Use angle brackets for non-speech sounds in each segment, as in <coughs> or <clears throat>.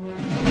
you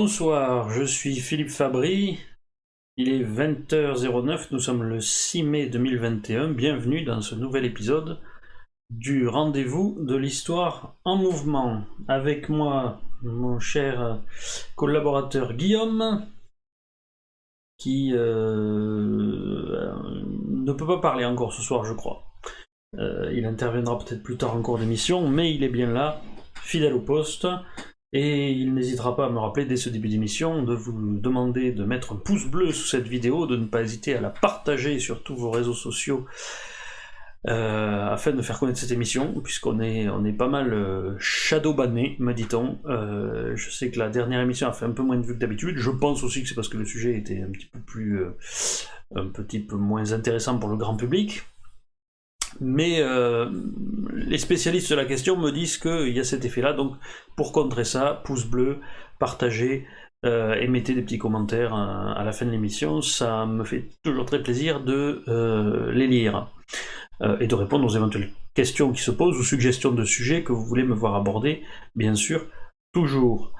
Bonsoir, je suis Philippe Fabry. Il est 20h09, nous sommes le 6 mai 2021. Bienvenue dans ce nouvel épisode du rendez-vous de l'histoire en mouvement. Avec moi, mon cher collaborateur Guillaume, qui euh, ne peut pas parler encore ce soir, je crois. Euh, il interviendra peut-être plus tard en cours d'émission, mais il est bien là, fidèle au poste. Et il n'hésitera pas à me rappeler dès ce début d'émission de vous demander de mettre un pouce bleu sous cette vidéo, de ne pas hésiter à la partager sur tous vos réseaux sociaux euh, afin de faire connaître cette émission, puisqu'on est, on est pas mal euh, shadow banné, me dit-on. Euh, je sais que la dernière émission a fait un peu moins de vues que d'habitude. Je pense aussi que c'est parce que le sujet était un petit peu plus, un petit peu moins intéressant pour le grand public. Mais euh, les spécialistes de la question me disent qu'il y a cet effet-là, donc pour contrer ça, pouce bleu, partagez euh, et mettez des petits commentaires euh, à, la fin de l'émission, ça me fait toujours très plaisir de les lire et de répondre aux éventuelles questions qui se posent ou suggestions de sujets que vous voulez me voir aborder, bien sûr, toujours.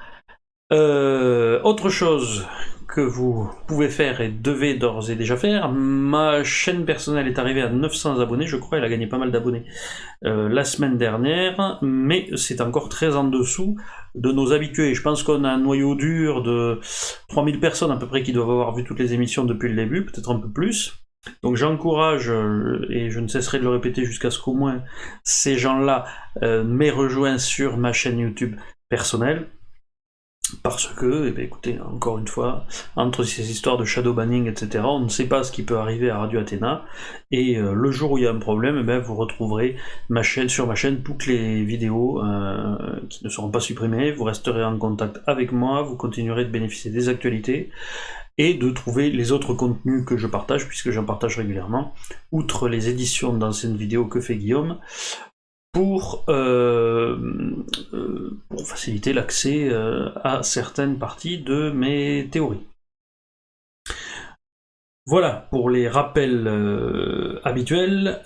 autre chose que vous pouvez faire et devez d'ores et déjà faire, ma chaîne personnelle est arrivée à 900 abonnés, je crois, elle a gagné pas mal d'abonnés euh, la semaine dernière, mais c'est encore très en dessous de nos habitués. Je pense qu'on a un noyau dur de 3000 personnes à peu près qui doivent avoir vu toutes les émissions depuis le début, peut-être un peu plus. Donc j'encourage, euh, et je ne cesserai de le répéter jusqu'à ce qu'au moins ces gens-là euh, m'aient rejoint sur ma chaîne YouTube personnelle. Parce que, eh bien, écoutez, encore une fois, entre ces histoires de shadow banning, etc., on ne sait pas ce qui peut arriver à Radio Athéna, et euh, le jour où il y a un problème, eh bien, vous retrouverez ma chaîne, sur ma chaîne toutes les vidéos euh, qui ne seront pas supprimées, vous resterez en contact avec moi, vous continuerez de bénéficier des actualités, et de trouver les autres contenus que je partage, puisque j'en partage régulièrement, outre les éditions d'anciennes vidéos que fait Guillaume, pour, euh, euh, pour faciliter l'accès euh, à certaines parties de mes théories. Voilà pour les rappels habituels.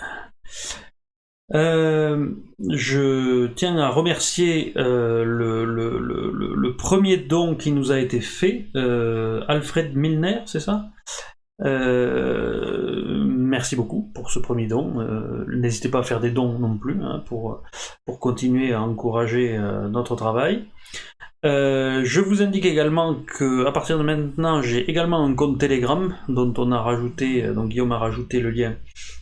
je tiens à remercier le, premier don qui nous a été fait, Alfred Milner, c'est ça? Euh, merci beaucoup pour ce premier don. Euh, n'hésitez pas à faire des dons non plus hein, pour, pour continuer à encourager euh, notre travail. je vous indique également que à partir de maintenant, j'ai également un compte Telegram dont on a rajouté, donc Guillaume a rajouté le lien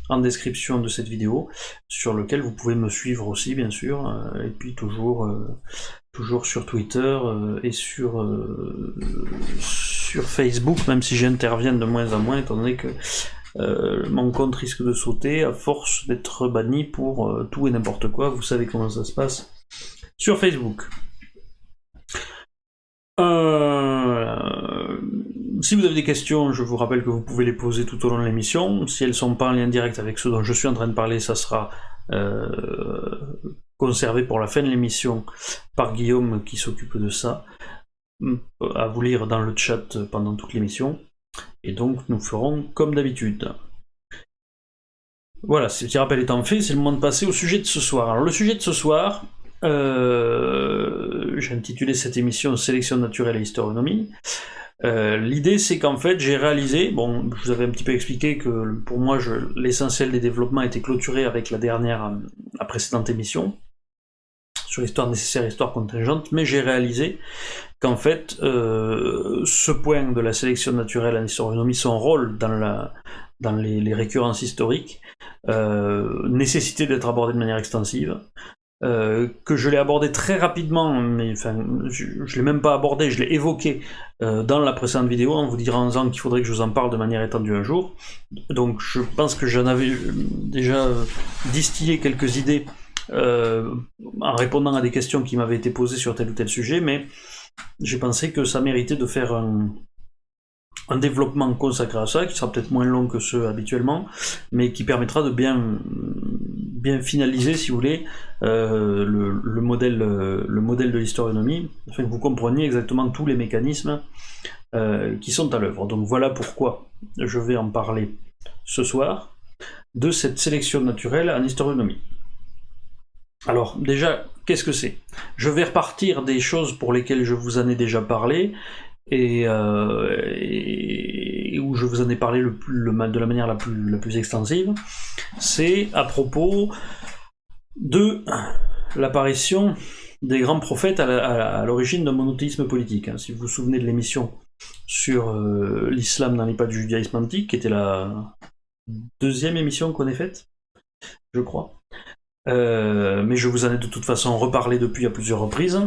en description de cette vidéo, sur lequel vous pouvez me suivre aussi, bien sûr, et puis toujours, toujours sur Twitter et sur sur Facebook, même si j'interviens de moins en moins, étant donné que euh, mon compte risque de sauter à force d'être banni pour euh, tout et n'importe quoi. Vous savez comment ça se passe sur Facebook. Euh, si vous avez des questions, je vous rappelle que vous pouvez les poser tout au long de l'émission. Si elles sont pas en lien direct avec ce dont je suis en train de parler, ça sera conservé pour la fin de l'émission par Guillaume qui s'occupe de ça à vous lire dans le chat pendant toute l'émission. Et donc nous ferons comme d'habitude. Voilà, ce petit rappel étant fait, c'est le moment de passer au sujet de ce soir. Alors le sujet de ce soir, euh, j'ai intitulé cette émission Sélection naturelle et historionomie. Euh, l'idée c'est qu'en fait j'ai réalisé, bon je vous avais un petit peu expliqué que pour moi l'essentiel des développements était clôturé avec la dernière, la précédente émission, sur l'histoire nécessaire et l'histoire contingente, mais j'ai réalisé qu'en fait, euh, ce point de la sélection naturelle en historionomie, son rôle dans, la, dans les, récurrences historiques, euh, nécessitait d'être abordé de manière extensive. Euh, que je l'ai abordé très rapidement, mais enfin, je, ne l'ai même pas abordé, je l'ai évoqué dans la précédente vidéo en vous disant qu'il faudrait que je vous en parle de manière étendue un jour. Donc je pense que j'en avais déjà distillé quelques idées en répondant à des questions qui m'avaient été posées sur tel ou tel sujet, mais j'ai pensé que ça méritait de faire un, développement consacré à ça, qui sera peut-être moins long que ceux habituellement, mais qui permettra de bien, bien finaliser, si vous voulez, euh, le, modèle, le modèle de l'historionomie, afin que vous compreniez exactement tous les mécanismes euh, qui sont à l'œuvre. Donc voilà pourquoi je vais en parler ce soir de cette sélection naturelle en historionomie. Alors déjà, qu'est-ce que c'est? Je vais repartir des choses pour lesquelles je vous en ai déjà parlé et, euh, où je vous en ai parlé de la manière la plus, la plus extensive. C'est à propos de l'apparition des grands prophètes à l'origine d'un monothéisme politique. Hein. Si vous vous souvenez de l'émission sur euh, l'islam dans les pas du judaïsme antique, qui était la deuxième émission qu'on ait faite, je crois. Euh, mais je vous en ai de toute façon reparlé depuis à plusieurs reprises.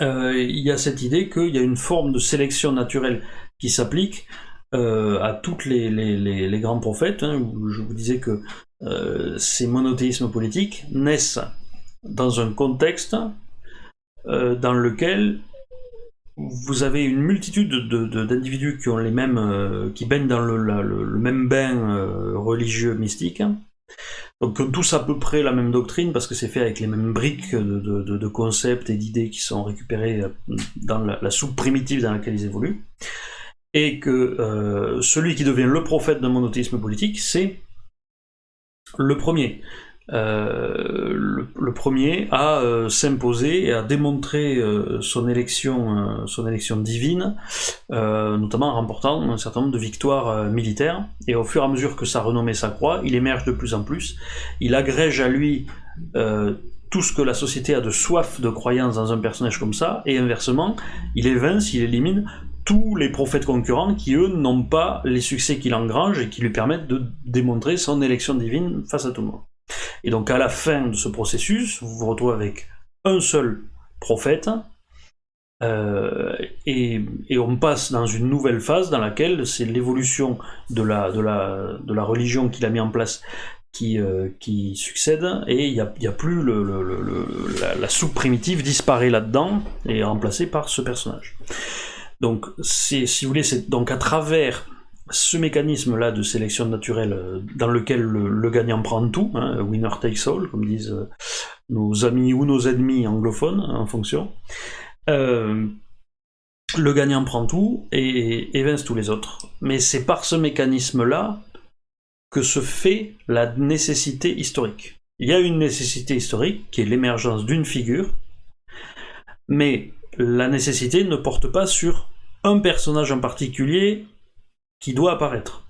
Euh, il y a cette idée qu'il y a une forme de sélection naturelle qui s'applique euh, à tous les, grands prophètes. Hein, où je vous disais que ces monothéismes politiques naissent dans un contexte dans lequel vous avez une multitude d'individus qui ont les mêmes, qui baignent dans le, le même bain religieux mystique, donc tous à peu près la même doctrine parce que c'est fait avec les mêmes briques de, concepts et d'idées qui sont récupérées euh, dans la, soupe primitive dans laquelle ils évoluent. Et que euh, celui qui devient le prophète d'un monothéisme politique, c'est le premier. Le, premier à s'imposer et à démontrer son élection, son élection divine, notamment en remportant un certain nombre de victoires militaires. Et au fur et à mesure que sa renommée s'accroît, il émerge de plus en plus. Il agrège à lui tout ce que la société a de soif de croyance dans un personnage comme ça, et inversement, il évince, il élimine tous les prophètes concurrents qui, eux, n'ont pas les succès qu'il engrange et qui lui permettent de démontrer son élection divine face à tout le monde. Et donc, à la fin de ce processus, vous vous retrouvez avec un seul prophète, euh, et, on passe dans une nouvelle phase dans laquelle c'est l'évolution de la, la, religion qu'il a mis en place qui, euh, succède et il n'y a, plus la, soupe primitive disparaît là-dedans et est remplacée par ce personnage. Donc, si vous voulez, c'est donc à travers ce mécanisme-là de sélection naturelle euh, dans lequel le, gagnant prend tout, hein, winner takes all, comme disent euh, nos amis ou nos ennemis anglophones hein, en fonction, euh, le gagnant prend tout et évince tous les autres. Mais c'est par ce mécanisme-là que se fait la nécessité historique. Il y a une nécessité historique qui est l'émergence d'une figure, mais la nécessité ne porte pas sur un personnage en particulier qui doit apparaître.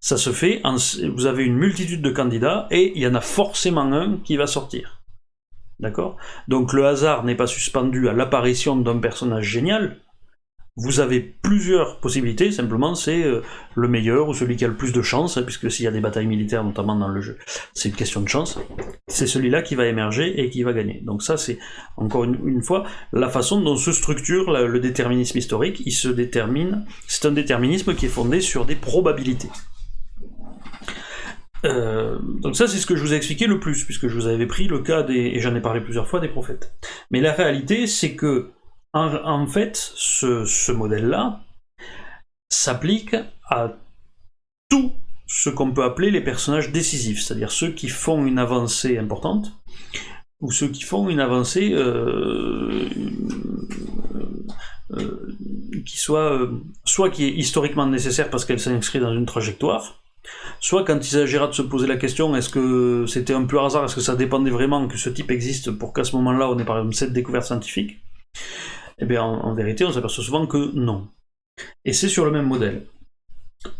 Ça se fait, vous avez une multitude de candidats et il y en a forcément un qui va sortir. D'accord? Donc le hasard n'est pas suspendu à l'apparition d'un personnage génial, vous avez plusieurs possibilités, simplement c'est euh, le meilleur ou celui qui a le plus de chance, hein, puisque s'il y a des batailles militaires notamment dans le jeu, c'est une question de chance, c'est celui-là qui va émerger et qui va gagner. Donc ça c'est encore une, fois la façon dont se structure le déterminisme historique, il se détermine, c'est un déterminisme qui est fondé sur des probabilités. Euh, donc ça c'est ce que je vous ai expliqué le plus, puisque je vous avais pris le cas des, et j'en ai parlé plusieurs fois, des prophètes. Mais la réalité c'est que en, fait, ce, modèle-là s'applique à tout ce qu'on peut appeler les personnages décisifs, c'est-à-dire ceux qui font une avancée importante, ou ceux qui font une avancée euh, euh, qui soit soit qui est historiquement nécessaire parce qu'elle s'inscrit dans une trajectoire, soit quand il s'agira de se poser la question est-ce que c'était un peu hasard, est-ce que ça dépendait vraiment que ce type existe pour qu'à ce moment-là on ait par exemple cette découverte scientifique, eh bien, en, vérité, on s'aperçoit souvent que non. Et c'est sur le même modèle.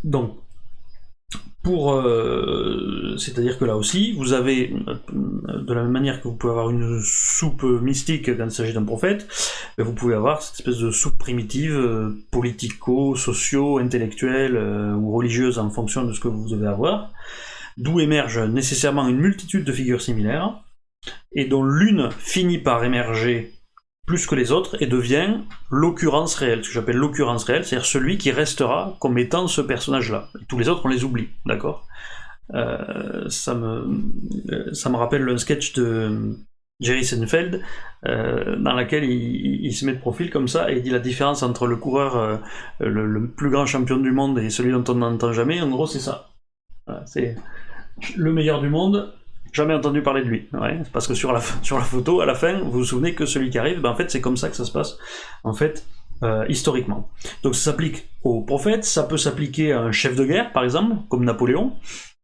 Donc, pour, euh, c'est-à-dire que là aussi, vous avez, euh, de la même manière que vous pouvez avoir une soupe mystique quand il s'agit d'un prophète, ben, vous pouvez avoir cette espèce de soupe primitive, euh, politico, socio, intellectuelle ou religieuse en fonction de ce que vous devez avoir, d'où émerge nécessairement une multitude de figures similaires, et dont l'une finit par émerger plus que les autres et devient l'occurrence réelle, ce que j'appelle l'occurrence réelle, c'est-à-dire celui qui restera comme étant ce personnage-là. Tous les autres, on les oublie, d'accord? Euh, ça, me, euh, ça me rappelle le sketch de Jerry Seinfeld, euh, dans laquelle il, se met de profil comme ça et il dit la différence entre le coureur, le, plus grand champion du monde et celui dont on n'entend jamais, en gros c'est ça. c'est le meilleur du monde, Jamais entendu parler de lui. Ouais, parce que sur la, <laughs> sur la photo, à la fin, vous vous souvenez que celui qui arrive, ben en fait, c'est comme ça que ça se passe, en fait, euh, historiquement. Donc ça s'applique aux prophètes, ça peut s'appliquer à un chef de guerre, par exemple, comme Napoléon,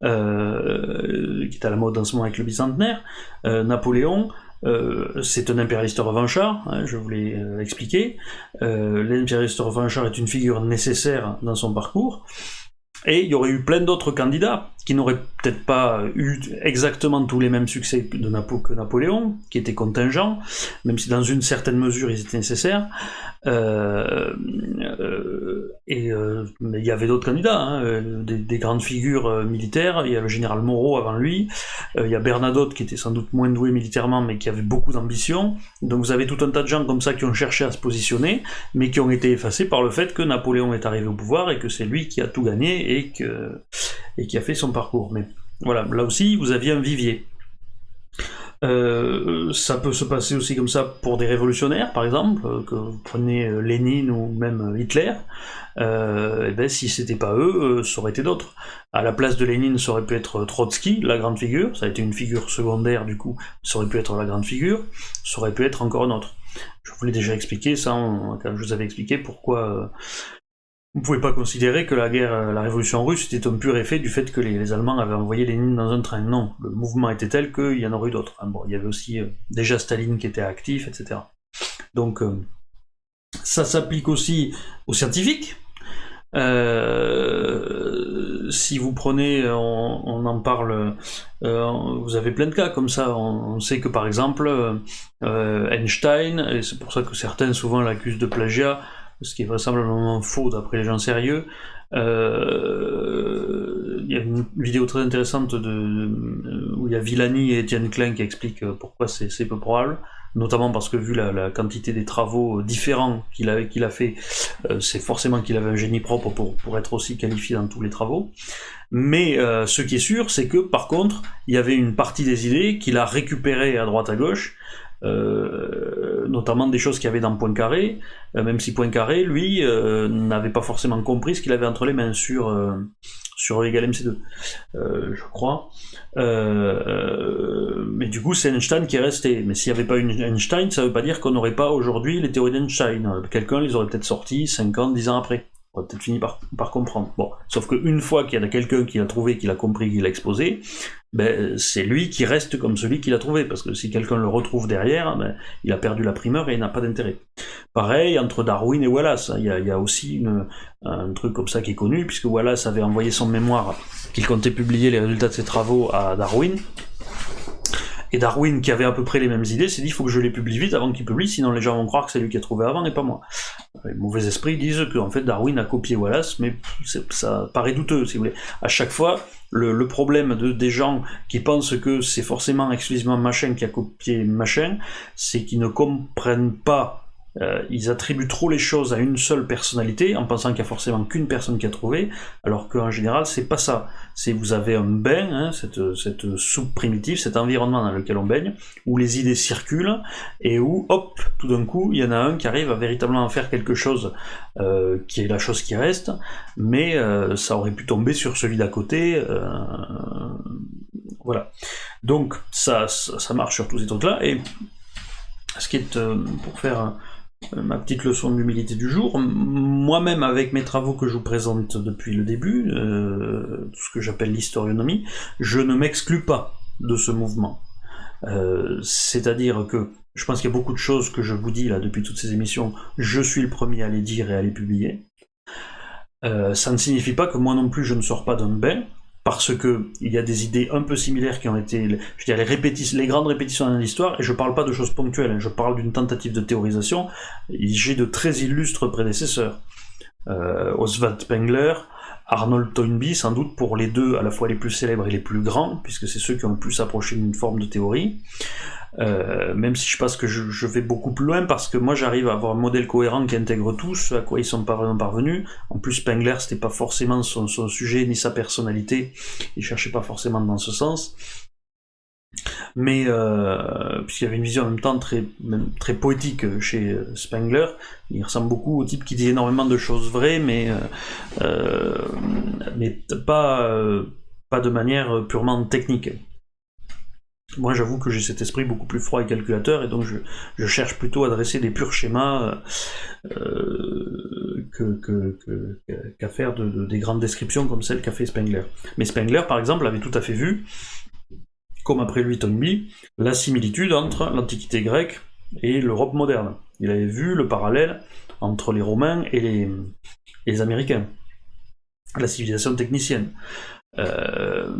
euh, qui est à la mode en ce moment avec le bicentenaire. Euh, Napoléon, euh, c'est un impérialiste revanchard, hein, je vous l'ai euh, expliqué. L'impérialiste revanchard est une figure nécessaire dans son parcours. Et il y aurait eu plein d'autres candidats qui n'auraient peut-être pas eu exactement tous les mêmes succès que, Napoléon, qui étaient contingents, même si dans une certaine mesure ils étaient nécessaires. Euh, euh, euh, mais il y avait d'autres candidats, hein, des, grandes figures militaires. Il y a le général Moreau avant lui. il y a Bernadotte qui était sans doute moins doué militairement, mais qui avait beaucoup d'ambition. Donc vous avez tout un tas de gens comme ça qui ont cherché à se positionner, mais qui ont été effacés par le fait que Napoléon est arrivé au pouvoir et que c'est lui qui a tout gagné et qui a fait son parcours. Mais voilà, là aussi, vous aviez un vivier. Euh, ça peut se passer aussi comme ça pour des révolutionnaires, par exemple, euh, que vous prenez euh, Lénine ou même Hitler. et ben, si c'était pas eux, ça aurait été d'autres. À la place de Lénine, ça aurait pu être Trotsky, la grande figure. Ça a été une figure secondaire, du coup, ça aurait pu être la grande figure. Ça aurait pu être encore un autre. Je vous l'ai déjà expliqué ça, quand je vous avais expliqué pourquoi Vous pouvez pas considérer que la guerre, la révolution russe était un pur effet du fait que les, Allemands avaient envoyé Lénine dans un train. Non, le mouvement était tel qu'il y en aurait d'autres. Bon, il y avait aussi euh, déjà Staline qui était actif, etc. Donc, euh, ça s'applique aussi aux scientifiques. Euh, si vous prenez, on, en parle, vous avez plein de cas comme ça. On, sait que par exemple, Einstein, et c'est pour ça que certains souvent l'accusent de plagiat, ce qui est vraisemblablement faux d'après les gens sérieux. Euh, il y a une vidéo très intéressante de, où il y a Villani et Etienne Klein qui expliquent euh, pourquoi c'est peu probable, notamment parce que vu la, quantité des travaux différents qu'il a, fait, euh, c'est forcément qu'il avait un génie propre pour être aussi qualifié dans tous les travaux. Mais ce qui est sûr, c'est que par contre, il y avait une partie des idées qu'il a récupérées à droite à gauche, euh, notamment des choses qu'il y avait dans Poincaré, euh, même si Poincaré, lui, euh, n'avait pas forcément compris ce qu'il avait entre les mains sur, sur E égale MC2, je crois. mais du coup, c'est Einstein qui est resté. Mais s'il n'y avait pas une Einstein, ça ne veut pas dire qu'on n'aurait pas aujourd'hui les théories d'Einstein. Quelqu'un les aurait peut-être sorties 5 ans, 10 ans après on va peut-être finir par, par, comprendre. Bon, sauf qu'une fois qu'il y a quelqu'un qui l'a trouvé, qui l'a compris, qui l'a exposé, ben, c'est lui qui reste comme celui qui l'a trouvé, parce que si quelqu'un le retrouve derrière, ben, il a perdu la primeur et il n'a pas d'intérêt. Pareil entre Darwin et Wallace, il y a, il y a aussi un truc comme ça qui est connu, puisque Wallace avait envoyé son mémoire qu'il comptait publier les résultats de ses travaux à Darwin, et Darwin, qui avait à peu près les mêmes idées, s'est dit il faut que je les publie vite avant qu'il publie, sinon les gens vont croire que c'est lui qui a trouvé avant et pas moi. Les mauvais esprits disent que en fait Darwin a copié Wallace, mais ça paraît douteux, si vous voulez. À chaque fois, le, problème de, des gens qui pensent que c'est forcément exclusivement machin qui a copié machin, c'est qu'ils ne comprennent pas euh, ils attribuent trop les choses à une seule personnalité en pensant qu'il n'y a forcément qu'une personne qui a trouvé, alors qu'en général c'est pas ça. C'est vous avez un bain, hein, cette, cette, soupe primitive, cet environnement dans lequel on baigne, où les idées circulent et où hop, tout d'un coup il y en a un qui arrive à véritablement faire quelque chose euh, qui est la chose qui reste, mais euh, ça aurait pu tomber sur celui d'à côté. voilà. Donc ça, ça, marche sur tous ces trucs-là et ce qui est pour faire ma petite leçon d'humilité du jour. Moi-même, avec mes travaux que je vous présente depuis le début, euh, ce que j'appelle l'historionomie, je ne m'exclus pas de ce mouvement. Euh, c'est-à-dire que je pense qu'il y a beaucoup de choses que je vous dis là depuis toutes ces émissions, je suis le premier à les dire et à les publier. ça ne signifie pas que moi non plus je ne sors pas d'un bain, parce que il y a des idées un peu similaires qui ont été, je dire, les, grandes répétitions dans l'histoire, et je parle pas de choses ponctuelles, hein, je parle d'une tentative de théorisation. J'ai de très illustres prédécesseurs. Euh, Oswald Spengler, Arnold Toynbee, sans doute pour les deux à la fois les plus célèbres et les plus grands, puisque c'est ceux qui ont le plus approché d'une forme de théorie. Euh, même si je pense que je, vais beaucoup plus loin parce que moi j'arrive à avoir un modèle cohérent qui intègre tous, à quoi ils sont pas vraiment parvenus. En plus, Spengler c'était pas forcément son, sujet ni sa personnalité, il cherchait pas forcément dans ce sens. Mais euh, puisqu'il y avait une vision en même temps très, très poétique chez Spengler, il ressemble beaucoup au type qui dit énormément de choses vraies, mais, euh, mais pas, pas de manière purement technique. Moi, j'avoue que j'ai cet esprit beaucoup plus froid et calculateur, et donc je, cherche plutôt à dresser des purs schémas euh, qu'à faire des grandes descriptions comme celle qu'a fait Spengler. Mais Spengler, par exemple, avait tout à fait vu, comme après lui Toynbee, la similitude entre l'Antiquité grecque et l'Europe moderne. Il avait vu le parallèle entre les Romains et les, Américains, la civilisation technicienne. Euh,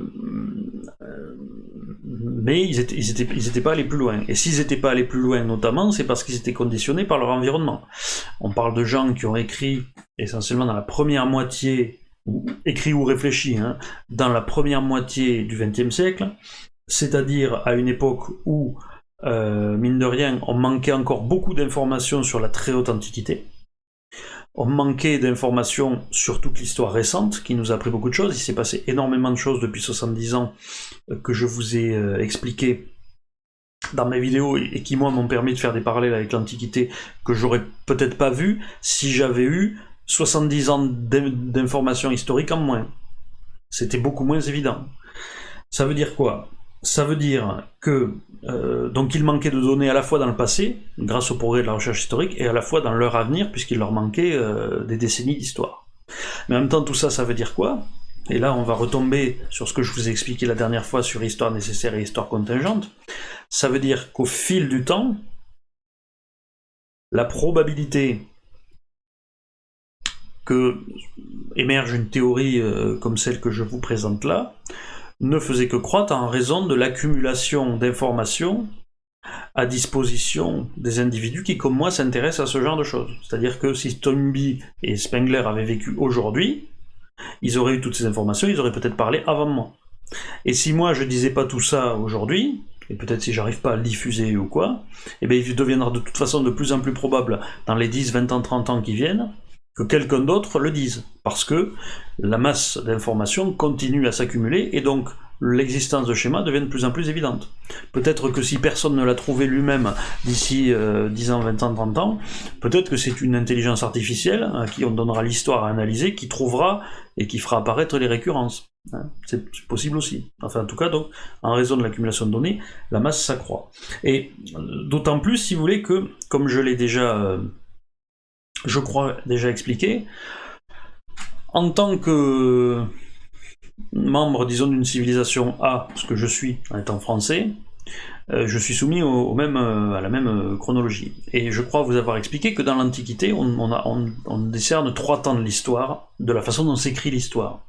mais ils étaient, ils étaient, ils étaient pas allés plus loin. Et s'ils n'étaient pas allés plus loin, notamment, c'est parce qu'ils étaient conditionnés par leur environnement. On parle de gens qui ont écrit essentiellement dans la première moitié, écrit ou réfléchi, hein, dans la première moitié du XXe siècle, c'est-à-dire à une époque où, euh, mine de rien, on manquait encore beaucoup d'informations sur la très haute antiquité on manquait d'informations sur toute l'histoire récente, qui nous a appris beaucoup de choses. Il s'est passé énormément de choses depuis 70 ans euh, que je vous ai euh, expliqué dans mes vidéos et qui moi m'ont permis de faire des parallèles avec l'Antiquité que j'aurais peut-être pas vu si j'avais eu 70 ans d'informations historiques en moins. C'était beaucoup moins évident. Ça veut dire quoi? Ça veut dire que euh, donc il manquait de données à la fois dans le passé, grâce au progrès de la recherche historique, et à la fois dans leur avenir, puisqu'il leur manquait euh, des décennies d'histoire. Mais en même temps, tout ça, ça veut dire quoi? Et là, on va retomber sur ce que je vous ai expliqué la dernière fois sur histoire nécessaire et histoire contingente. Ça veut dire qu'au fil du temps, la probabilité que émerge une théorie euh, comme celle que je vous présente là ne faisait que croître en raison de l'accumulation d'informations à disposition des individus qui, comme moi, s'intéressent à ce genre de choses. C'est-à-dire que si Toynbee et Spengler avaient vécu aujourd'hui, ils auraient eu toutes ces informations, ils auraient peut-être parlé avant moi. Et si moi je disais pas tout ça aujourd'hui, et peut-être si j'arrive pas à le diffuser ou quoi, eh bien il deviendra de toute façon de plus en plus probable dans les 10, 20 ans, 30 ans qui viennent, que quelqu'un d'autre le dise. Parce que la masse d'informations continue à s'accumuler et donc l'existence de schémas devient de plus en plus évidente. Peut-être que si personne ne l'a trouvé lui-même d'ici 10 euh, ans, 20 ans, 30 ans, peut-être que c'est une intelligence artificielle à qui on donnera l'histoire à analyser qui trouvera et qui fera apparaître les récurrences. Hein. c'est possible aussi. Enfin, en tout cas, donc, en raison de l'accumulation de données, la masse s'accroît. Et euh, d'autant plus, si vous voulez, que, comme je l'ai déjà, euh, je crois, déjà expliqué, en tant que membre, disons, d'une civilisation A, ce que je suis en étant français, euh, je suis soumis au, même, euh, à la même euh, chronologie. Et je crois vous avoir expliqué que dans l'Antiquité, on, décerne trois temps de l'histoire, de la façon dont s'écrit l'histoire.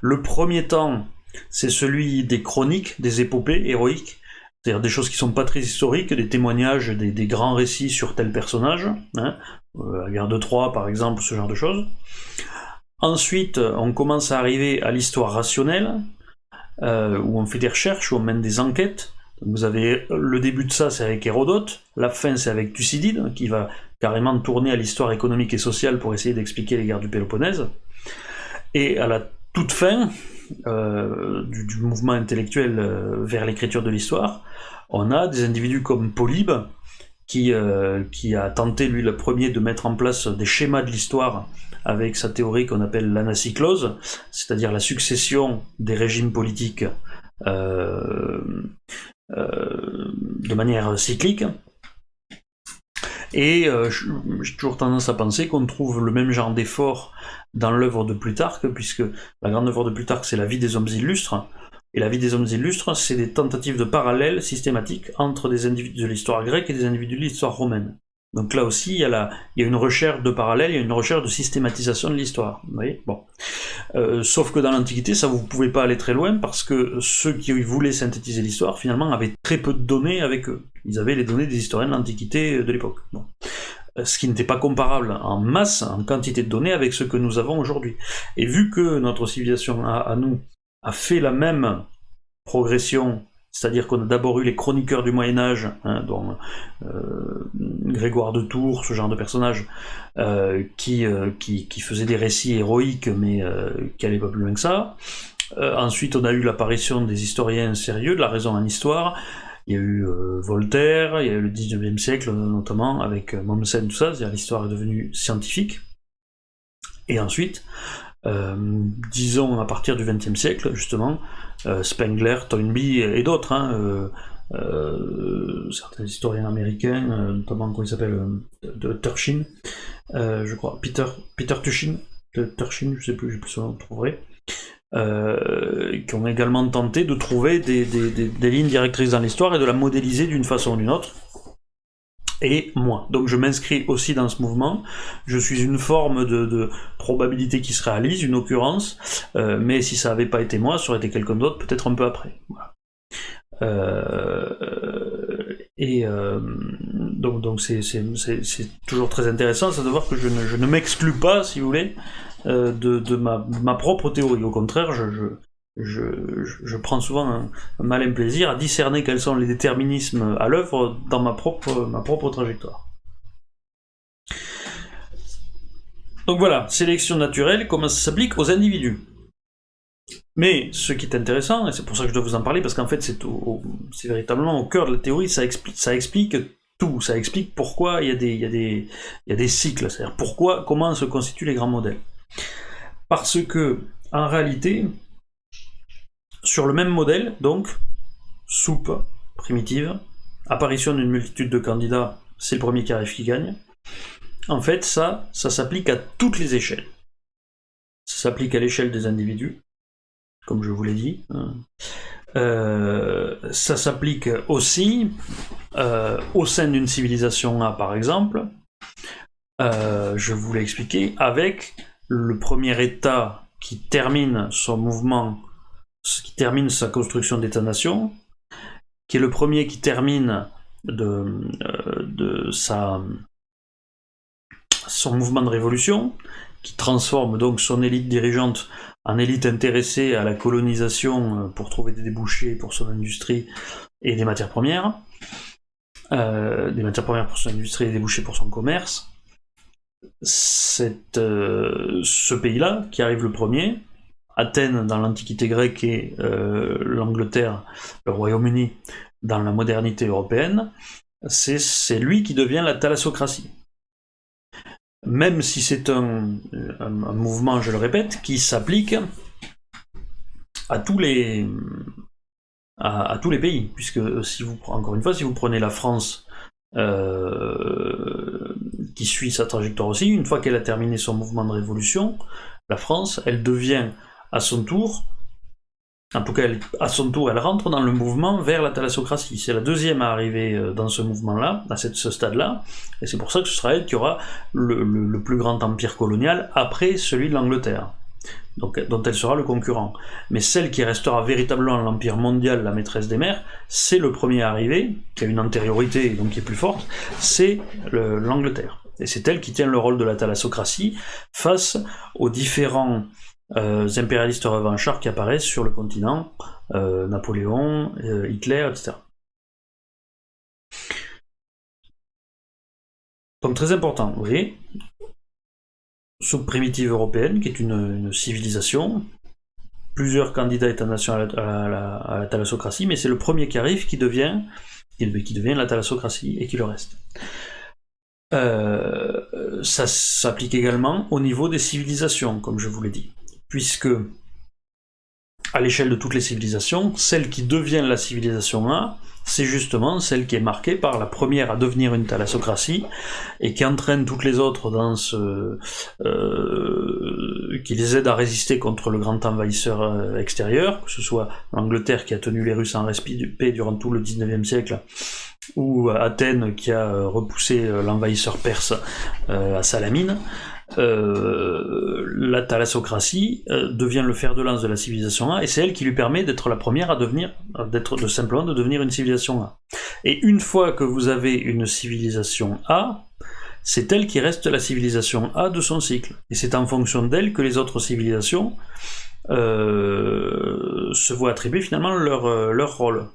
Le premier temps, c'est celui des chroniques, des épopées héroïques, c'est-à-dire des choses qui sont pas très historiques, des témoignages, des, grands récits sur tel personnage, hein, la guerre de Troie par exemple, ce genre de choses. Ensuite, on commence à arriver à l'histoire rationnelle, euh, où on fait des recherches, où on mène des enquêtes. vous avez le début de ça, c'est avec Hérodote, la fin, c'est avec Thucydide, qui va carrément tourner à l'histoire économique et sociale pour essayer d'expliquer les guerres du Péloponnèse. Et à la toute fin euh, du, mouvement intellectuel euh, vers l'écriture de l'histoire, on a des individus comme Polybe, qui, qui a tenté, lui, le premier, de mettre en place des schémas de l'histoire avec sa théorie qu'on appelle l'anacyclose, c'est-à-dire la succession des régimes politiques euh, euh, de manière cyclique. Et euh, j'ai toujours tendance à penser qu'on trouve le même genre d'effort dans l'œuvre de Plutarque, puisque la grande œuvre de Plutarque, c'est la vie des hommes illustres. Et la vie des hommes illustres, c'est des tentatives de parallèle systématiques entre des individus de l'histoire grecque et des individus de l'histoire romaine. Donc là aussi, il y, a une recherche de parallèle, il y a une recherche de systématisation de l'histoire. Vous voyez? Bon. Euh, sauf que dans l'Antiquité, ça vous pouvez pas aller très loin parce que ceux qui voulaient synthétiser l'histoire, finalement, avaient très peu de données avec eux. Ils avaient les données des historiens de l'Antiquité de l'époque. Ce qui n'était pas comparable en masse, en quantité de données avec ce que nous avons aujourd'hui. Et vu que notre civilisation à nous a fait la même progression c'est-à-dire qu'on a d'abord eu les chroniqueurs du Moyen Âge, hein, dont euh, Grégoire de Tours, ce genre de personnage, euh, qui, euh, qui, qui, faisaient des récits héroïques, mais qui n'allaient pas plus loin que ça. ensuite, on a eu l'apparition des historiens sérieux, de la raison en histoire. Il y a eu Voltaire, il y a eu le 19e siècle notamment, avec Mommsen, tout ça, c'est-à-dire l'histoire est devenue scientifique. Et ensuite, disons à partir du XXe siècle, justement, euh, Spengler, Toynbee et d'autres, hein, euh, euh, certains historiens américains, notamment comment s'appelle, de Turshin, je crois, Peter, Peter Tushin, Turshin, je sais plus, je sais plus son nom, trouverai. Qui ont également tenté de trouver des, lignes directrices dans l'histoire et de la modéliser d'une façon ou d'une autre et moi. Donc je m'inscris aussi dans ce mouvement. Je suis une forme de, probabilité qui se réalise, une occurrence, euh, mais si ça n'avait pas été moi, ça aurait été quelqu'un d'autre, peut-être un peu après. Euh, et euh, donc c'est toujours très intéressant de voir que je ne, m'exclus pas, si vous voulez, de, ma, propre théorie. Au contraire, je, prends souvent un, malin plaisir à discerner quels sont les déterminismes à l'œuvre dans ma propre, trajectoire. Donc voilà, sélection naturelle, comment ça s'applique aux individus. Mais ce qui est intéressant, et c'est pour ça que je dois vous en parler, parce qu'en fait c'est, véritablement au cœur de la théorie, ça explique, tout, ça explique pourquoi il y a des, y a des cycles, c'est-à-dire pourquoi, comment se constituent les grands modèles. Parce que, en réalité, sur le même modèle, donc, soupe primitive, apparition d'une multitude de candidats, c'est le premier qui arrive qui gagne. En fait, ça, ça s'applique à toutes les échelles. ça s'applique à l'échelle des individus, comme je vous l'ai dit. Hein. Euh, ça s'applique aussi euh, au sein d'une civilisation A, par exemple. Euh, je vous l'ai expliqué, avec le premier État qui termine son mouvement, qui termine sa construction d'État-nation, qui est le premier qui termine sa, son mouvement de révolution, qui transforme donc son élite dirigeante en élite intéressée à la colonisation euh, pour trouver des débouchés pour son industrie et des matières premières, euh, des matières premières pour son industrie et des débouchés pour son commerce. C'est euh, ce pays-là qui arrive le premier. Athènes dans l'Antiquité grecque et l'Angleterre, le Royaume-Uni dans la modernité européenne, c'est lui qui devient la thalassocratie même si c'est un, mouvement, je le répète, qui s'applique à tous les à, tous les pays, puisque si vous encore une fois, si vous prenez la France euh, qui suit sa trajectoire aussi, une fois qu'elle a terminé son mouvement de révolution, la France, elle devient à son tour en tout cas, à son tour, elle rentre dans le mouvement vers la thalassocratie. C'est la deuxième à arriver euh, dans ce mouvement-là, à ce stade-là, et c'est pour ça que ce sera elle qui aura le, plus grand empire colonial après celui de l'Angleterre, donc, dont elle sera le concurrent. Mais celle qui restera véritablement l'empire mondial, la maîtresse des mers, c'est le premier à arriver, qui a une antériorité donc qui est plus forte, c'est l'Angleterre. Et c'est elle qui tient le rôle de la thalassocratie face aux différents euh, impérialistes revanchards qui apparaissent sur le continent, euh, Napoléon, euh, Hitler, etc. Donc très important, vous voyez, sous primitive européenne, qui est une, civilisation, plusieurs candidats étant nationaux à la, thalassocratie, mais c'est le premier qui arrive qui devient, qui devient la thalassocratie et qui le reste. ça s'applique également au niveau des civilisations, comme je vous l'ai dit puisque à l'échelle de toutes les civilisations, celle qui devient la civilisation A, c'est justement celle qui est marquée par la première à devenir une thalassocratie et qui entraîne toutes les autres dans ce, euh, qui les aide à résister contre le grand envahisseur euh, extérieur, que ce soit l'Angleterre qui a tenu les Russes en paix durant tout le 19e siècle, ou Athènes qui a euh, repoussé l'envahisseur perse à Salamine. Euh, la thalassocratie euh, devient le fer de lance de la civilisation A, et c'est elle qui lui permet d'être la première à devenir, d'être de simplement de devenir une civilisation A. Et une fois que vous avez une civilisation A, c'est elle qui reste la civilisation A de son cycle. Et c'est en fonction d'elle que les autres civilisations euh, se voient attribuer finalement leur, leur rôle.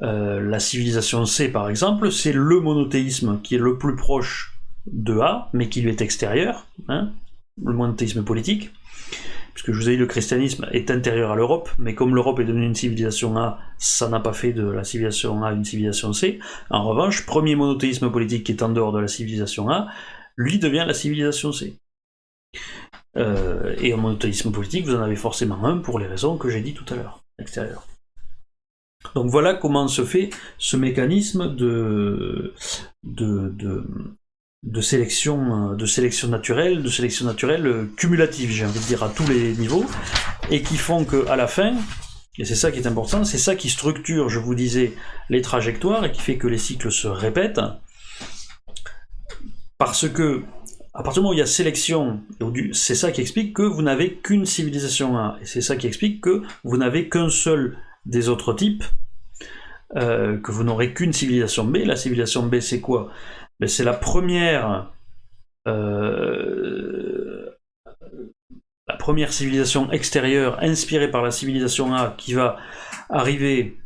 la civilisation C, par exemple, c'est le monothéisme qui est le plus proche de A, mais qui lui est extérieur, hein, le monothéisme politique, puisque je vous ai dit le christianisme est intérieur à l'Europe, mais comme l'Europe est devenue une civilisation A, ça n'a pas fait de la civilisation A une civilisation C. En revanche, premier monothéisme politique qui est en dehors de la civilisation A, lui devient la civilisation C. Euh, et un monothéisme politique, vous en avez forcément un pour les raisons que j'ai dit tout à l'heure, extérieur. Donc voilà comment se fait ce mécanisme de, euh, de sélection naturelle, de sélection naturelle euh, cumulative, j'ai envie de dire, à tous les niveaux, et qui font que à la fin, et c'est ça qui est important, c'est ça qui structure, je vous disais, les trajectoires et qui fait que les cycles se répètent, parce que à partir du moment où il y a sélection, c'est ça qui explique que vous n'avez qu'une civilisation A, et c'est ça qui explique que vous n'avez qu'un seul des autres types, euh, que vous n'aurez qu'une civilisation B. La civilisation B, c'est quoi? C'est la première euh, la première civilisation extérieure inspirée par la civilisation A qui va arriver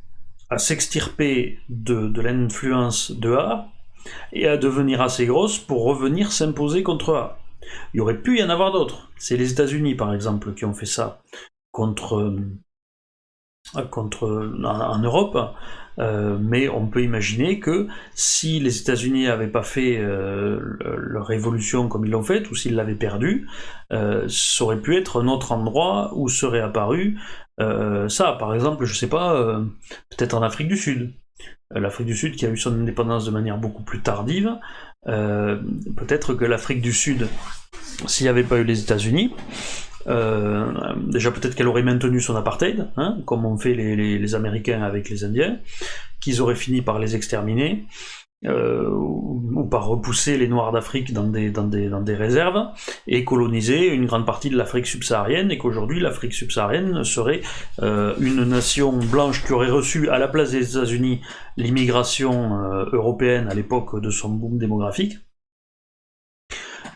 à s'extirper de, l'influence de A et à devenir assez grosse pour revenir s'imposer contre A. Il y aurait pu y en avoir d'autres. C'est les États-Unis, par exemple, qui ont fait ça contre, contre en Europe. Euh, mais on peut imaginer que si les États-Unis n'avaient pas fait euh, leur révolution comme ils l'ont fait, ou s'ils l'avaient perdue, euh, ça aurait pu être un autre endroit où serait apparu ça. Par exemple, je sais pas, peut-être en Afrique du Sud. L'Afrique du Sud qui a eu son indépendance de manière beaucoup plus tardive, peut-être que l'Afrique du Sud s'il n'y avait pas eu les États-Unis, euh, déjà peut-être qu'elle aurait maintenu son apartheid, hein, comme ont fait les, Américains avec les Indiens, qu'ils auraient fini par les exterminer. Euh, ou, par repousser les Noirs d'Afrique dans des réserves et coloniser une grande partie de l'Afrique subsaharienne et qu'aujourd'hui l'Afrique subsaharienne serait euh, une nation blanche qui aurait reçu à la place des États-Unis l'immigration européenne à l'époque de son boom démographique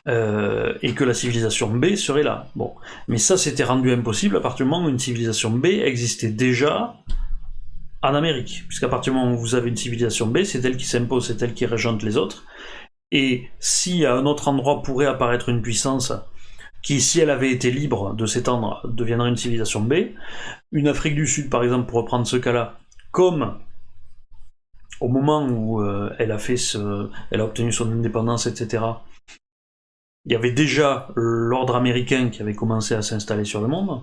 euh, et que la civilisation B serait là. Bon, mais ça c'était rendu impossible à partir du moment où une civilisation B existait déjà en Amérique, puisqu'à partir du moment où vous avez une civilisation B, c'est elle qui s'impose, c'est elle qui régente les autres. Et si à un autre endroit pourrait apparaître une puissance qui, si elle avait été libre de s'étendre, deviendrait une civilisation B, une Afrique du Sud, par exemple, pour reprendre ce cas-là, comme au moment où euh, elle a obtenu son indépendance, etc il y avait déjà l'ordre américain qui avait commencé à s'installer sur le monde.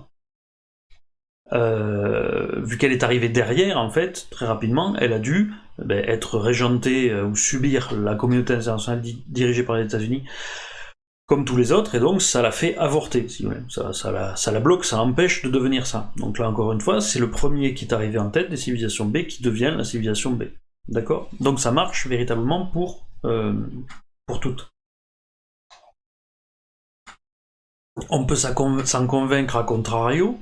Euh, vu qu'elle est arrivée derrière, en fait, très rapidement, elle a dû ben, être régentée euh, ou subir la communauté internationale dirigée par les États-Unis, comme tous les autres, et donc ça l'a fait avorter, si vous voulez. Ça, ça, la, ça la bloque, ça empêche de devenir ça. Donc là, encore une fois, c'est le premier qui est arrivé en tête des civilisations B qui devient la civilisation B. D'accord? Donc ça marche véritablement pour, euh, pour toutes. On peut s'en convaincre à contrario,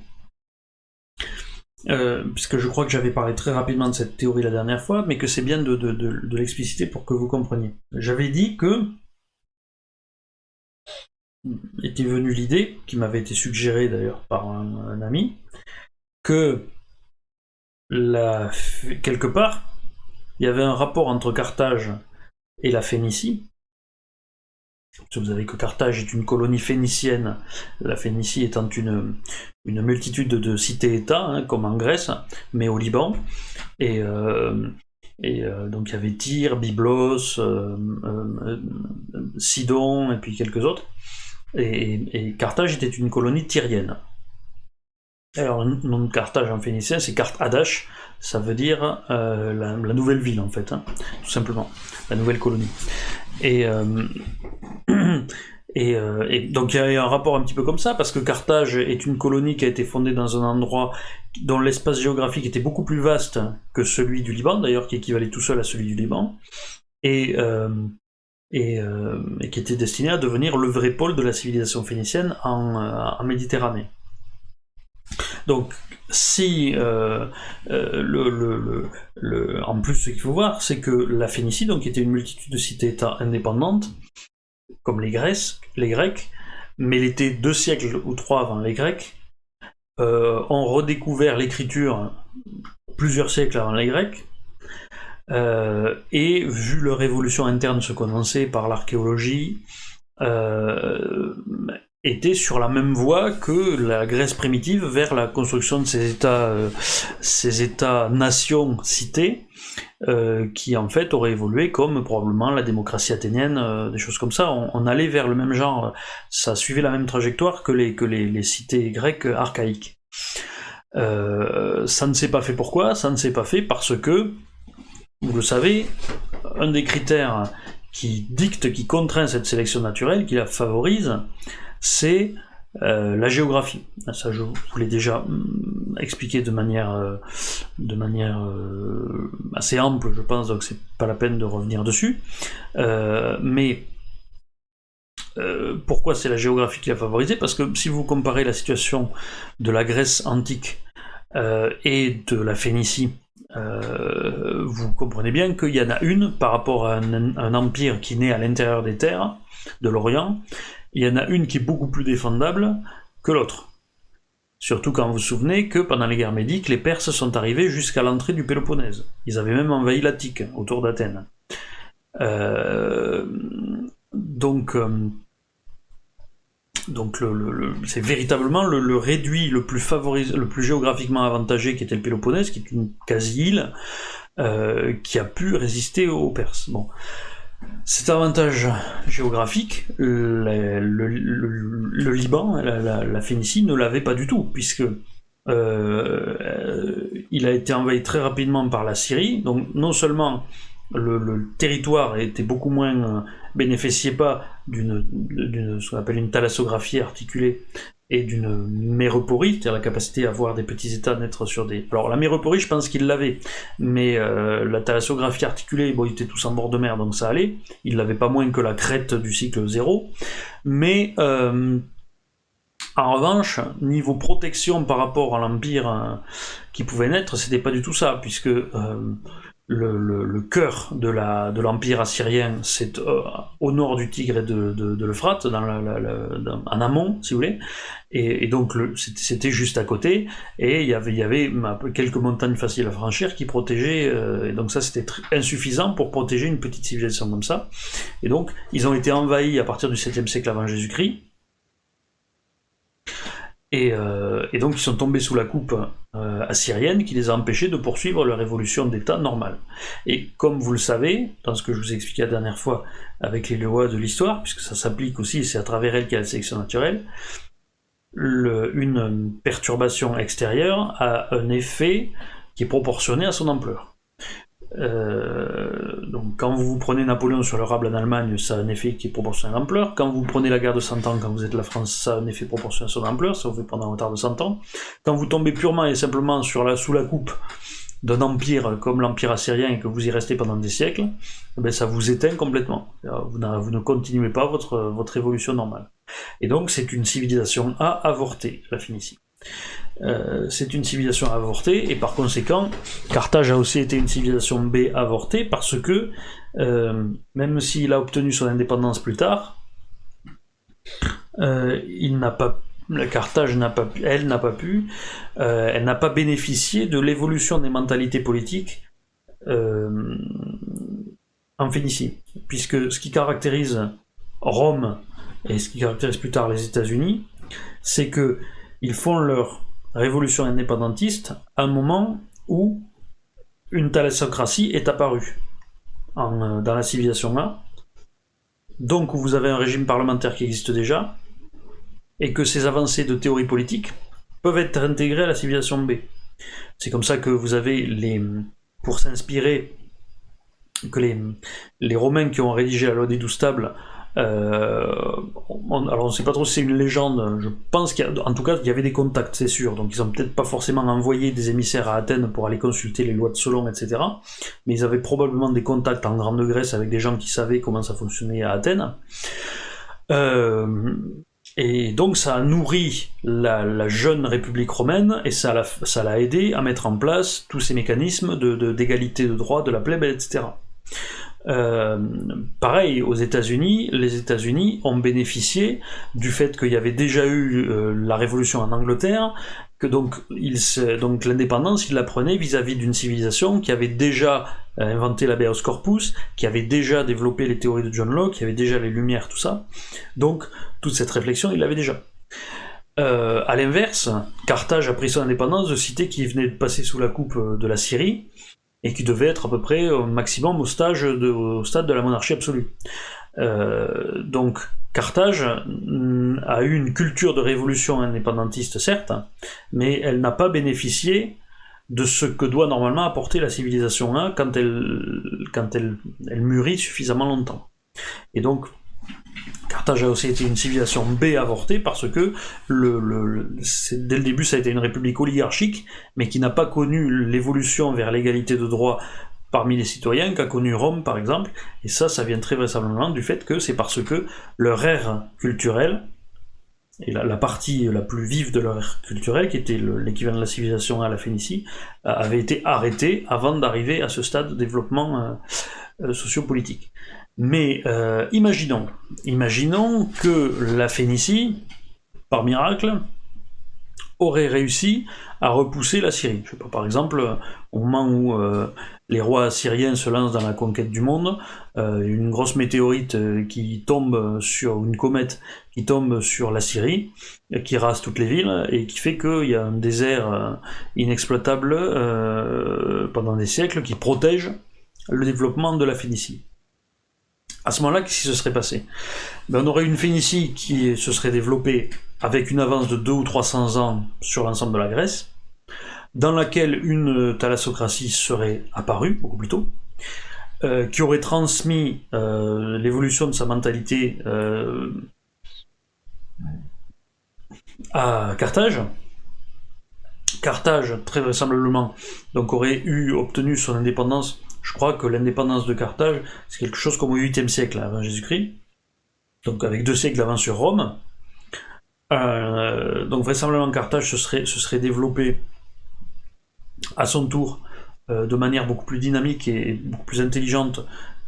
euh, puisque je crois que j'avais parlé très rapidement de cette théorie la dernière fois, mais que c'est bien de, l'expliciter pour que vous compreniez. J'avais dit que était venue l'idée, qui m'avait été suggérée d'ailleurs par un, ami, que quelque part, il y avait un rapport entre Carthage et la Phénicie, vous savez que Carthage est une colonie phénicienne, la Phénicie étant une, une multitude de cités-États, hein, comme en Grèce, mais au Liban. Et, euh, et euh, donc il y avait Tyr, Byblos, euh, Sidon, et puis quelques autres. Et, Carthage était une colonie tyrienne. Alors, le nom de Carthage en phénicien, c'est Adash, ça veut dire la, nouvelle ville en fait, hein, tout simplement, la nouvelle colonie. Et, euh, <clears throat> euh, donc il y a un rapport un petit peu comme ça, parce que Carthage est une colonie qui a été fondée dans un endroit dont l'espace géographique était beaucoup plus vaste que celui du Liban, d'ailleurs, qui équivalait tout seul à celui du Liban, et, euh, qui était destiné à devenir le vrai pôle de la civilisation phénicienne en, en Méditerranée. Donc si euh, euh, le, le, en plus ce qu'il faut voir, c'est que la Phénicie, donc était une multitude de cités-États indépendantes, comme les, Grecs, les Grecs, mais elle était deux siècles ou trois avant les Grecs, euh, ont redécouvert l'écriture plusieurs siècles avant les Grecs, et vu leur évolution interne se condenser par l'archéologie, était sur la même voie que la Grèce primitive vers la construction de ces États, euh, États-nations cités, euh, qui en fait auraient évolué comme probablement la démocratie athénienne, euh, des choses comme ça. On, allait vers le même genre, ça suivait la même trajectoire que les, que les, cités grecques archaïques. ça ne s'est pas fait pourquoi? Ça ne s'est pas fait parce que, vous le savez, un des critères qui dicte, qui contraint cette sélection naturelle, qui la favorise, c'est euh, la géographie. Ça, je vous l'ai déjà mm, expliqué de manière, euh, euh, assez ample, je pense, donc c'est pas la peine de revenir dessus. mais pourquoi c'est la géographie qui a favorisé? Parce que si vous comparez la situation de la Grèce antique et de la Phénicie, vous comprenez bien qu'il y en a une par rapport à un empire qui naît à l'intérieur des terres de l'Orient il y en a une qui est beaucoup plus défendable que l'autre. Surtout quand vous vous souvenez que pendant les guerres médiques, les Perses sont arrivés jusqu'à l'entrée du Péloponnèse. Ils avaient même envahi l'Attique, autour d'Athènes. Euh, donc, euh, c'est véritablement le, réduit le plus favorisé, le plus géographiquement avantagé qui était le Péloponnèse, qui est une quasi-île, euh, qui a pu résister aux Perses. Cet avantage géographique, le, Liban, la, Phénicie, ne l'avait pas du tout, puisque euh, il a été envahi très rapidement par la Syrie. Donc non seulement le, territoire était beaucoup moins bénéficiait pas d'une, ce qu'on appelle une thalassographie articulée et d'une méroporie, c'est-à-dire la capacité à voir des petits états naître sur des... Alors la méroporie, je pense qu'il l'avait, mais euh, la thalassographie articulée, bon, ils étaient tous en bord de mer, donc ça allait. Il l'avait pas moins que la crête du cycle zéro. Mais euh, en revanche, niveau protection par rapport à l'empire euh, qui pouvait naître, c'était pas du tout ça, puisque le, cœur de l'empire assyrien, c'est euh, au nord du Tigre et de, l'Euphrate, en amont, si vous voulez, et, donc c'était juste à côté, et il y avait, y avait quelques montagnes faciles à franchir qui protégeaient, euh, et donc ça c'était insuffisant pour protéger une petite civilisation comme ça, et donc ils ont été envahis à partir du 7e siècle avant Jésus-Christ, euh, et, donc ils sont tombés sous la coupe euh, assyrienne qui les a empêchés de poursuivre leur évolution d'état normale. Et comme vous le savez, dans ce que je vous ai expliqué la dernière fois avec les lois de l'histoire, puisque ça s'applique aussi, c'est à travers elles qu'il y a la sélection naturelle, une perturbation extérieure a un effet qui est proportionné à son ampleur. Euh, donc quand vous prenez Napoléon sur le Rable en Allemagne, ça a un effet qui est proportionnel à l'ampleur. Quand vous prenez la guerre de 100 ans, quand vous êtes la France, ça a un effet proportionnel à son ampleur, ça vous fait pendant un retard de 100 ans. Quand vous tombez purement et simplement sur la, sous la coupe d'un empire comme l'empire assyrien et que vous y restez pendant des siècles, eh ben ça vous éteint complètement. Vous, vous ne continuez pas votre, votre évolution normale. Et donc c'est une civilisation à avorter, la Phénicie. Euh, c'est une civilisation avortée, et par conséquent, Carthage a aussi été une civilisation B avortée, parce que, euh, même s'il a obtenu son indépendance plus tard, euh, il n'a pas Carthage n'a pas elle n'a pas pu, elle n'a pas bénéficié de l'évolution des mentalités politiques en Phénicie, puisque ce qui caractérise Rome et ce qui caractérise plus tard les États-Unis, c'est que ils font leur révolution indépendantiste un moment où une thalassocratie est apparue euh, dans la civilisation A. Donc vous avez un régime parlementaire qui existe déjà, et que ces avancées de théorie politique peuvent être intégrées à la civilisation B. C'est comme ça que vous avez les. pour s'inspirer, que les, les Romains qui ont rédigé la loi des douze tables euh, alors on ne sait pas trop si c'est une légende, je pense qu'en tout cas il y avait des contacts, c'est sûr, donc ils ont peut-être pas forcément envoyé des émissaires à Athènes pour aller consulter les lois de Solon, etc. Mais ils avaient probablement des contacts en Grande Grèce avec des gens qui savaient comment ça fonctionnait à Athènes. Euh, et donc ça a nourri la, jeune République romaine et ça l'a, aidé à mettre en place tous ces mécanismes de, d'égalité de droit de la plèbe, etc. Euh, pareil, aux États-Unis, les États-Unis ont bénéficié du fait qu'il y avait déjà eu euh, la révolution en Angleterre, que donc, l'indépendance, ils la prenaient vis-à-vis d'une civilisation qui avait déjà euh, inventé l'habeas corpus, qui avait déjà développé les théories de John Locke, qui avait déjà les Lumières, tout ça. Donc, toute cette réflexion, ils l'avaient déjà. Euh, à l'inverse, Carthage a pris son indépendance de cités qui venaient de passer sous la coupe de la Syrie, et qui devait être à peu près au maximum au, stade de la monarchie absolue. Euh, donc Carthage a eu une culture de révolution indépendantiste, certes, mais elle n'a pas bénéficié de ce que doit normalement apporter la civilisation 1 quand elle, quand elle mûrit suffisamment longtemps. Et donc, Carthage a aussi été une civilisation B avortée parce que le, dès le début ça a été une république oligarchique, mais qui n'a pas connu l'évolution vers l'égalité de droit parmi les citoyens qu'a connu Rome par exemple, et ça ça vient très vraisemblablement du fait que c'est parce que leur ère culturelle, et la, partie la plus vive de leur ère culturelle, qui était l'équivalent de la civilisation à la Phénicie, avait été arrêtée avant d'arriver à ce stade de développement euh, euh, sociopolitique. Mais euh, imaginons, imaginons que la Phénicie, par miracle, aurait réussi à repousser la Syrie. Par exemple, au moment où euh, les rois syriens se lancent dans la conquête du monde, euh, une grosse météorite qui tombe sur une comète qui tombe sur la Syrie, qui rase toutes les villes et qui fait qu'il y a un désert inexploitable pendant des siècles qui protège le développement de la Phénicie. À ce moment-là, qu'est-ce qui se serait passé? Ben, On aurait une Phénicie qui se serait développée avec une avance de 2 ou 300 ans sur l'ensemble de la Grèce, dans laquelle une thalassocratie serait apparue beaucoup plus tôt, qui aurait transmis l'évolution de sa mentalité à Carthage. Carthage, très vraisemblablement, donc aurait eu obtenu son indépendance. Je crois que l'indépendance de Carthage, c'est quelque chose comme au 8e siècle avant Jésus-Christ, donc avec deux siècles d'avance sur Rome. Euh, donc vraisemblablement Carthage se serait, se serait développé à son tour euh, de manière beaucoup plus dynamique et beaucoup plus intelligente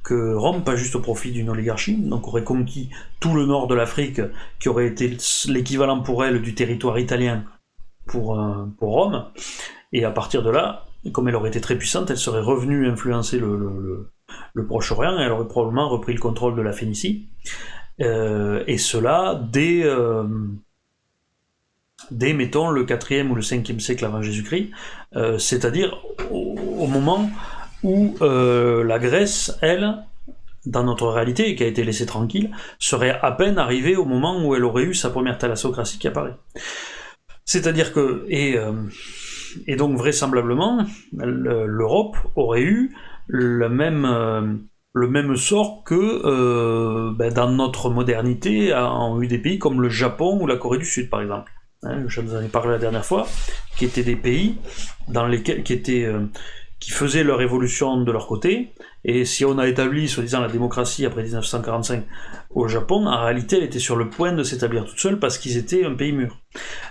que Rome, pas juste au profit d'une oligarchie, donc aurait conquis tout le nord de l'Afrique, qui aurait été l'équivalent pour elle du territoire italien pour, euh, pour Rome, et à partir de là, comme elle aurait été très puissante, elle serait revenue influencer le, Proche-Orient, et elle aurait probablement repris le contrôle de la Phénicie, euh, et cela dès, euh, dès, mettons, le 4e ou le 5e siècle avant Jésus-Christ, c'est-à-dire au moment où euh, la Grèce, elle, dans notre réalité, qui a été laissée tranquille, serait à peine arrivée au moment où elle aurait eu sa première thalassocratie qui apparaît. C'est-à-dire que, et, euh, et donc vraisemblablement, l'Europe aurait eu le même, euh, le même sort que ben, dans notre modernité ont eu des pays comme le Japon ou la Corée du Sud, par exemple. Hein, je vous en ai parlé la dernière fois, qui étaient des pays dans lesquels, qui étaient qui faisaient leur évolution de leur côté. Et si on a établi, soi-disant, la démocratie après 1945 au Japon, en réalité, elle était sur le point de s'établir toute seule parce qu'ils étaient un pays mûr.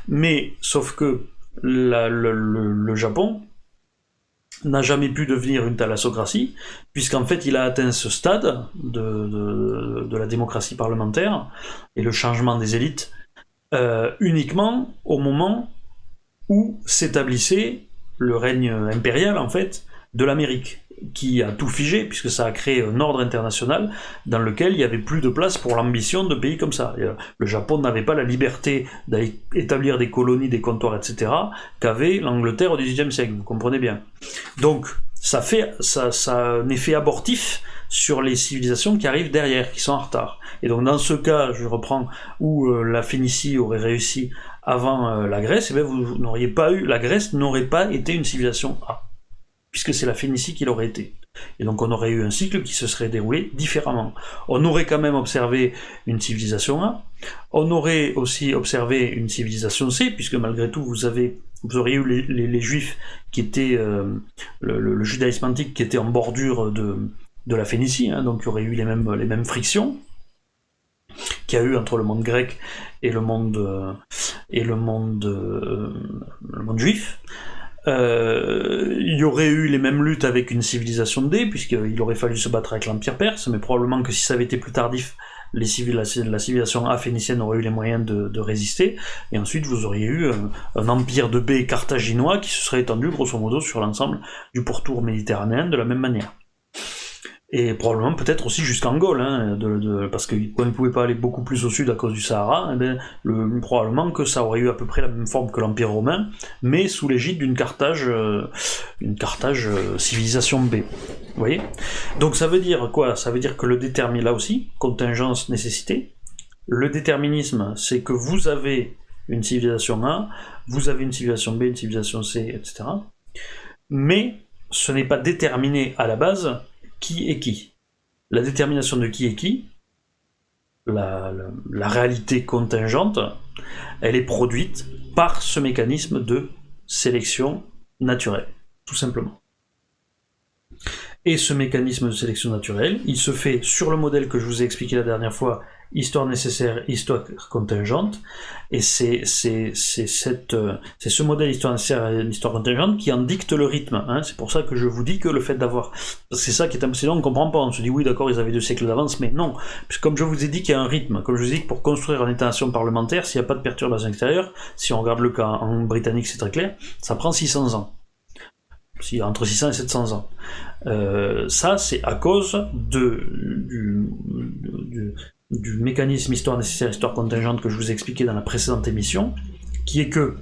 Mais, sauf que le, Japon n'a jamais pu devenir une thalassocratie, puisqu'en fait, il a atteint ce stade de, la démocratie parlementaire et le changement des élites euh, uniquement au moment où s'établissait le règne impérial en fait de l'Amérique, qui a tout figé, puisque ça a créé un ordre international dans lequel il n'y avait plus de place pour l'ambition de pays comme ça. Euh, le Japon n'avait pas la liberté d'établir des colonies, des comptoirs, etc., qu'avait l'Angleterre au XVIIIe siècle, vous comprenez bien. Donc, ça fait ça, ça un effet abortif sur les civilisations qui arrivent derrière, qui sont en retard. Et donc dans ce cas, je reprends, où euh, la Phénicie aurait réussi avant euh, la Grèce, et eh bien vous n'auriez pas eu, la Grèce n'aurait pas été une civilisation A, puisque c'est la Phénicie qui l'aurait été. Et donc on aurait eu un cycle qui se serait déroulé différemment. On aurait quand même observé une civilisation A, on aurait aussi observé une civilisation C, puisque malgré tout vous avez auriez eu les, juifs qui étaient euh, le, judaïsme antique qui était en bordure de, la Phénicie, hein, donc il y aurait eu les mêmes, frictions qu'il y a eu entre le monde grec et le monde, euh, et le monde, euh, le monde juif. Euh, il y aurait eu les mêmes luttes avec une civilisation D, puisqu'il aurait fallu se battre avec l'Empire perse, mais probablement que si ça avait été plus tardif, la, civilisation aphénicienne aurait eu les moyens de, résister, et ensuite vous auriez eu un, empire de B carthaginois qui se serait étendu grosso modo sur l'ensemble du pourtour méditerranéen de la même manière et probablement peut-être aussi jusqu'en Gaule, hein, parce qu'on ne pouvait pas aller beaucoup plus au sud à cause du Sahara, eh bien, le, probablement que ça aurait eu à peu près la même forme que l'Empire romain, mais sous l'égide d'une Carthage, euh, Carthage euh, civilisation B. Vous voyez? Donc ça veut dire quoi? Ça veut dire que le déterminisme, là aussi, contingence, nécessité, le déterminisme, c'est que vous avez une civilisation A, vous avez une civilisation B, une civilisation C, etc. Mais ce n'est pas déterminé à la base qui est qui. La détermination de qui est qui, la, réalité contingente, elle est produite par ce mécanisme de sélection naturelle, tout simplement. Et ce mécanisme de sélection naturelle, il se fait sur le modèle que je vous ai expliqué la dernière fois, histoire nécessaire, histoire contingente, et c'est ce modèle histoire nécessaire, histoire contingente qui en dicte le rythme. Hein. C'est pour ça que je vous dis que le fait d'avoir, c'est ça qui est important, on ne comprend pas, on se dit oui d'accord ils avaient deux siècles d'avance, mais non, Puisque comme je vous ai dit qu'il y a un rythme, comme je vous ai dit que pour construire une état-nation parlementaire, s'il n'y a pas de perturbation extérieure, si on regarde le cas en britannique c'est très clair, ça prend 600 ans entre 600 et 700 ans. Euh, ça, c'est à cause de, du, mécanisme histoire nécessaire, histoire contingente que je vous ai expliqué dans la précédente émission, qui est que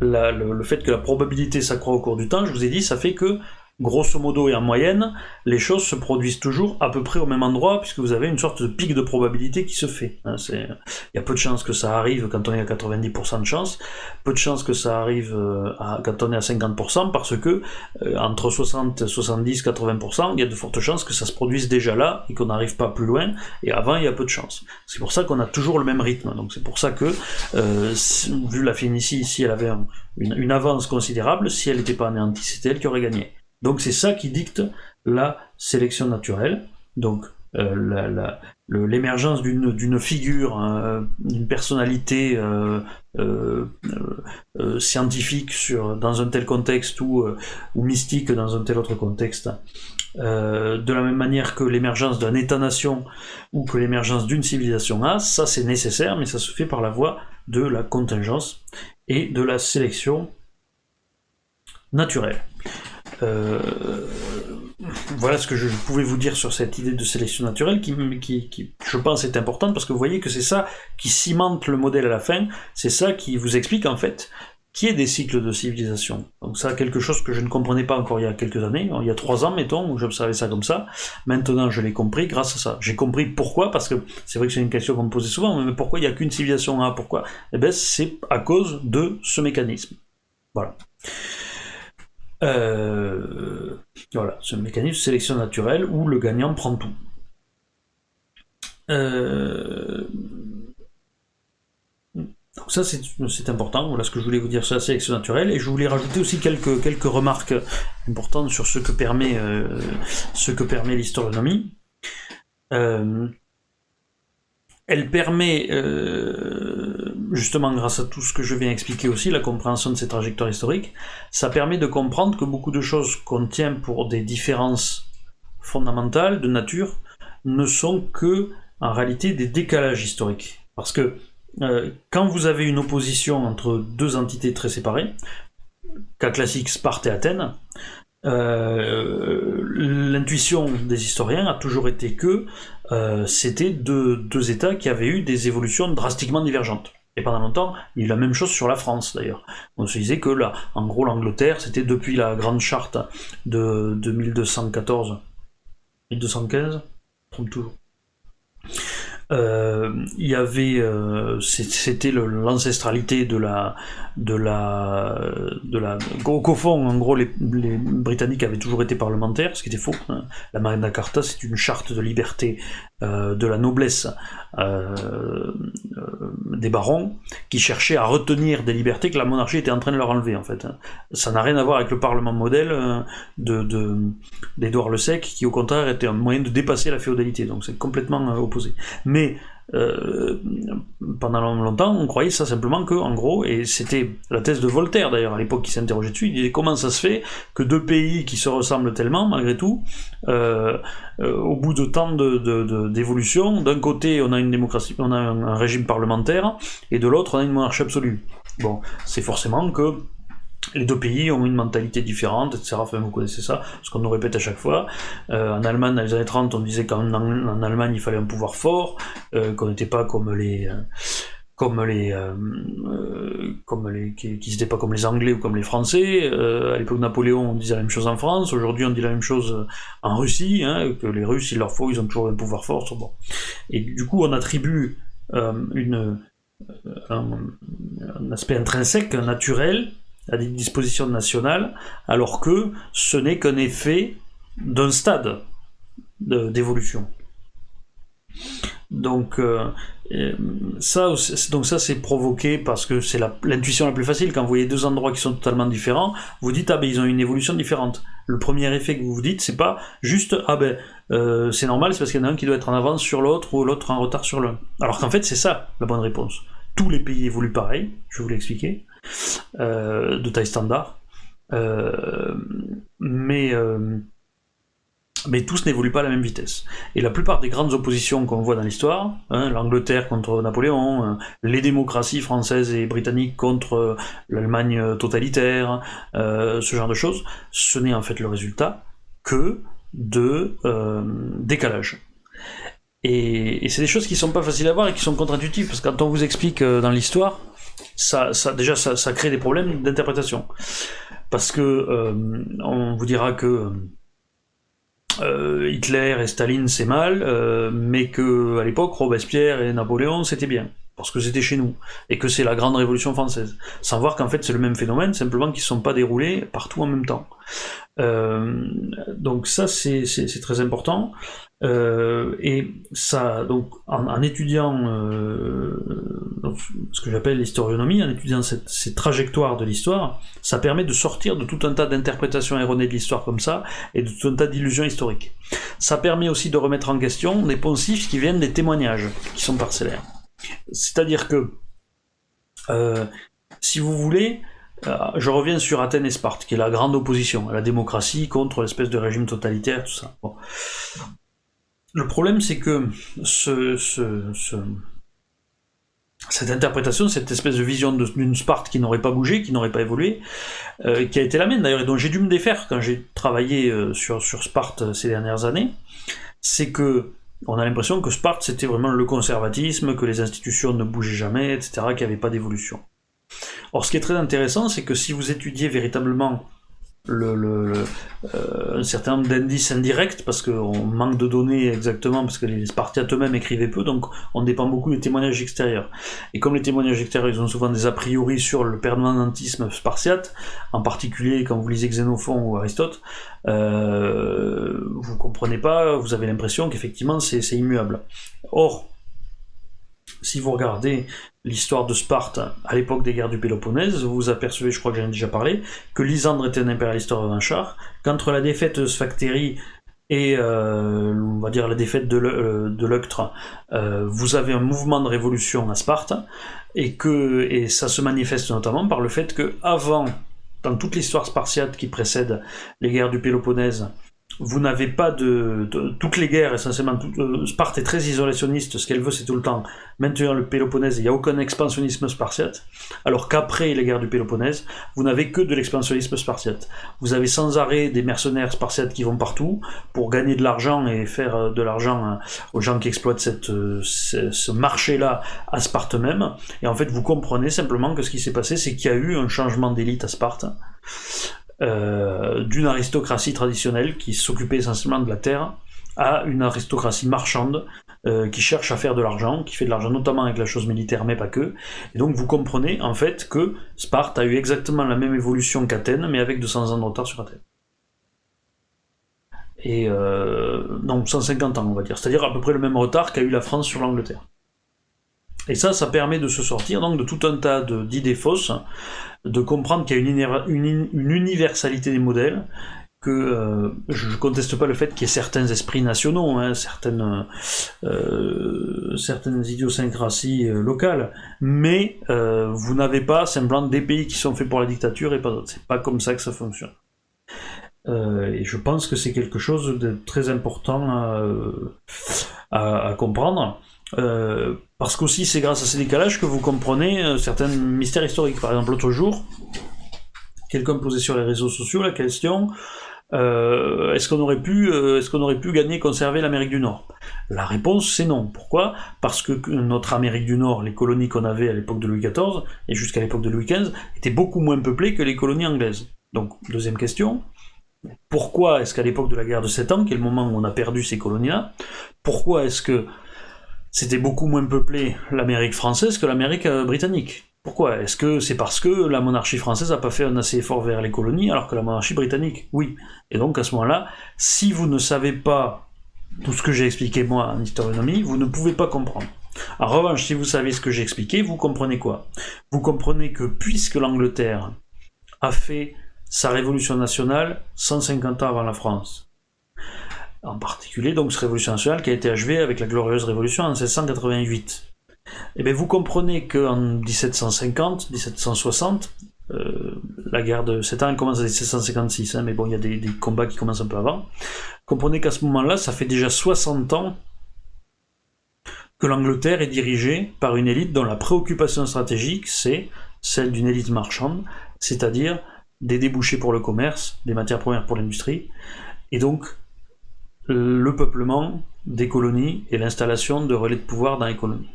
le, fait que la probabilité s'accroît au cours du temps, je vous ai dit, ça fait que grosso modo et en moyenne, les choses se produisent toujours à peu près au même endroit, puisque vous avez une sorte de pic de probabilité qui se fait. Hein, il y a peu de chances que ça arrive quand on est à 90% de chance, peu de chances que ça arrive euh, quand on est à 50%, parce que euh, entre 60, 70, 80%, il y a de fortes chances que ça se produise déjà là et qu'on n'arrive pas plus loin, et avant il y a peu de chances. C'est pour ça qu'on a toujours le même rythme. Donc c'est pour ça que, euh, vu la Phénicie, si elle avait une, une avance considérable, si elle n'était pas anéantie, c'était elle qui aurait gagné. Donc c'est ça qui dicte la sélection naturelle. Donc euh, l'émergence d'une figure, hein, d'une personnalité euh, euh, scientifique dans un tel contexte ou, ou mystique dans un tel autre contexte, de la même manière que l'émergence d'un État-nation ou que l'émergence d'une civilisation A, ça c'est nécessaire, mais ça se fait par la voie de la contingence et de la sélection naturelle. Euh, voilà ce que je pouvais vous dire sur cette idée de sélection naturelle qui, je pense, est importante parce que vous voyez que c'est ça qui cimente le modèle à la fin, c'est ça qui vous explique en fait qui est des cycles de civilisation. Donc ça, quelque chose que je ne comprenais pas encore il y a quelques années, il y a trois ans, mettons, où j'observais ça comme ça. Maintenant, je l'ai compris grâce à ça. J'ai compris pourquoi, parce que c'est vrai que c'est une question qu'on me posait souvent, mais pourquoi il n'y a qu'une civilisation A Pourquoi? Eh bien, c'est à cause de ce mécanisme. Voilà. Euh, voilà, ce mécanisme de sélection naturelle où le gagnant prend tout. Euh, donc ça c'est important, voilà ce que je voulais vous dire sur la sélection naturelle, et je voulais rajouter aussi quelques, quelques remarques importantes sur ce que permet, euh, ce que permet l'historionomie. Elle permet justement grâce à tout ce que je viens expliquer aussi, la compréhension de ces trajectoires historiques, ça permet de comprendre que beaucoup de choses qu'on tient pour des différences fondamentales de nature ne sont que en réalité des décalages historiques. Parce que euh, quand vous avez une opposition entre deux entités très séparées, cas classique Sparte et Athènes, euh, l'intuition des historiens a toujours été que euh, c'était deux États qui avaient eu des évolutions drastiquement divergentes. Et pendant longtemps, il y a eu la même chose sur la France d'ailleurs. On se disait que là, en gros, l'Angleterre, c'était depuis la Grande Charte de, de 1214, 1215, trompe toujours. Euh, il y avait, euh, c'était l'ancestralité de la, de la, de la. Au fond, en gros, les, Britanniques avaient toujours été parlementaires, ce qui était faux. Hein. La Magna Carta, c'est une charte de liberté euh, de la noblesse des barons qui cherchaient à retenir des libertés que la monarchie était en train de leur enlever en fait. Ça n'a rien à voir avec le parlement modèle de, d'Édouard le Sec qui au contraire était un moyen de dépasser la féodalité, donc c'est complètement opposé. Mais euh, pendant longtemps, on croyait ça simplement que, en gros, et c'était la thèse de Voltaire d'ailleurs à l'époque qui s'interrogeait dessus, il disait comment ça se fait que deux pays qui se ressemblent tellement, malgré tout, euh, euh, au bout de tant d'évolution, d'un côté on a une démocratie, on a un régime parlementaire, et de l'autre on a une monarchie absolue. Bon, c'est forcément que les deux pays ont une mentalité différente, etc. Enfin, vous connaissez ça, ce qu'on nous répète à chaque fois. Euh, en Allemagne, dans les années 30, on disait qu'en en Allemagne, il fallait un pouvoir fort, euh, qu'on n'était pas comme les... Euh, comme les, comme les, qui n'étaient pas comme les Anglais ou comme les Français. à l'époque de Napoléon, on disait la même chose en France. Aujourd'hui, on dit la même chose en Russie, hein, que les Russes, il leur faut, ils ont toujours un pouvoir fort. Bon. Et du coup, on attribue une, un, un, aspect intrinsèque, naturel, à des dispositions nationales, alors que ce n'est qu'un effet d'un stade d'évolution. Donc, euh, euh, ça, donc ça c'est provoqué parce que c'est l'intuition la, plus facile. Quand vous voyez deux endroits qui sont totalement différents, vous dites ah ben ils ont une évolution différente. Le premier effet que vous vous dites, c'est pas juste ah ben euh, c'est normal, c'est parce qu'il y en a un qui doit être en avance sur l'autre ou l'autre en retard sur l'un. Alors qu'en fait c'est ça la bonne réponse. Tous les pays évoluent pareil, je vous l'expliquer. Euh, de taille standard. Euh, mais euh, mais tous n'évoluent pas à la même vitesse. Et la plupart des grandes oppositions qu'on voit dans l'histoire, hein, l'Angleterre contre Napoléon, les démocraties françaises et britanniques contre l'Allemagne totalitaire, ce genre de choses, ce n'est en fait le résultat que de décalage. Et, et c'est des choses qui sont pas faciles à voir et qui sont contre-intuitives, parce que quand on vous explique dans l'histoire, ça, déjà, ça, crée des problèmes d'interprétation. parce que on vous dira que Hitler et Staline c'est mal, mais que à l'époque Robespierre et Napoléon c'était bien parce que c'était chez nous, et que c'est la grande révolution française. Sans voir qu'en fait c'est le même phénomène, simplement qu'ils ne sont pas déroulés partout en même temps. Euh, donc ça c'est très important. Euh, et ça, donc en, étudiant euh, ce que j'appelle l'historionomie, en étudiant ces trajectoires de l'histoire, ça permet de sortir de tout un tas d'interprétations erronées de l'histoire comme ça, et de tout un tas d'illusions historiques. Ça permet aussi de remettre en question des poncifs qui viennent des témoignages, qui sont parcellaires. C'est-à-dire que, euh, si vous voulez, je reviens sur Athènes et Sparte, qui est la grande opposition à la démocratie contre l'espèce de régime totalitaire, tout ça. Le problème, c'est que cette interprétation, cette espèce de vision d'une Sparte qui n'aurait pas bougé, qui n'aurait pas évolué, euh, qui a été la mienne d'ailleurs, et dont j'ai dû me défaire quand j'ai travaillé sur, sur Sparte ces dernières années, c'est que on a l'impression que Sparte c'était vraiment le conservatisme, que les institutions ne bougeaient jamais, etc., qu'il n'y avait pas d'évolution. Or, ce qui est très intéressant, c'est que si vous étudiez véritablement euh, un certain nombre d'indices indirects, parce qu'on manque de données exactement, parce que les Spartiates eux-mêmes écrivaient peu, donc on dépend beaucoup des témoignages extérieurs. Et comme les témoignages extérieurs, ils ont souvent des a priori sur le permanentisme spartiate, en particulier quand vous lisez Xénophon ou Aristote, euh, vous comprenez pas, vous avez l'impression qu'effectivement c'est immuable. Or, si vous regardez l'histoire de Sparte à l'époque des guerres du Péloponnèse, vous apercevez, je crois que j'en ai déjà parlé, que Lysandre était un impérialiste revanchard, qu'entre la défaite de Sphactérie et euh, on va dire la défaite de l'Euctre, euh, vous avez un mouvement de révolution à Sparte, et et ça se manifeste notamment par le fait que avant, dans toute l'histoire spartiate qui précède les guerres du Péloponnèse, vous n'avez pas de, toutes les guerres essentiellement euh, Sparte est très isolationniste ce qu'elle veut c'est tout le temps maintenir le Péloponnèse il n'y a aucun expansionnisme spartiate alors qu'après les guerres du Péloponnèse vous n'avez que de l'expansionnisme spartiate. Vous avez sans arrêt des mercenaires spartiates qui vont partout pour gagner de l'argent et faire euh, de l'argent hein, aux gens qui exploitent euh, ce marché là à Sparte même. Et en fait vous comprenez simplement que ce qui s'est passé c'est qu'il y a eu un changement d'élite à Sparte euh, d'une aristocratie traditionnelle qui s'occupait essentiellement de la terre à une aristocratie marchande euh, qui cherche à faire de l'argent, qui fait de l'argent notamment avec la chose militaire, mais pas que. Et donc vous comprenez en fait que Sparte a eu exactement la même évolution qu'Athènes, mais avec 200 ans de retard sur Athènes. Et euh, non, 150 ans on va dire, c'est-à-dire à peu près le même retard qu'a eu la France sur l'Angleterre. Et ça, ça permet de se sortir donc de tout un tas d'idées fausses de comprendre qu'il y a une, universalité des modèles, que euh, je ne conteste pas le fait qu'il y ait certains esprits nationaux, hein, certaines, euh, certaines idiosyncrasies euh, locales, mais vous n'avez pas simplement des pays qui sont faits pour la dictature et pas d'autres. C'est pas comme ça que ça fonctionne. et je pense que c'est quelque chose de très important à comprendre. Euh, parce qu'aussi c'est grâce à ces décalages que vous comprenez euh, certains mystères historiques. Par exemple, l'autre jour, quelqu'un posait sur les réseaux sociaux la question euh, est-ce qu'on aurait pu, est-ce qu'on aurait pu gagner, conserver l'Amérique du Nord? La réponse c'est non. Pourquoi? Parce que notre Amérique du Nord, les colonies qu'on avait à l'époque de Louis XIV et jusqu'à l'époque de Louis XV, étaient beaucoup moins peuplées que les colonies anglaises. Donc deuxième question. Pourquoi est-ce qu'à l'époque de la guerre de Sept Ans, qui est le moment où on a perdu ces colonies-là, pourquoi est-ce que c'était beaucoup moins peuplé l'Amérique française que l'Amérique euh, britannique. Pourquoi? Est-ce que c'est parce que la monarchie française n'a pas fait un assez effort vers les colonies alors que la monarchie britannique? Oui. Et donc à ce moment-là, si vous ne savez pas tout ce que j'ai expliqué moi en historionomie, vous ne pouvez pas comprendre. En revanche, si vous savez ce que j'ai expliqué, vous comprenez quoi? Vous comprenez que puisque l'Angleterre a fait sa révolution nationale 150 ans avant la France, en particulier donc cette révolution nationale qui a été achevée avec la glorieuse révolution en 1788. Et bien vous comprenez qu'en 1750, 1760, euh, la guerre de 7 ans commence en 1756, hein, mais bon, il y a des, combats qui commencent un peu avant. Comprenez qu'à ce moment-là, ça fait déjà 60 ans que l'Angleterre est dirigée par une élite dont la préoccupation stratégique, c'est celle d'une élite marchande, c'est-à-dire des débouchés pour le commerce, des matières premières pour l'industrie, et donc le peuplement des colonies et l'installation de relais de pouvoir dans les colonies.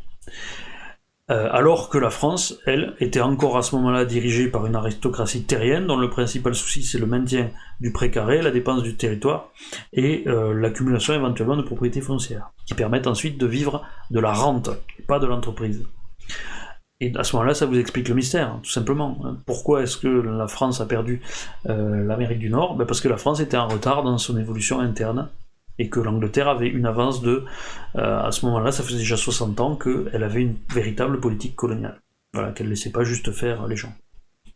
Euh, alors que la France, elle, était encore à ce moment-là dirigée par une aristocratie terrienne dont le principal souci c'est le maintien du précaré, la dépense du territoire et euh, l'accumulation éventuellement de propriétés foncières, qui permettent ensuite de vivre de la rente, pas de l'entreprise. Et à ce moment-là, ça vous explique le mystère, tout simplement. Pourquoi est-ce que la France a perdu euh, l'Amérique du Nord? Ben Parce que la France était en retard dans son évolution interne et que l'Angleterre avait une avance de, euh, à ce moment-là, ça faisait déjà 60 ans qu'elle avait une véritable politique coloniale. Voilà, qu'elle ne laissait pas juste faire les gens.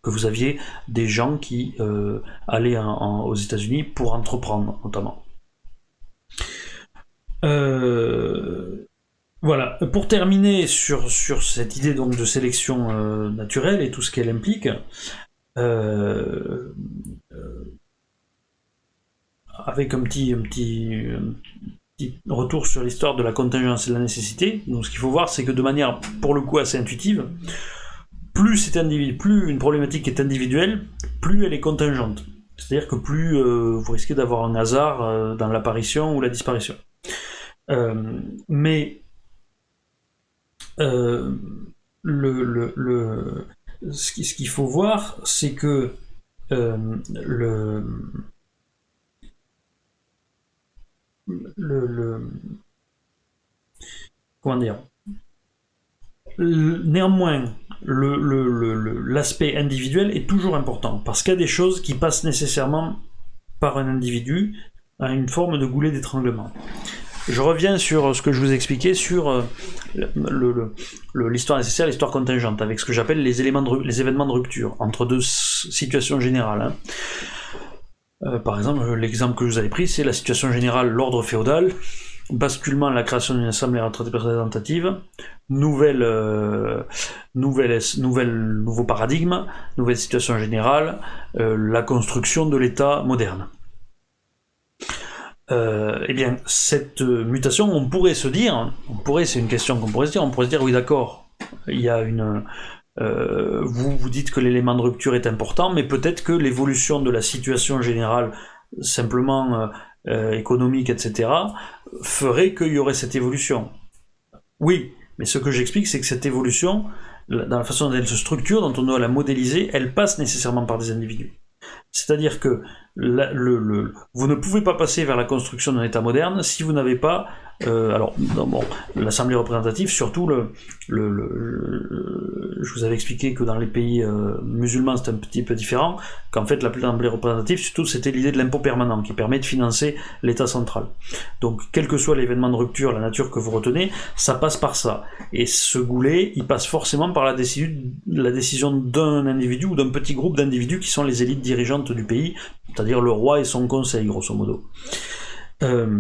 Que vous aviez des gens qui euh, allaient aux États-Unis pour entreprendre, notamment. Euh, voilà. Pour terminer sur, sur cette idée donc de sélection naturelle et tout ce qu'elle implique, avec un petit, un petit, retour sur l'histoire de la contingence et de la nécessité. Donc ce qu'il faut voir, c'est que de manière, pour le coup, assez intuitive, plus c'est plus une problématique est individuelle, plus elle est contingente. C'est-à-dire que plus euh, vous risquez d'avoir un hasard euh, dans l'apparition ou la disparition. Euh, mais le, ce qu'il faut voir, c'est que le, comment dire néanmoins l'aspect individuel est toujours important parce qu'il y a des choses qui passent nécessairement par un individu à une forme de goulet d'étranglement. Je reviens sur ce que je vous expliquais sur euh, l'histoire nécessaire, l'histoire contingente, avec ce que j'appelle les événements de rupture entre deux situations générales. Hein. Euh, par exemple, l'exemple que vous avais pris, c'est la situation générale, l'ordre féodal, basculement la création d'une assemblée représentative, nouvelle, euh, nouvelle, nouveau paradigme, nouvelle situation générale, euh, la construction de l'État moderne. eh bien, cette mutation, on pourrait se dire, on pourrait, c'est une question qu'on pourrait se dire, on pourrait se dire, oui d'accord, il y a une, euh, vous vous dites que l'élément de rupture est important, mais peut-être que l'évolution de la situation générale, simplement euh, euh, économique, etc., ferait qu'il y aurait cette évolution. Oui, mais ce que j'explique, c'est que cette évolution, dans la façon dont elle se structure, dont on doit la modéliser, elle passe nécessairement par des individus. C'est-à-dire que vous ne pouvez pas passer vers la construction d'un État moderne si vous n'avez pas euh, alors, bon, l'Assemblée représentative, surtout, le, le, je vous avais expliqué que dans les pays euh, musulmans, c'est un petit peu différent, qu'en fait, l'Assemblée représentative, surtout, c'était l'idée de l'impôt permanent, qui permet de financer l'État central. Donc, quel que soit l'événement de rupture, la nature que vous retenez, ça passe par ça. Et ce goulet, il passe forcément par la décision, la décision d'un individu ou d'un petit groupe d'individus qui sont les élites dirigeantes du pays, c'est-à-dire le roi et son conseil, grosso modo. Euh,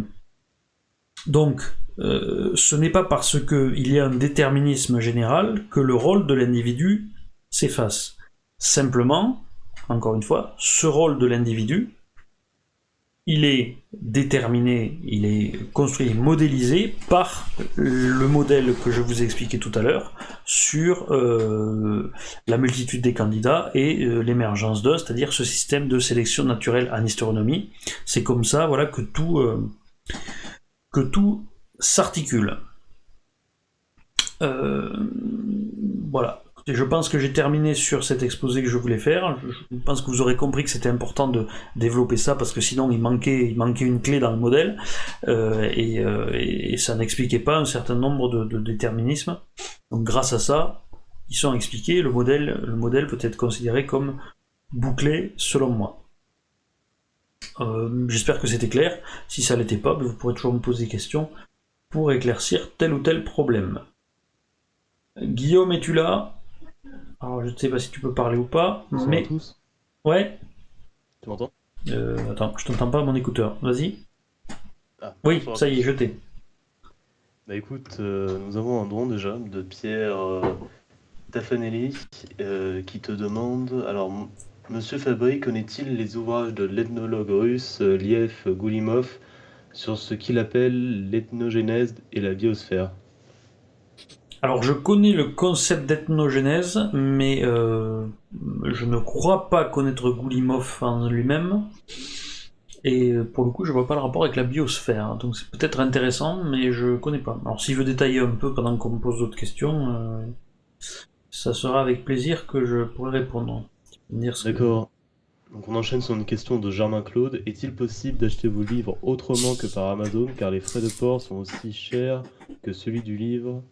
donc, euh, ce n'est pas parce qu'il y a un déterminisme général que le rôle de l'individu s'efface. Simplement, encore une fois, ce rôle de l'individu, il est déterminé, il est construit, modélisé par le modèle que je vous ai expliqué tout à l'heure sur euh, la multitude des candidats et euh, l'émergence d'eux, c'est-à-dire ce système de sélection naturelle en astronomie. C'est comme ça, voilà, que tout que tout s'articule. Euh, voilà. Je pense que j'ai terminé sur cet exposé que je voulais faire. Je pense que vous aurez compris que c'était important de développer ça parce que sinon il manquait, une clé dans le modèle euh, euh, et, ça n'expliquait pas un certain nombre de, de, déterminismes. Donc grâce à ça, ils sont expliqués. Le modèle, le modèle peut être considéré comme bouclé selon moi. Euh, j'espère que c'était clair. Si ça l'était pas, ben, vous pourrez toujours me poser des questions pour éclaircir tel ou tel problème. Guillaume, es-tu là? Alors, je ne sais pas si tu peux parler ou pas, mais. Tous? Ouais. Tu m'entends? Euh, Attends, je t'entends pas mon écouteur. Vas-y. Ah, oui, ça y est, je t'ai. Bah écoute, euh, nous avons un don déjà de Pierre Taffanelli qui te demande. Alors, Monsieur Fabry connaît-il les ouvrages de l'ethnologue russe euh, Liev Goulimov sur ce qu'il appelle l'ethnogénèse et la biosphère? Alors je connais le concept d'ethnogénèse, mais euh, je ne crois pas connaître Goulimov en lui-même. Et euh, pour le coup, je vois pas le rapport avec la biosphère. Donc c'est peut-être intéressant, mais je connais pas. Alors s'il veut détailler un peu pendant qu'on me pose d'autres questions. ça sera avec plaisir que je pourrai répondre. D'accord. Donc on enchaîne sur une question de Germain Claude. Est-il possible d'acheter vos livres autrement que par Amazon? Car les frais de port sont aussi chers que celui du livre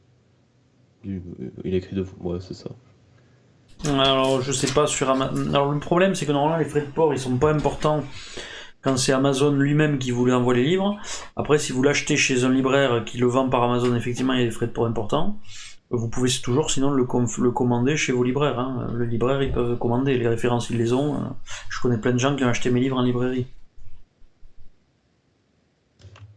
du... Il écrit de vous. Ouais, c'est ça. Alors je sais pas sur Amazon. Alors le problème c'est que normalement les frais de port ils sont pas importants quand c'est Amazon lui-même qui voulait envoyer les livres. Après si vous l'achetez chez un libraire qui le vend par Amazon effectivement il y a des frais de port importants. Vous pouvez toujours sinon le, le commander chez vos libraires. Hein. Le libraire, ils peuvent commander. Les références, ils les ont. Je connais plein de gens qui ont acheté mes livres en librairie.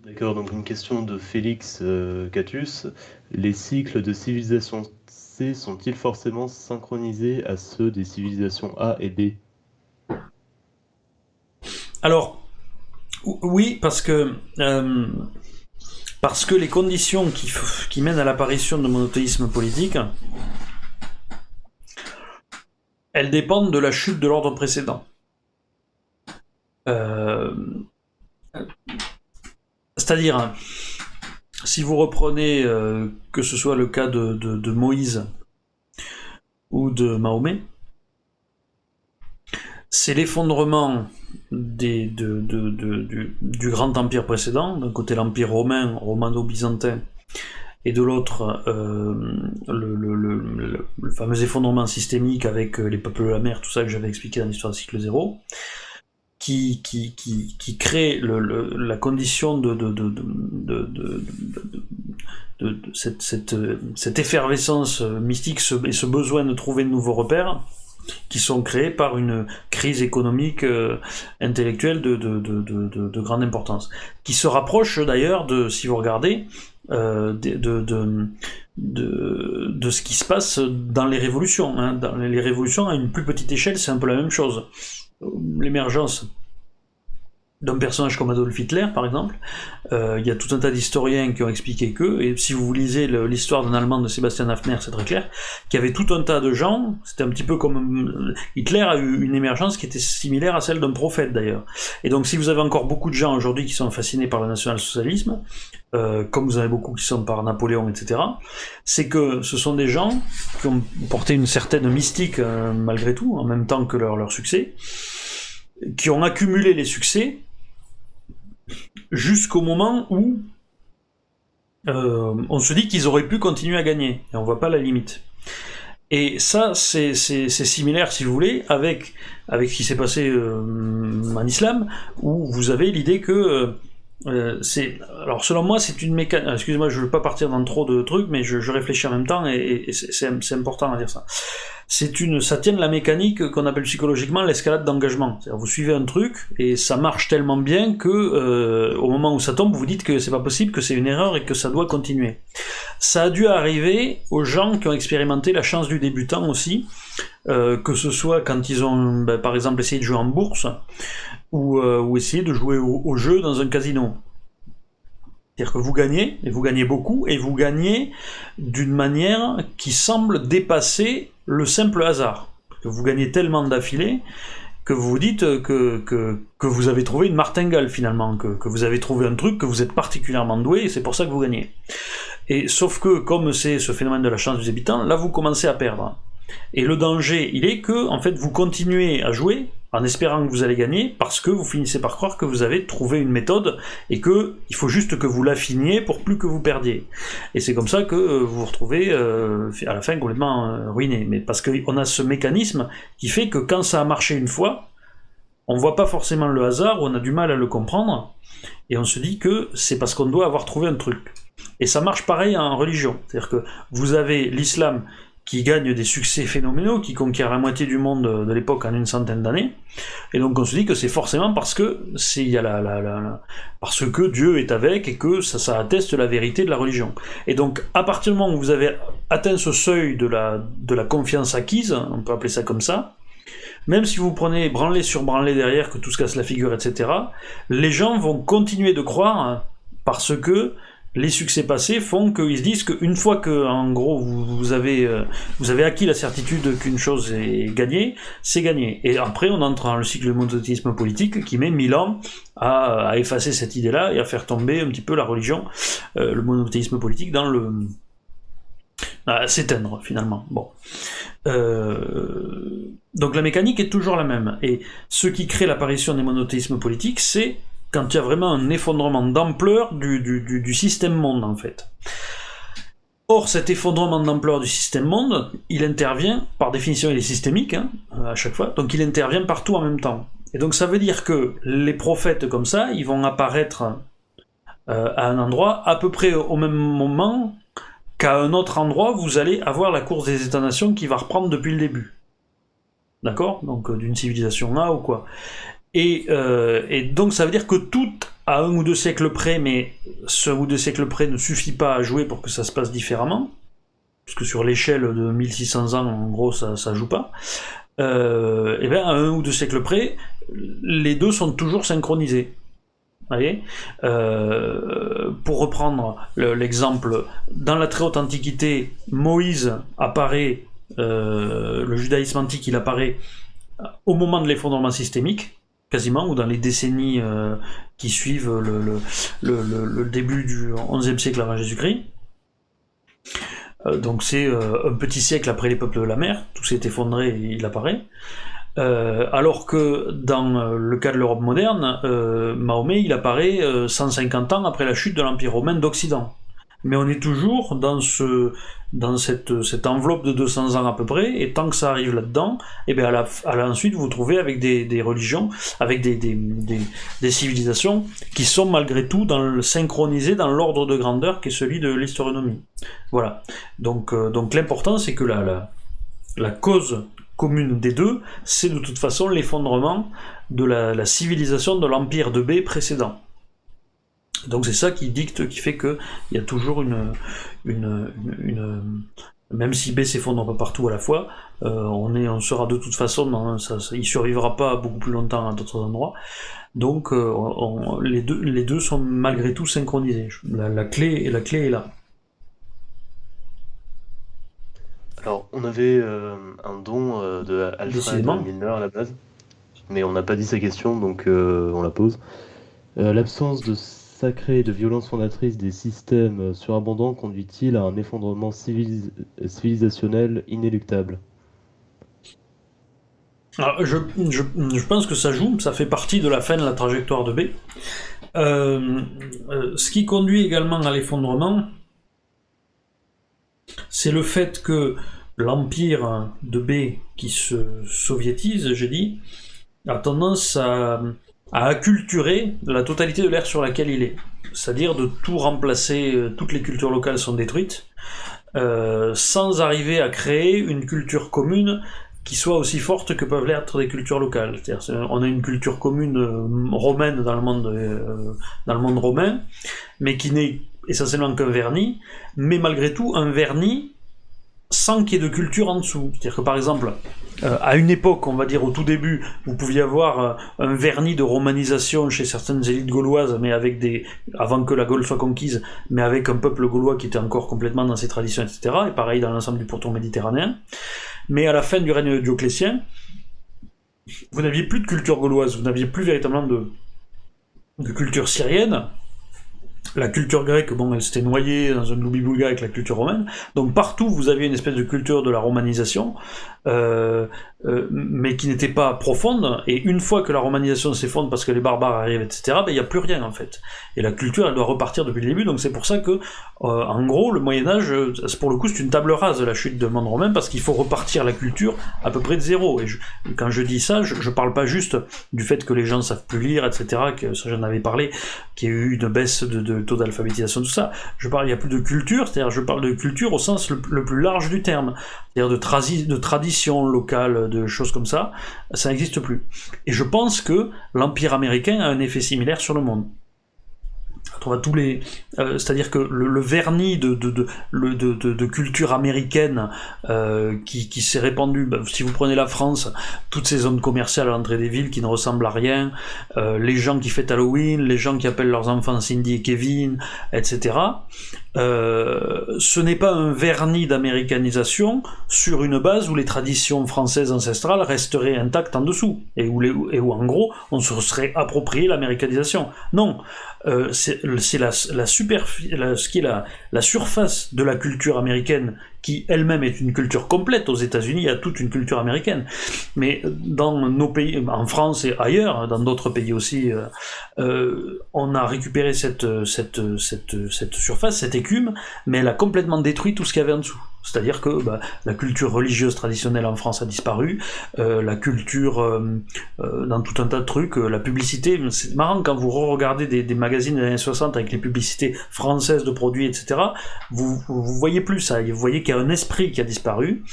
D'accord, donc une question de Félix euh, Catus. Les cycles de civilisation C sont-ils forcément synchronisés à ceux des civilisations A et B? Alors, oui, parce que euh, parce que les conditions qui, mènent à l'apparition de monothéisme politique, elles dépendent de la chute de l'ordre précédent. Euh, c'est-à-dire, si vous reprenez euh, que ce soit le cas de, Moïse ou de Mahomet, c'est l'effondrement du, grand empire précédent, d'un côté l'empire romain, romano-byzantin, et de l'autre euh, le, fameux effondrement systémique avec euh, les peuples de la mer, tout ça que j'avais expliqué dans l'histoire de cycle zéro, qui, crée la condition de, cette, effervescence mystique et ce besoin de trouver de nouveaux repères qui sont créés par une crise économique euh, intellectuelle de, de, de, de, grande importance, qui se rapproche d'ailleurs de, si vous regardez, euh, de, ce qui se passe dans les révolutions. Hein. Dans les révolutions, à une plus petite échelle, c'est un peu la même chose. L'émergence d'un personnage comme Adolf Hitler, par exemple. Euh, il y a tout un tas d'historiens qui ont expliqué que, et si vous lisez l'histoire d'un Allemand de Sébastien Hafner, c'est très clair, qu'il y avait tout un tas de gens, c'était un petit peu comme... Euh, Hitler a eu une émergence qui était similaire à celle d'un prophète, d'ailleurs. Et donc si vous avez encore beaucoup de gens aujourd'hui qui sont fascinés par le national-socialisme, euh, comme vous avez beaucoup qui sont par Napoléon, etc., c'est que ce sont des gens qui ont porté une certaine mystique, malgré tout, en même temps que leur, leur succès, qui ont accumulé les succès, jusqu'au moment où euh, on se dit qu'ils auraient pu continuer à gagner, et on voit pas la limite. Et ça, c'est similaire, si vous voulez, avec, avec ce qui s'est passé euh, en islam, où vous avez l'idée que euh, euh, c'est alors selon moi c'est une mécanique. Excusez-moi, je veux pas partir dans trop de trucs, mais je, réfléchis en même temps et, c'est important à dire ça. C'est une, ça tient de la mécanique qu'on appelle psychologiquement l'escalade d'engagement. Vous suivez un truc et ça marche tellement bien que euh, au moment où ça tombe, vous dites que c'est pas possible, que c'est une erreur et que ça doit continuer. Ça a dû arriver aux gens qui ont expérimenté la chance du débutant aussi, euh, que ce soit quand ils ont, ben, par exemple, essayé de jouer en bourse ou, euh, ou essayer de jouer au, jeu dans un casino. C'est-à-dire que vous gagnez, et vous gagnez beaucoup, et vous gagnez d'une manière qui semble dépasser le simple hasard. Que vous gagnez tellement d'affilée que vous vous dites que, que, vous avez trouvé une martingale finalement, que, que, vous avez trouvé un truc, que vous êtes particulièrement doué, et c'est pour ça que vous gagnez. Et sauf que, comme c'est ce phénomène de la chance des habitants, là vous commencez à perdre. Et le danger, il est que, en fait, vous continuez à jouer en espérant que vous allez gagner parce que vous finissez par croire que vous avez trouvé une méthode et que il faut juste que vous l'affiniez pour plus que vous perdiez. Et c'est comme ça que euh, vous vous retrouvez euh, à la fin complètement euh, ruiné. Mais parce qu'on a ce mécanisme qui fait que quand ça a marché une fois, on voit pas forcément le hasard, on a du mal à le comprendre et on se dit que c'est parce qu'on doit avoir trouvé un truc. Et ça marche pareil en religion. C'est-à-dire que vous avez l'islam qui gagne des succès phénoménaux, qui conquiert la moitié du monde de l'époque en une centaine d'années. Et donc on se dit que c'est forcément parce que il y a la, parce que Dieu est avec et que ça, ça atteste la vérité de la religion. Et donc à partir du moment où vous avez atteint ce seuil de la, de la confiance acquise, on peut appeler ça comme ça, même si vous prenez branlé sur branlé derrière que tout se casse la figure, etc., les gens vont continuer de croire parce que les succès passés font qu'ils se disent qu'une fois que, en gros, vous, avez, euh, vous avez acquis la certitude qu'une chose est gagnée, c'est gagné. Et après, on entre dans le cycle de monothéisme politique qui met mille ans à, effacer cette idée-là et à faire tomber un petit peu la religion, euh, le monothéisme politique dans le, à s'éteindre finalement. Bon. Euh, donc la mécanique est toujours la même. Et ce qui crée l'apparition des monothéismes politiques, c'est quand il y a vraiment un effondrement d'ampleur du, système monde en fait. Or, cet effondrement d'ampleur du système monde, il intervient, par définition il est systémique, hein, à chaque fois, donc il intervient partout en même temps. Et donc ça veut dire que les prophètes comme ça, ils vont apparaître euh, à un endroit à peu près au même moment qu'à un autre endroit, vous allez avoir la course des États-nations qui va reprendre depuis le début. D'accord? Donc euh, d'une civilisation A ou quoi. Et, euh, et, donc ça veut dire que tout à un ou deux siècles près, mais ce ou deux siècles près ne suffit pas à jouer pour que ça se passe différemment, puisque sur l'échelle de 1600 ans, en gros, ça ne joue pas. Euh, et bien à un ou deux siècles près, les deux sont toujours synchronisés. Voyez? Euh, pour reprendre l'exemple, dans la très haute antiquité, Moïse apparaît, le judaïsme antique, il apparaît au moment de l'effondrement systémique, quasiment, ou dans les décennies euh, qui suivent le, début du XIe siècle avant Jésus-Christ. donc c'est un petit siècle après les peuples de la mer, tout s'est effondré et il apparaît. Euh, alors que dans euh, le cas de l'Europe moderne, euh, Mahomet il apparaît 150 ans après la chute de l'Empire romain d'Occident. Mais on est toujours dans, ce, dans cette, enveloppe de 200 ans à peu près, et tant que ça arrive là-dedans, et eh bien à la, à ensuite vous, trouvez avec des, religions, avec des, civilisations qui sont malgré tout dans synchronisées dans l'ordre de grandeur qui est celui de l'historionomie. Voilà. Donc, donc l'important c'est que la cause commune des deux, c'est de toute façon l'effondrement de la, civilisation de l'empire de B précédent. Donc c'est ça qui dicte, qui fait qu'il y a toujours une, une, même si B s'effondre pas partout à la fois, euh, on, est, on sera de toute façon, ça, il survivra pas beaucoup plus longtemps à d'autres endroits. Donc euh, les, deux, les deux sont malgré tout synchronisés. La, clé, la clé est là. Alors, on avait euh, un don de Alfred Milner à la base, mais on n'a pas dit sa question, donc on la pose. L'absence de sacré et de violence fondatrice des systèmes surabondants conduit-il à un effondrement civilisationnel inéluctable? Je, je, pense que ça joue, ça fait partie de la fin de la trajectoire de B. ce qui conduit également à l'effondrement, c'est le fait que l'empire de B qui se soviétise, j'ai dit, a tendance à, acculturer la totalité de l'ère sur laquelle il est. C'est-à-dire de tout remplacer, euh, toutes les cultures locales sont détruites, euh, sans arriver à créer une culture commune qui soit aussi forte que peuvent l'être des cultures locales. on a une culture commune euh, romaine dans le monde romain, mais qui n'est essentiellement qu'un vernis, mais malgré tout un vernis sans qu'il y ait de culture en dessous. C'est-à-dire que par exemple, euh, à une époque, on va dire au tout début, vous pouviez avoir euh, un vernis de romanisation chez certaines élites gauloises, mais avec des, avant que la Gaule soit conquise, mais avec un peuple gaulois qui était encore complètement dans ses traditions, etc. Et pareil dans l'ensemble du pourtour méditerranéen. Mais à la fin du règne Dioclétien, vous n'aviez plus de culture gauloise, vous n'aviez plus véritablement de culture syrienne, la culture grecque, bon, elle s'était noyée dans un loubi avec la culture romaine. Donc partout, vous aviez une espèce de culture de la romanisation, euh, euh, mais qui n'était pas profonde. Et une fois que la romanisation s'effondre parce que les barbares arrivent, etc., ben, il n'y a plus rien en fait. Et la culture, elle doit repartir depuis le début. Donc c'est pour ça que, euh, en gros, le Moyen Âge, pour le coup, c'est une table rase de la chute du monde romain parce qu'il faut repartir la culture à peu près de zéro. Et quand je dis ça, je, ne parle pas juste du fait que les gens savent plus lire, etc., que ça j'en avais parlé, qu'il y a eu une baisse de, taux d'alphabétisation, tout ça. Je parle, il n'y a plus de culture, c'est-à-dire je parle de culture au sens le, plus large du terme, c'est-à-dire de, de tradition locale, de choses comme ça, ça n'existe plus. Et je pense que l'Empire américain a un effet similaire sur le monde tous les, euh, c'est-à-dire que le, vernis de de, culture américaine euh, qui, qui s'est répandu, bah, si vous prenez la France, toutes ces zones commerciales à l'entrée des villes qui ne ressemblent à rien, euh, les gens qui fêtent Halloween, les gens qui appellent leurs enfants Cindy et Kevin, etc. ce n'est pas un vernis d'américanisation sur une base où les traditions françaises ancestrales resteraient intactes en dessous et où, les, en gros on se serait approprié l'américanisation. Non, c'est la, ce qui est la, surface de la culture américaine qui elle-même est une culture complète. Aux États-Unis, il a toute une culture américaine. Mais dans nos pays, en France et ailleurs, dans d'autres pays aussi, euh, euh, on a récupéré cette, cette, cette, cette surface, cette écume, mais elle a complètement détruit tout ce qu'il y avait en dessous. C'est-à-dire que bah, la culture religieuse traditionnelle en France a disparu, euh, la culture euh, euh, dans tout un tas de trucs, la publicité, c'est marrant quand vous regardez des, des, magazines des années 60 avec les publicités françaises de produits, etc., vous, vous voyez plus ça, vous voyez qu'il y a un esprit qui a disparu.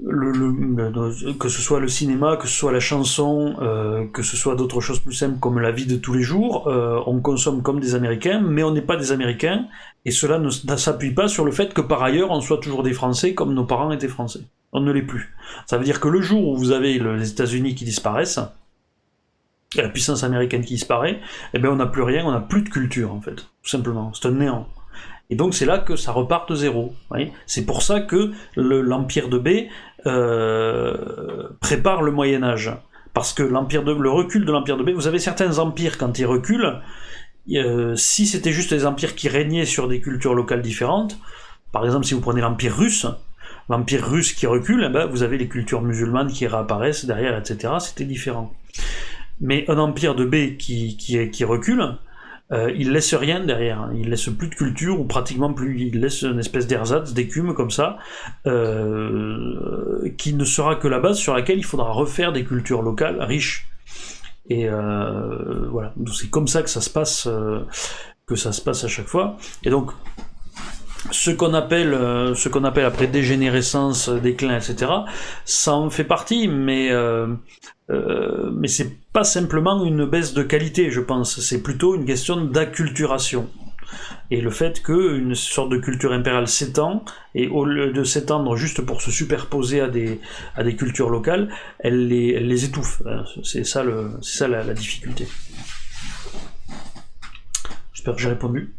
Que ce soit le cinéma, que ce soit la chanson, euh, que ce soit d'autres choses plus simples comme la vie de tous les jours, euh, on consomme comme des Américains, mais on n'est pas des Américains, et cela ne, s'appuie pas sur le fait que par ailleurs on soit toujours des Français comme nos parents étaient Français. On ne l'est plus. Ça veut dire que le jour où vous avez les États-Unis qui disparaissent, la puissance américaine qui disparaît, eh bien on n'a plus rien, on n'a plus de culture en fait, tout simplement. C'est un néant. Et donc c'est là que ça repart de zéro. C'est pour ça que l'empire de B euh, prépare le Moyen Âge. Parce que l'empire de, le recul de l'empire de B, vous avez certains empires quand ils reculent, euh, si c'était juste des empires qui régnaient sur des cultures locales différentes, par exemple si vous prenez l'empire russe, l'empire russe qui recule, eh ben, vous avez les cultures musulmanes qui réapparaissent derrière, etc. C'était différent. Mais un empire de B qui, qui, qui recule, euh, il laisse rien derrière, il laisse plus de culture ou pratiquement plus, il laisse une espèce d'ersatz, d'écume comme ça, euh, qui ne sera que la base sur laquelle il faudra refaire des cultures locales riches. Et euh, voilà, c'est comme ça que ça se passe, euh, que ça se passe à chaque fois. Et donc ce qu'on appelle, euh, ce qu'on appelle après dégénérescence, déclin, etc. Ça en fait partie, mais euh, mais c'est pas simplement une baisse de qualité, je pense. C'est plutôt une question d'acculturation. Et le fait qu'une sorte de culture impériale s'étend, et au lieu de s'étendre juste pour se superposer à des, à des cultures locales, elle les, elle les étouffe. C'est ça, le, ça la, la difficulté. J'espère que j'ai répondu.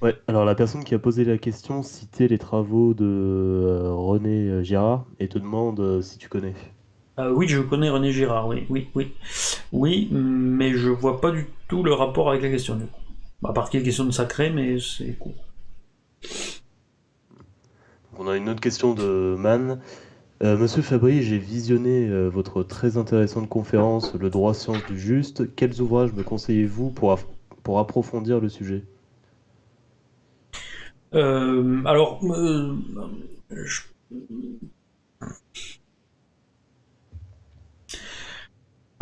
Ouais, alors la personne qui a posé la question citait les travaux de euh, René Girard et te demande euh, si tu connais. Ah oui, je connais René Girard, oui, oui, oui. Oui, mais je vois pas du tout le rapport avec la question. À part qu'il y a question de sacré, mais c'est cool. On a une autre question de Man. Euh, Monsieur Fabry, j'ai visionné votre très intéressante conférence Le droit science du juste. Quels ouvrages me conseillez-vous pour, pour approfondir le sujet? Euh, alors, euh, je...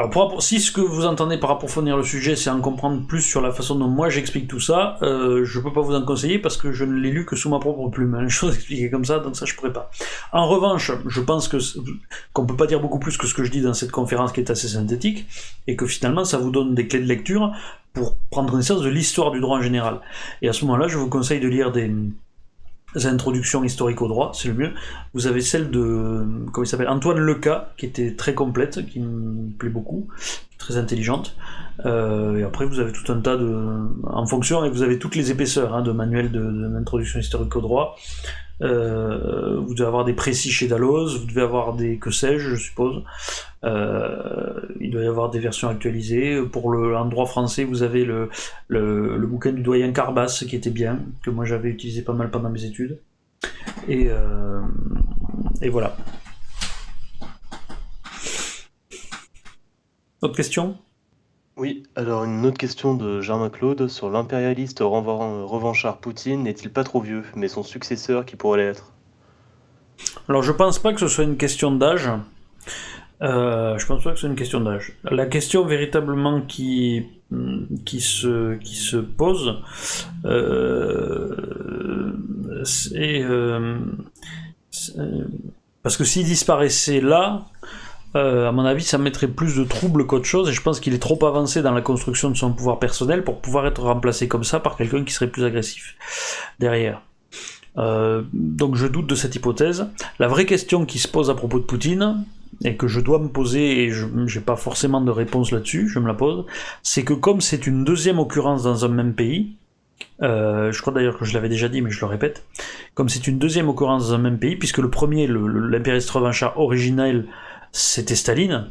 Alors si ce que vous entendez par approfondir le sujet, c'est en comprendre plus sur la façon dont moi j'explique tout ça, euh, je peux pas vous en conseiller parce que je ne l'ai lu que sous ma propre plume. Hein, <laughs> chose expliquée comme ça, donc ça je pourrais pas. En revanche, je pense que qu'on peut pas dire beaucoup plus que ce que je dis dans cette conférence qui est assez synthétique et que finalement ça vous donne des clés de lecture pour prendre connaissance de l'histoire du droit en général. Et à ce moment-là, je vous conseille de lire des, introductions historiques au droit, c'est le mieux. Vous avez celle de, comment il s'appelle, Antoine Leca, qui était très complète, qui me plaît beaucoup, très intelligente. Euh, et après, vous avez tout un tas de, en fonction, et vous avez toutes les épaisseurs hein, de manuels d'introduction historique au droit. Euh, vous devez avoir des précis chez Dalloz, vous devez avoir des que sais-je, je suppose. Euh, il doit y avoir des versions actualisées. Pour le en droit français, vous avez le, le, bouquin du doyen Carbas qui était bien, que moi j'avais utilisé pas mal pendant mes études. Et, euh, et voilà. Autre question? Oui, alors une autre question de Germain-Claude sur l'impérialiste revanchard Poutine n'est-il pas trop vieux, mais son successeur qui pourrait l'être? Alors je pense pas que ce soit une question d'âge. Euh, je pense pas que ce soit une question d'âge. La question véritablement qui, qui, se, qui se pose, euh, c'est... Euh, parce que s'il disparaissait là, euh, à mon avis, ça mettrait plus de troubles qu'autre chose, et je pense qu'il est trop avancé dans la construction de son pouvoir personnel pour pouvoir être remplacé comme ça par quelqu'un qui serait plus agressif derrière. Euh, donc je doute de cette hypothèse. La vraie question qui se pose à propos de Poutine, et que je dois me poser, et je n'ai pas forcément de réponse là-dessus, je me la pose, c'est que comme c'est une deuxième occurrence dans un même pays, euh, je crois d'ailleurs que je l'avais déjà dit, mais je le répète, comme c'est une deuxième occurrence dans un même pays, puisque le premier, l'impérialiste revanchard original, c'était Staline,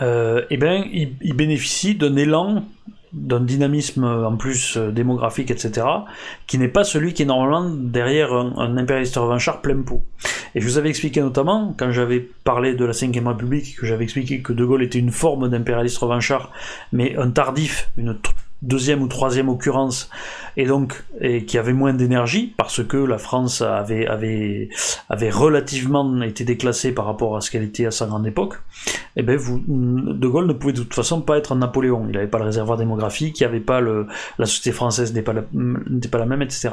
euh, eh ben, il, bénéficie d'un élan d'un dynamisme en plus démographique, etc., qui n'est pas celui qui est normalement derrière un, impérialiste revanchard plein pot. Et je vous avais expliqué notamment, quand j'avais parlé de la Ve République, que j'avais expliqué que De Gaulle était une forme d'impérialiste revanchard, mais un tardif, une deuxième ou troisième occurrence, et donc et qui avait moins d'énergie parce que la France avait avait avait relativement été déclassée par rapport à ce qu'elle était à sa grande époque. Et eh ben vous, De Gaulle ne pouvait de toute façon pas être un Napoléon. Il n'avait pas le réservoir démographique, il avait pas le la société française n'est pas la, n'était pas la même, etc.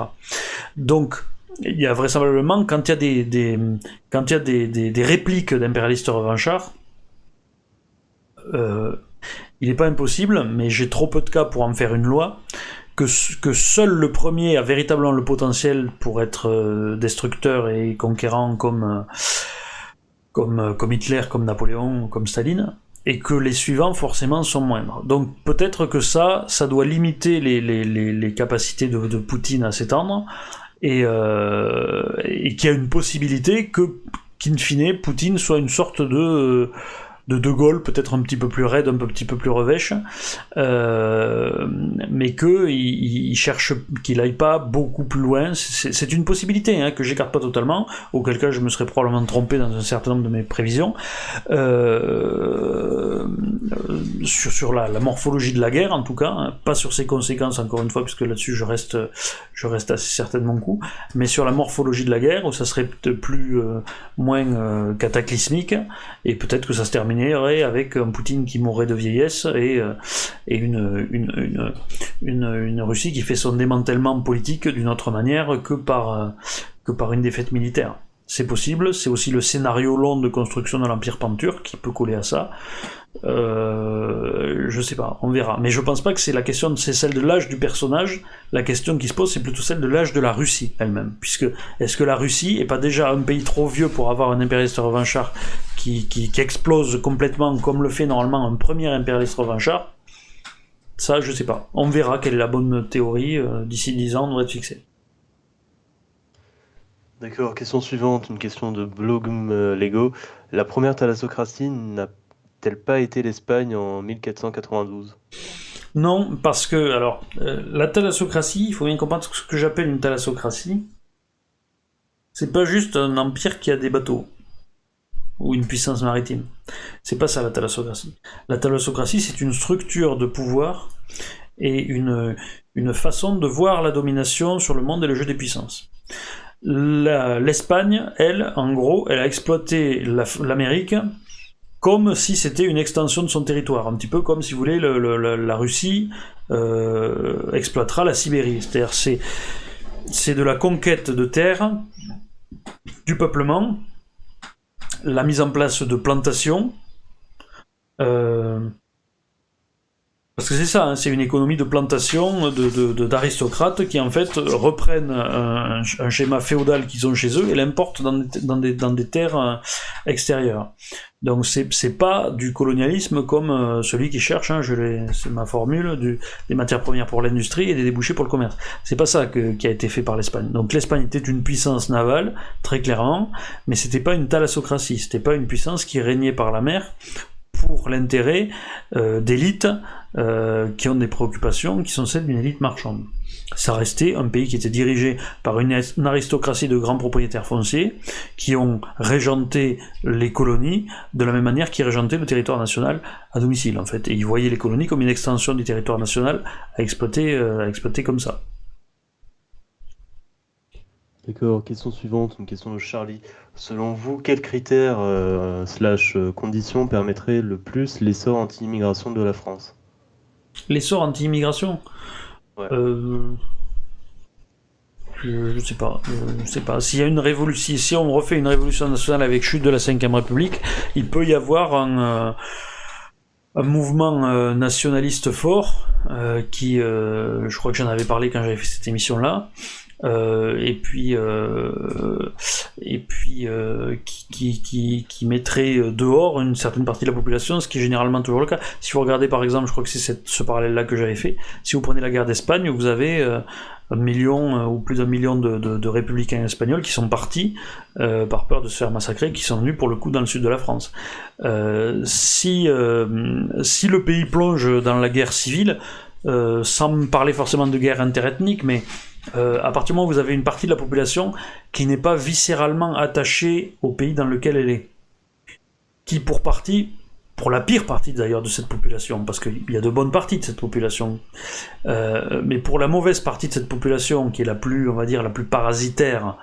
Donc il y a vraisemblablement quand il y a des, quand il y a des, des répliques d'impérialistes revanchards euh, il n'est pas impossible, mais j'ai trop peu de cas pour en faire une loi, que, que seul le premier a véritablement le potentiel pour être euh, destructeur et conquérant comme, euh, comme, euh, comme Hitler, comme Napoléon, comme Staline, et que les suivants forcément sont moindres. Donc peut-être que ça, ça doit limiter les, les, les, capacités de, Poutine à s'étendre, et, et qu'il y a une possibilité que, qu'in fine, Poutine soit une sorte de de De Gaulle, peut-être un petit peu plus raide, un petit peu plus revêche, euh, mais que il, cherche qu'il aille pas beaucoup plus loin. C'est une possibilité hein, que j'écarte pas totalement, auquel cas je me serais probablement trompé dans un certain nombre de mes prévisions. Euh, sur, sur la, morphologie de la guerre, en tout cas, hein, pas sur ses conséquences, encore une fois, puisque là-dessus je reste, assez certain de mon coup, mais sur la morphologie de la guerre, où ça serait plus, euh, moins euh, cataclysmique, et peut-être que ça se terminerait avec un Poutine qui mourrait de vieillesse et, euh, une, Russie qui fait son démantèlement politique d'une autre manière que par, euh, que par une défaite militaire. C'est possible, c'est aussi le scénario long de construction de l'Empire Panturc qui peut coller à ça. Euh, je sais pas, on verra. Mais je pense pas que c'est la question, c'est celle de l'âge du personnage. La question qui se pose, c'est plutôt celle de l'âge de la Russie elle-même. Puisque, est-ce que la Russie est pas déjà un pays trop vieux pour avoir un impérialiste revanchard qui, qui, explose complètement comme le fait normalement un premier impérialiste revanchard? Ça, je sais pas. On verra quelle est la bonne théorie. Euh, d'ici 10 ans, on devrait être fixé. D'accord, question suivante, une question de Blogum euh, Lego. La première thalassocratie n'a t pas été l'Espagne en 1492 Non, parce que, alors, euh, la thalassocratie, il faut bien comprendre ce que j'appelle une thalassocratie. C'est pas juste un empire qui a des bateaux ou une puissance maritime. C'est pas ça la thalassocratie. La thalassocratie, c'est une structure de pouvoir et une façon de voir la domination sur le monde et le jeu des puissances. L'Espagne, elle, en gros, elle a exploité l'Amérique comme si c'était une extension de son territoire, un petit peu comme si vous voulez la Russie euh, exploitera la Sibérie. C'est-à-dire c'est de la conquête de terre, du peuplement, la mise en place de plantations. Euh, parce que c'est ça, hein, c'est une économie de plantation d'aristocrates qui en fait reprennent un, schéma féodal qu'ils ont chez eux et l'importent dans, des, terres euh, extérieures. Donc c'est pas du colonialisme comme euh, celui qui cherche, hein, c'est ma formule, des matières premières pour l'industrie et des débouchés pour le commerce. C'est pas ça qui a été fait par l'Espagne. Donc l'Espagne était une puissance navale, très clairement, mais c'était pas une thalassocratie, c'était pas une puissance qui régnait par la mer pour l'intérêt euh, d'élites euh, qui ont des préoccupations qui sont celles d'une élite marchande. Ça restait un pays qui était dirigé par une, aristocratie de grands propriétaires fonciers qui ont régenté les colonies de la même manière qu'ils régentaient le territoire national à domicile en fait. Ils voyaient les colonies comme une extension du territoire national à exploiter, euh, à exploiter comme ça. D'accord, question suivante, une question de Charlie. Selon vous, quels critères euh, slash euh, conditions permettraient le plus l'essor anti-immigration de la France? L'essor anti-immigration? Euh, je, sais pas, je sais pas. S'il y a une révolution, si on refait une révolution nationale avec chute de la Ve République, il peut y avoir un, un mouvement nationaliste fort qui, je crois que j'en avais parlé quand j'avais fait cette émission là, euh, et puis euh, et puis euh, qui, qui, qui, mettrait dehors une certaine partie de la population, ce qui est généralement toujours le cas. Si vous regardez par exemple, je crois que c'est ce parallèle-là que j'avais fait, si vous prenez la guerre d'Espagne, vous avez un million ou plus d'un million de, de, républicains espagnols qui sont partis euh, par peur de se faire massacrer, qui sont venus pour le coup dans le sud de la France. Euh, si, euh, si le pays plonge dans la guerre civile, sans parler forcément de guerre interethnique, mais à partir du moment où vous avez une partie de la population qui n'est pas viscéralement attachée au pays dans lequel elle est, qui pour partie pour la pire partie d'ailleurs de cette population, parce qu'il y a de bonnes parties de cette population, euh, mais pour la mauvaise partie de cette population, qui est la plus, on va dire, la plus parasitaire,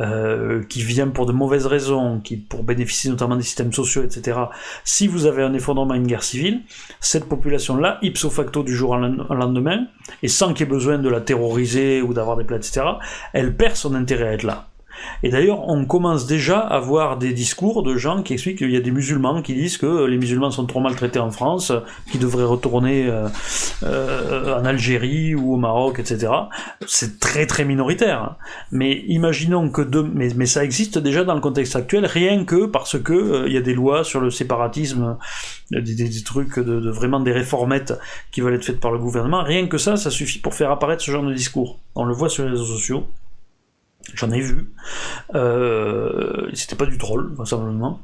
euh, qui vient pour de mauvaises raisons, qui pour bénéficier notamment des systèmes sociaux, etc. Si vous avez un effondrement, une guerre civile, cette population-là, ipso facto du jour au lendemain, et sans qu'il y ait besoin de la terroriser ou d'avoir des plats, etc., elle perd son intérêt à être là. Et d'ailleurs, on commence déjà à voir des discours de gens qui expliquent qu'il y a des musulmans qui disent que les musulmans sont trop maltraités en France, qui devraient retourner euh, euh, en Algérie ou au Maroc, etc. C'est très très minoritaire. Mais imaginons que mais, ça existe déjà dans le contexte actuel, rien que parce que euh, il y a des lois sur le séparatisme, des, trucs de, de, vraiment des réformettes qui veulent être faites par le gouvernement. Rien que ça, ça suffit pour faire apparaître ce genre de discours. On le voit sur les réseaux sociaux. J'en ai vu. Euh, C'était pas du troll, vraisemblablement.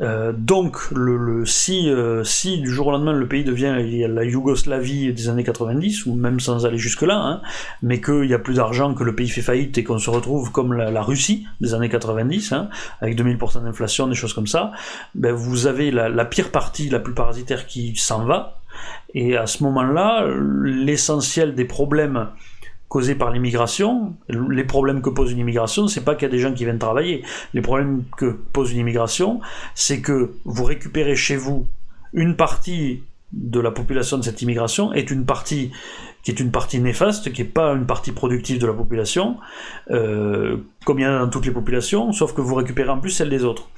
Euh, donc, le, si, euh, si du jour au lendemain le pays devient la Yougoslavie des années 90, ou même sans aller jusque-là, hein, mais qu'il y a plus d'argent, que le pays fait faillite et qu'on se retrouve comme la, Russie des années 90, hein, avec 2000% d'inflation, des choses comme ça, ben vous avez la pire partie, la plus parasitaire qui s'en va, et à ce moment-là, l'essentiel des problèmes causés par l'immigration. Les problèmes que pose une immigration, c'est pas qu'il y a des gens qui viennent travailler. Les problèmes que pose une immigration, c'est que vous récupérez chez vous une partie de la population de cette immigration est une partie qui est une partie néfaste, qui n'est pas une partie productive de la population, euh, comme il y en a dans toutes les populations, sauf que vous récupérez en plus celle des autres.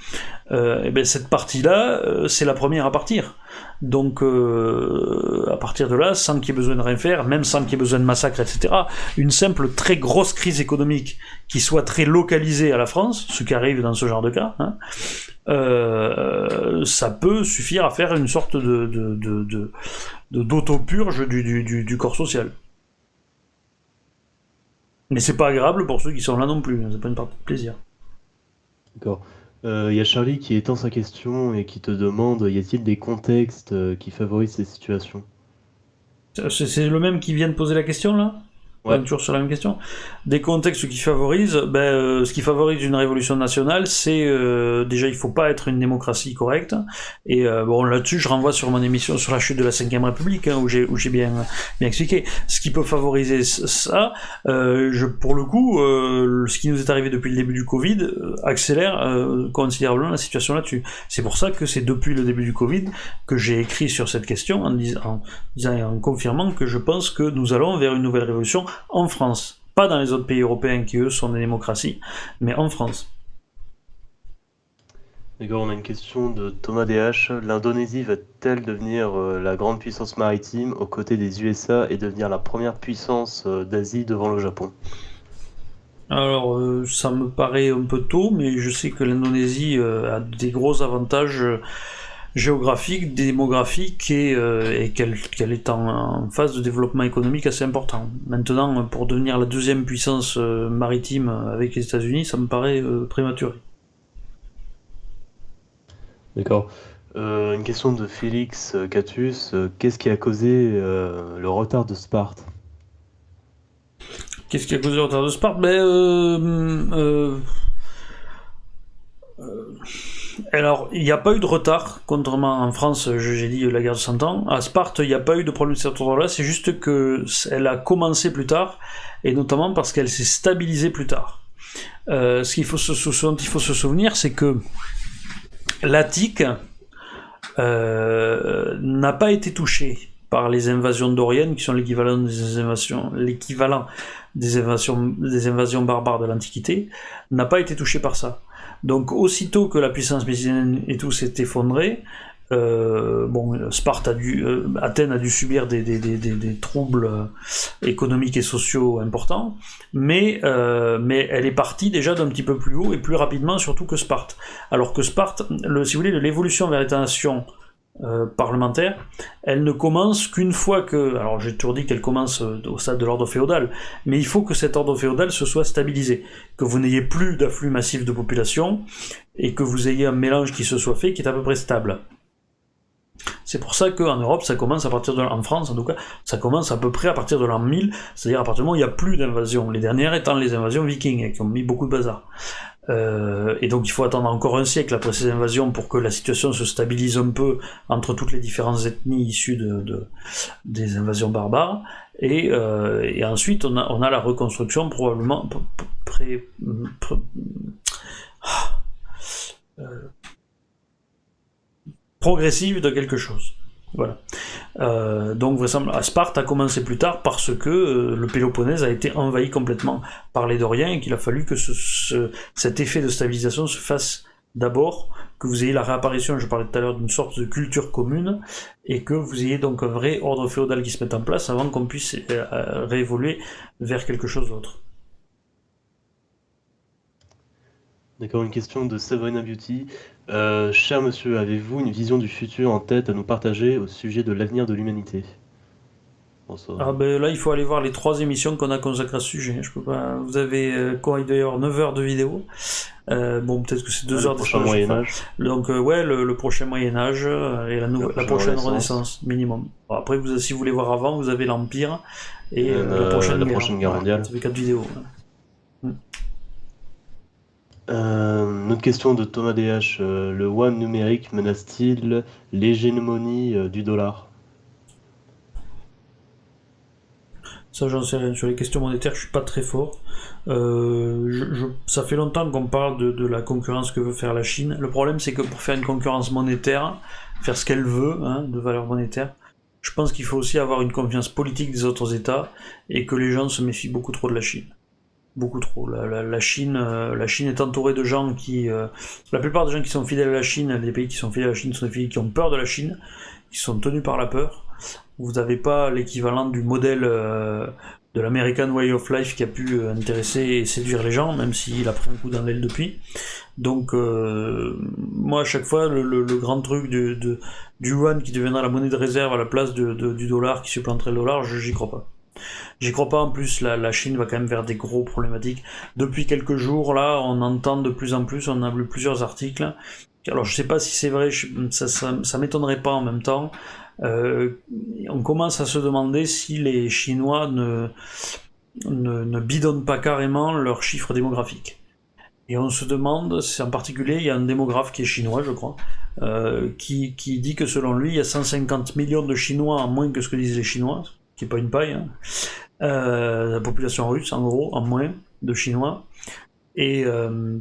Euh, et bien cette partie-là, euh, c'est la première à partir. Donc à partir de là, sans qu'il y ait besoin de rien faire, même sans qu'il y ait besoin de massacre, etc., une simple très grosse crise économique qui soit très localisée à la France, ce qui arrive dans ce genre de cas, hein, euh, ça peut suffire à faire une sorte de, de, d'autopurge du, du, corps social. Mais c'est pas agréable pour ceux qui sont là non plus, hein, c'est pas une partie de plaisir. D'accord. Il euh, y a Charlie qui étend sa question et qui te demande y a-t-il des contextes euh, qui favorisent ces situations? C'est le même qui vient de poser la question là? Toujours sur la même question. Des contextes qui favorisent, ben, euh, ce qui favorise une révolution nationale, c'est euh, déjà il faut pas être une démocratie correcte. Et euh, bon là-dessus, je renvoie sur mon émission sur la chute de la Ve République hein, où j'ai où j'ai bien bien expliqué. Ce qui peut favoriser ça, je pour le coup, ce qui nous est arrivé depuis le début du Covid accélère considérablement la situation là-dessus. C'est pour ça que c'est depuis le début du Covid que j'ai écrit sur cette question en disant, en en confirmant que je pense que nous allons vers une nouvelle révolution en France. Pas dans les autres pays européens qui, eux, sont des démocraties, mais en France. D'accord, on a une question de Thomas DH. L'Indonésie va-t-elle devenir euh, la grande puissance maritime aux côtés des USA et devenir la première puissance euh, d'Asie devant le Japon? Alors, euh, ça me paraît un peu tôt, mais je sais que l'Indonésie a des gros avantages géographique, démographique et, euh, qu'elle est en, phase de développement économique assez important. Maintenant, pour devenir la deuxième puissance euh, maritime avec les États-Unis, ça me paraît euh, prématuré. D'accord. une question de Félix Catus. Qu'est-ce qui a causé le retard de Sparte? Qu'est-ce qui a causé le retard de Sparte? Ben, alors, il n'y a pas eu de retard, contrairement en France, j'ai dit la guerre de 100 ans. À Sparte, il n'y a pas eu de problème de cet ordre-là, c'est juste qu'elle a commencé plus tard, et notamment parce qu'elle s'est stabilisée plus tard. Euh, ce, qu'il faut se, souvenir, c'est que l'Attique euh, n'a pas été touchée par les invasions doriennes, qui sont l'équivalent des invasions, l'équivalent des invasions, des invasions barbares de l'Antiquité, n'a pas été touchée par ça. Donc aussitôt que la puissance mycénienne et tout s'est effondré, euh, euh, Athènes a dû subir des, troubles euh, économiques et sociaux importants, mais, mais elle est partie déjà d'un petit peu plus haut et plus rapidement surtout que Sparte. Alors que Sparte, si vous voulez, l'évolution vers l'État-nation euh, parlementaire, elle ne commence qu'une fois que, alors j'ai toujours dit qu'elle commence euh, au stade de l'ordre féodal, mais il faut que cet ordre féodal se soit stabilisé, que vous n'ayez plus d'afflux massif de population et que vous ayez un mélange qui se soit fait qui est à peu près stable. C'est pour ça qu'en Europe, ça commence à partir de en France en tout cas, ça commence à peu près à partir de l'an 1000, c'est-à-dire à partir du moment où il n'y a plus d'invasion. Les dernières étant les invasions vikings, qui ont mis beaucoup de bazar. Euh, et donc il faut attendre encore un siècle après ces invasions pour que la situation se stabilise un peu entre toutes les différentes ethnies issues de, des invasions barbares. Et, euh, ensuite on a, la reconstruction probablement pré, euh, progressive de quelque chose. Voilà. Euh, donc vraisemblablement, Sparte a commencé plus tard parce que euh, le Péloponnèse a été envahi complètement par les Doriens et qu'il a fallu que ce, cet effet de stabilisation se fasse d'abord, que vous ayez la réapparition, je parlais tout à l'heure, d'une sorte de culture commune, et que vous ayez donc un vrai ordre féodal qui se mette en place avant qu'on puisse euh, réévoluer vers quelque chose d'autre. D'accord, une question de Sabrina Beauty. Euh, cher monsieur, avez-vous une vision du futur en tête à nous partager au sujet de l'avenir de l'humanité? Ah ben là, il faut aller voir les trois émissions qu'on a consacrées à ce sujet. Je peux pas. Vous avez euh, quoi d'ailleurs 9 heures de vidéo. Euh, bon, peut-être que c'est 2 ah, heures le prochain Moyen Âge. Donc ouais, le, prochain Moyen Âge et la, la, prochaine, Renaissance. minimum. après, vous, si vous voulez voir avant, vous avez l'Empire et la prochaine, la prochaine guerre, mondiale. ça fait 4 vidéos. Euh, autre question de Thomas DH. Euh, le one numérique menace-t-il l'hégémonie euh, du dollar? Ça, j'en sais rien. Sur les questions monétaires, je suis pas très fort. Euh, ça fait longtemps qu'on parle de, la concurrence que veut faire la Chine. Le problème, c'est que pour faire une concurrence monétaire, faire ce qu'elle veut, hein, de valeur monétaire, je pense qu'il faut aussi avoir une confiance politique des autres États et que les gens se méfient beaucoup trop de la Chine beaucoup trop. La, Chine, euh, la Chine est entourée de gens qui, euh, la plupart des gens qui sont fidèles à la Chine, les pays qui sont fidèles à la Chine sont des pays qui ont peur de la Chine, qui sont tenus par la peur. Vous n'avez pas l'équivalent du modèle euh, de l'American Way of Life qui a pu intéresser et séduire les gens, même s'il a pris un coup dans l'aile depuis. Donc, moi, à chaque fois, le, grand truc de, du yuan qui deviendra la monnaie de réserve à la place du dollar qui supplanterait le dollar, j'y crois pas. J'y crois pas en plus, la, Chine va quand même vers des gros problématiques. Depuis quelques jours, là, on entend de plus en plus, on a lu plusieurs articles. Alors je sais pas si c'est vrai, ça, ça, m'étonnerait pas en même temps. Euh, on commence à se demander si les Chinois ne, ne, bidonnent pas carrément leurs chiffres démographiques. Et on se demande, c'est en particulier, il y a un démographe qui est chinois, je crois, euh, qui, qui dit que selon lui, il y a 150 millions de Chinois en moins que ce que disent les Chinois, qui est pas une paille, hein. euh, la population russe en gros, en moins de Chinois, et, euh,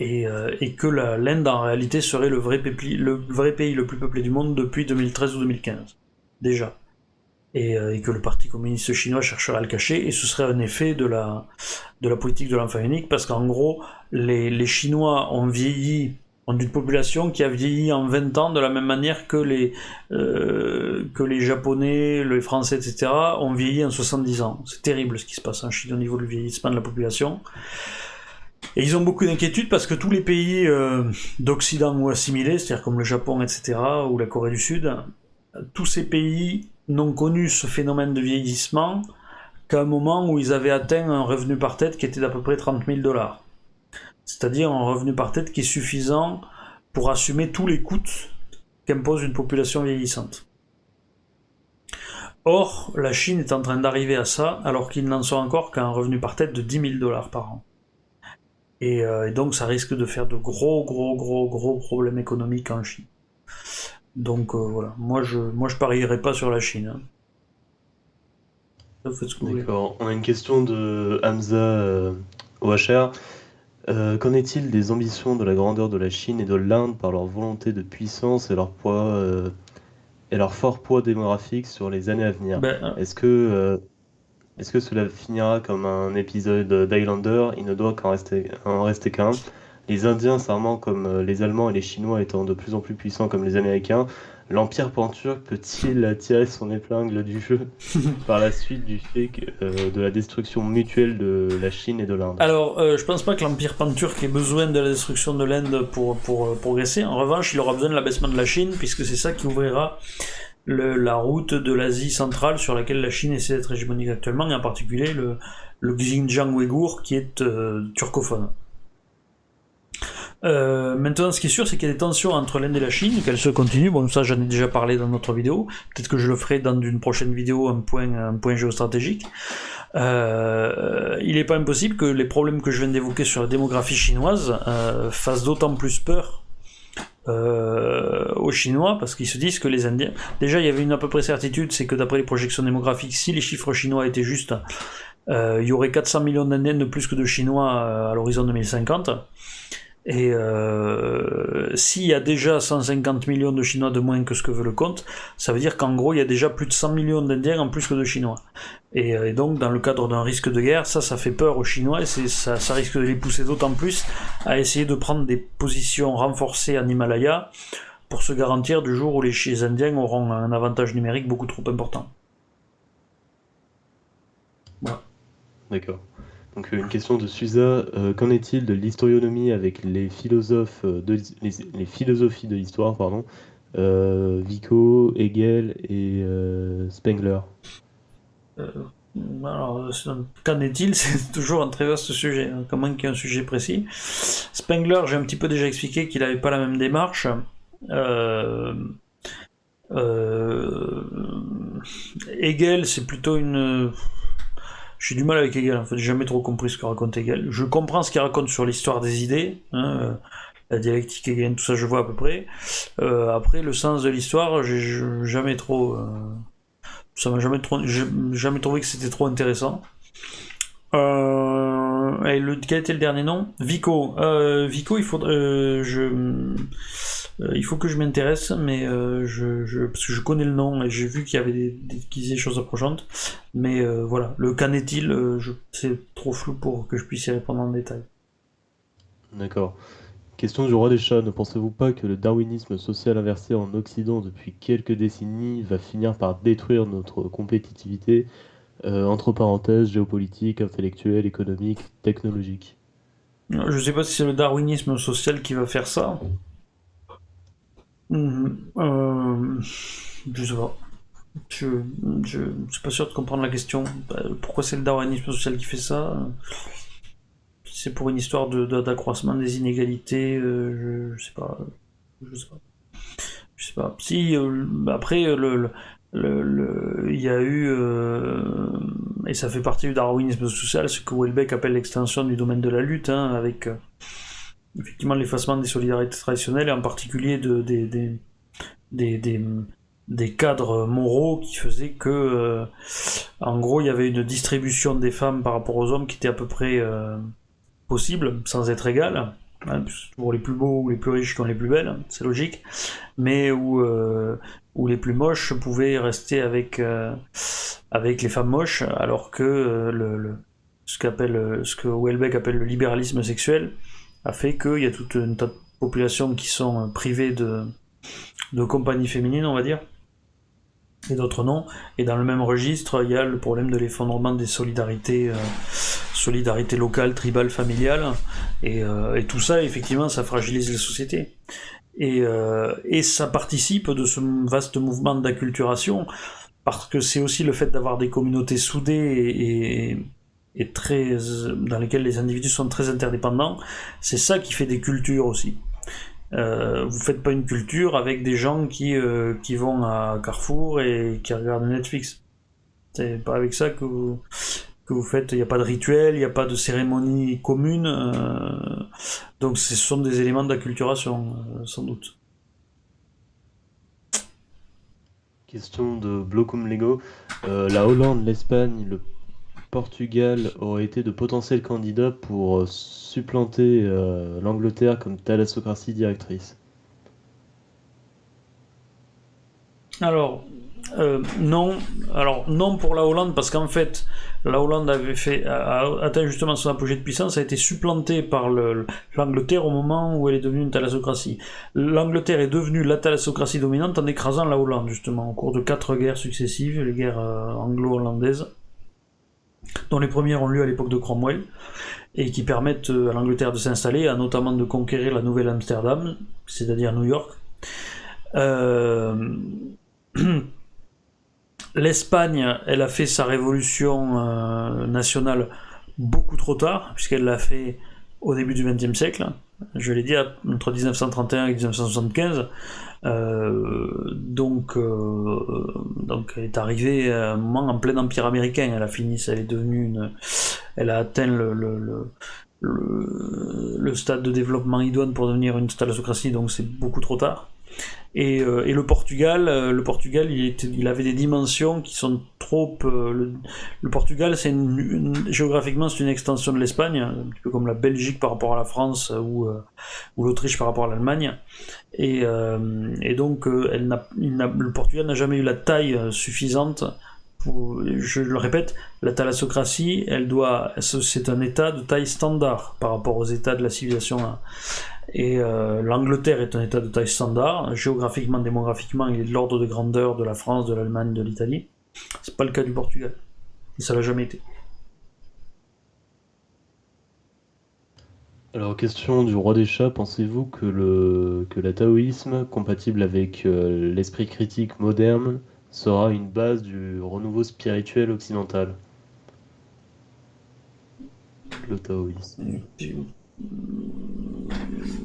euh, et, que l'Inde en réalité serait le vrai, le vrai pays le plus peuplé du monde depuis 2013 ou 2015, déjà. Et, que le Parti communiste chinois chercherait à le cacher, et ce serait un effet de la, de la politique de l'enfant unique, parce qu'en gros, les, les Chinois ont vieilli d'une population qui a vieilli en 20 ans de la même manière que les, euh, que les Japonais, les Français, etc. ont vieilli en 70 ans. C'est terrible ce qui se passe en Chine au niveau du vieillissement de la population. Et ils ont beaucoup d'inquiétudes parce que tous les pays euh, d'Occident ou assimilés, c'est-à-dire comme le Japon, etc., ou la Corée du Sud, tous ces pays n'ont connu ce phénomène de vieillissement qu'à un moment où ils avaient atteint un revenu par tête qui était d'à peu près 30 000 dollars c'est-à-dire un revenu par tête qui est suffisant pour assumer tous les coûts qu'impose une population vieillissante. Or, la Chine est en train d'arriver à ça, alors qu'ils n'en sont encore qu'à un revenu par tête de 10 000 dollars par an. Euh, et, donc, ça risque de faire de gros, gros, gros, gros problèmes économiques en Chine. Donc euh, voilà, moi je, moi je parierais pas sur la Chine. Hein. D'accord. On a une question de Hamza euh, OHR. Euh, qu'en est-il des ambitions de la grandeur de la Chine et de l'Inde par leur volonté de puissance et leur poids euh, et leur fort poids démographique sur les années à venir? Ben, euh, est-ce que est-ce que cela finira comme un épisode d'Highlander? Il ne doit qu'en rester en rester qu'un. Les Indiens serment comme les Allemands et les Chinois étant de plus en plus puissants comme les Américains, L'Empire panturc peut-il tirer son épingle du jeu <laughs> par la suite du fait euh, de la destruction mutuelle de la Chine et de l'Inde? Alors, euh, je pense pas que l'Empire panturc ait besoin de la destruction de l'Inde pour, pour euh, progresser. En revanche, il aura besoin de l'abaissement de la Chine, puisque c'est ça qui ouvrira la route de l'Asie centrale sur laquelle la Chine essaie d'être hégémonique actuellement, et en particulier le, le Xinjiang ouïghour qui est turcophone. Euh, maintenant, ce qui est sûr, c'est qu'il y a des tensions entre l'Inde et la Chine, qu'elles se continuent. Bon, ça, j'en ai déjà parlé dans notre vidéo. Peut-être que je le ferai dans une prochaine vidéo, un point, un point géostratégique. Euh, il n'est pas impossible que les problèmes que je viens d'évoquer sur la démographie chinoise euh, fassent d'autant plus peur euh, aux Chinois parce qu'ils se disent que les Indiens. Déjà, il y avait une à peu près certitude, c'est que d'après les projections démographiques, si les chiffres chinois étaient justes, euh, il y aurait 400 millions d'Indiens de plus que de Chinois euh, à l'horizon 2050. Et euh, s'il y a déjà 150 millions de Chinois de moins que ce que veut le compte, ça veut dire qu'en gros, il y a déjà plus de 100 millions d'Indiens en plus que de Chinois. Et, et donc, dans le cadre d'un risque de guerre, ça, ça fait peur aux Chinois et ça, ça risque de les pousser d'autant plus à essayer de prendre des positions renforcées en Himalaya pour se garantir du jour où les Indiens auront un avantage numérique beaucoup trop important. Voilà. D'accord. Donc une question de Suza, euh, qu'en est-il de l'historionomie avec les philosophes de les, philosophies de l'histoire, pardon, euh, Vico, Hegel et euh, Spengler? Alors, qu'en est-il? <laughs> C'est toujours un très vaste sujet, hein, comment qu'il y ait un sujet précis. Spengler, j'ai un petit peu déjà expliqué qu'il n'avait pas la même démarche. Hegel, c'est plutôt une j'ai du mal avec Hegel, en fait, j'ai jamais trop compris ce que raconte Hegel. Je comprends ce qu'il raconte sur l'histoire des idées, hein, euh, la dialectique Hegel, tout ça je vois à peu près. Euh, après, le sens de l'histoire, j'ai jamais trop... Euh, ça m'a jamais trop... jamais trouvé que c'était trop intéressant. et le, quel était le dernier nom? Vico. Vico, il faudrait... je euh, il faut que je m'intéresse, mais euh, je, parce que je connais le nom et j'ai vu qu'il y avait des, des, choses approchantes. Mais euh, voilà, le qu'en est-il C'est trop flou pour que je puisse y répondre en détail. D'accord. Question du roi des chats, ne pensez-vous pas que le darwinisme social inversé en Occident depuis quelques décennies va finir par détruire notre compétitivité, entre parenthèses, géopolitique, intellectuelle, économique, technologique? Je ne sais pas si c'est le darwinisme social qui va faire ça. Mhm. Euh, je sais pas. Je, je, suis pas sûr de comprendre la question. Bah, pourquoi c'est le darwinisme social qui fait ça? C'est pour une histoire d'accroissement de, des inégalités. Euh, je, sais pas. Je sais pas. Je sais pas. Si euh, après le, le, il y a eu et ça fait partie du darwinisme social, ce que Welbeck appelle l'extension du domaine de la lutte, hein, avec effectivement l'effacement des solidarités traditionnelles et en particulier de, des, des, des, cadres moraux qui faisaient que, euh, en gros, il y avait une distribution des femmes par rapport aux hommes qui était à peu près euh, possible, sans être égale. Hein, pour les plus beaux ou les plus riches qui ont les plus belles, c'est logique, mais où, euh, où les plus moches pouvaient rester avec, avec les femmes moches, alors que le, ce, qu'appelle, ce que Welbeck appelle le libéralisme sexuel, a fait qu'il y a toute une populations qui sont euh, privées de, de compagnie féminine, on va dire, et d'autres non. Et dans le même registre, il y a le problème de l'effondrement des solidarités, euh, solidarités locales, tribales, familiales, et, euh, et, tout ça, effectivement, ça fragilise les sociétés. Et, ça participe de ce vaste mouvement d'acculturation, parce que c'est aussi le fait d'avoir des communautés soudées et et très, dans lesquels les individus sont très interdépendants, c'est ça qui fait des cultures aussi. Euh, vous faites pas une culture avec des gens qui, euh, qui vont à Carrefour et qui regardent Netflix. C'est pas avec ça que vous, que vous faites. Il n'y a pas de rituel, il n'y a pas de cérémonie commune. Euh, donc ce sont des éléments d'acculturation, euh, sans doute. Question de Blocum Lego. la Hollande, l'Espagne, le Portugal aurait été de potentiels candidats pour euh, supplanter euh, l'Angleterre comme thalassocratie directrice Alors, euh, non. Alors, non pour la Hollande, parce qu'en fait, la Hollande avait a atteint justement son apogée de puissance, a été supplantée par l'Angleterre au moment où elle est devenue une thalassocratie. L'Angleterre est devenue la thalassocratie dominante en écrasant la Hollande, justement, au cours de quatre guerres successives, les guerres anglo-hollandaises dont les premières ont lieu à l'époque de Cromwell, et qui permettent euh, à l'Angleterre de s'installer, notamment de conquérir la nouvelle Amsterdam, c'est-à-dire New York. Euh, <clears throat> L'Espagne, elle a fait sa révolution euh, nationale beaucoup trop tard, puisqu'elle l'a fait au début du XXe siècle. je l'ai dit, entre 1931 et 1975. Donc, donc, elle est arrivée à un moment en plein empire américain. Elle a fini, elle est devenue une, elle a atteint le, le, le, stade de développement idoine pour devenir une thalassocratie, donc c'est beaucoup trop tard. Et, euh, et, le Portugal, euh, le Portugal, il, avait des dimensions qui sont trop. Euh, le, Portugal, géographiquement, c'est une extension de l'Espagne, un petit peu comme la Belgique par rapport à la France ou, l'Autriche par rapport à l'Allemagne. Et, donc, le Portugal n'a jamais eu la taille suffisante je le répète, la thalassocratie, elle doit, c'est un état de taille standard par rapport aux états de la civilisation. Et euh, l'Angleterre est un état de taille standard. Géographiquement, démographiquement, il est de l'ordre de grandeur de la France, de l'Allemagne, de l'Italie. C'est pas le cas du Portugal. Et ça l'a jamais été. Alors, question du roi des chats, pensez-vous que, le, que la taoïsme, compatible avec euh, l'esprit critique moderne, sera une base du renouveau spirituel occidental? Le taoïsme.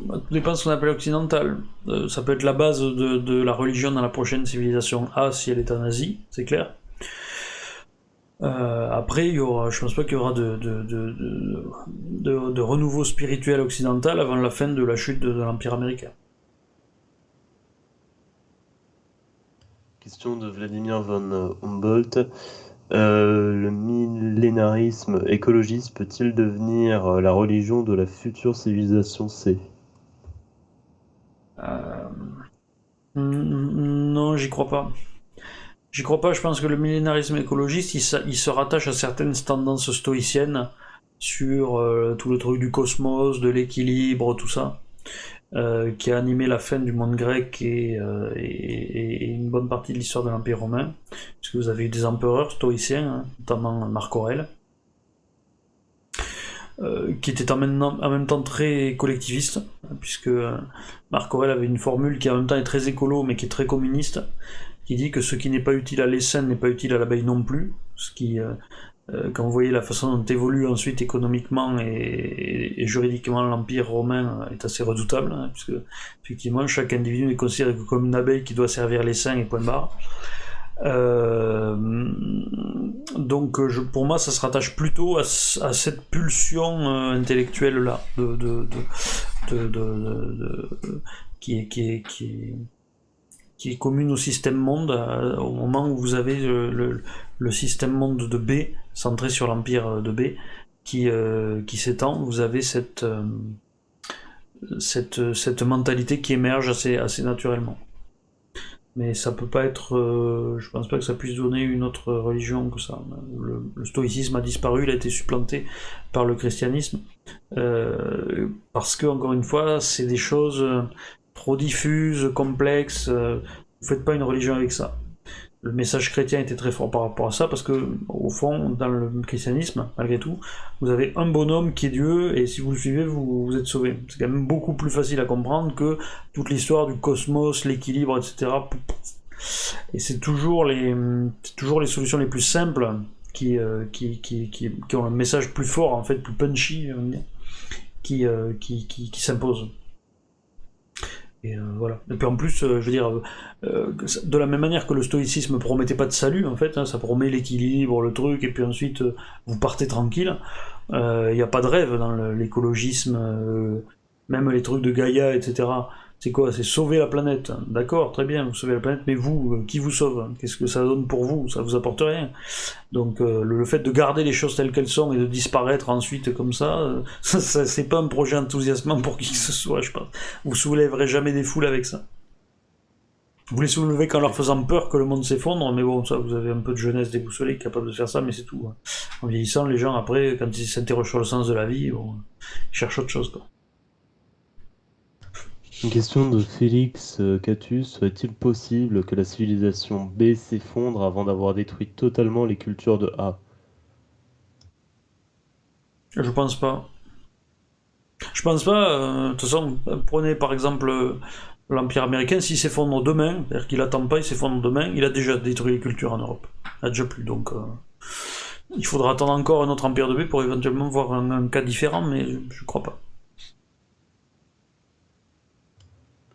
Bah, tout dépend de ce qu'on appelle occidental. Euh, ça peut être la base de, la religion dans la prochaine civilisation A si elle est en Asie, c'est clair. Euh, après, il y aura, je pense pas qu'il y aura de, de, renouveau spirituel occidental avant la fin de la chute de l'Empire américain. Question de Vladimir von Humboldt. Euh, le millénarisme écologiste peut-il devenir euh, la religion de la future civilisation C? Euh, Non, j'y crois pas. J'y crois pas, je pense que le millénarisme écologiste, il, se rattache à certaines tendances stoïciennes sur tout le truc du cosmos, de l'équilibre, tout ça. Euh, qui a animé la fin du monde grec euh, et, une bonne partie de l'histoire de l'Empire romain, puisque vous avez eu des empereurs stoïciens, hein, notamment Marc Aurèle, euh, qui était en même, temps très collectiviste, puisque Marc Aurèle avait une formule qui en même temps est très écolo, mais qui est très communiste, qui dit que ce qui n'est pas utile à l'essaim n'est pas utile à l'abeille non plus, ce qui quand vous voyez la façon dont évolue ensuite économiquement et, juridiquement l'Empire romain est assez redoutable, hein, puisque effectivement chaque individu est considéré comme une abeille qui doit servir les saints et point barre. Euh, donc je, pour moi ça se rattache plutôt à, cette pulsion euh, intellectuelle là de, de, de, qui est, qui est, qui est qui est commune au système monde au moment où vous avez le, le système monde de B, centré sur l'empire de B, qui, euh, qui s'étend, vous avez cette, euh, cette, cette mentalité qui émerge assez, assez naturellement. Mais ça peut pas être. Euh, je pense pas que ça puisse donner une autre religion que ça. Le, stoïcisme a disparu, il a été supplanté par le christianisme. parce que, encore une fois, c'est des choses trop diffuses, complexes. vous faites pas une religion avec ça le message chrétien était très fort par rapport à ça, parce que, au fond, dans le christianisme, malgré tout, vous avez un bonhomme qui est Dieu, et si vous le suivez, vous, êtes sauvé. C'est quand même beaucoup plus facile à comprendre que toute l'histoire du cosmos, l'équilibre, etc. Et c'est toujours les, solutions les plus simples qui, euh, ont un message plus fort, en fait, plus punchy, qui, euh, qui, s'imposent. Et euh, voilà. Et puis en plus, euh, je veux dire, euh, de la même manière que le stoïcisme promettait pas de salut, en fait, hein, ça promet l'équilibre, le truc, et puis ensuite vous partez tranquille. Il n'y a pas de rêve dans l'écologisme, même les trucs de Gaïa, etc. C'est quoi C'est sauver la planète. D'accord, très bien, vous sauvez la planète, mais vous, euh, qui vous sauve? Qu'est-ce que ça donne pour vous? Ça vous apporte rien. Donc euh, le, fait de garder les choses telles qu'elles sont et de disparaître ensuite comme ça, euh, <laughs> ça, c'est pas un projet enthousiasmant pour qui que ce soit, je pense. Vous soulèverez jamais des foules avec ça. Vous les soulevez qu'en leur faisant peur que le monde s'effondre, mais bon, ça, vous avez un peu de jeunesse déboussolée capable de faire ça, mais c'est tout. Hein. En vieillissant, les gens, après, quand ils s'interrogent sur le sens de la vie, ils cherchent autre chose. Quoi. Une question de Félix euh, Catus. Serait-il possible que la civilisation B s'effondre avant d'avoir détruit totalement les cultures de A? Je pense pas. Je pense pas. Euh, de toute façon, prenez par exemple euh, l'Empire américain, s'il s'effondre demain, c'est-à-dire qu'il attend pas, il s'effondre demain, il a déjà détruit les cultures en Europe. Il a déjà plus. Donc, il faudra attendre encore un autre Empire de B pour éventuellement voir un, cas différent, mais je, je crois pas.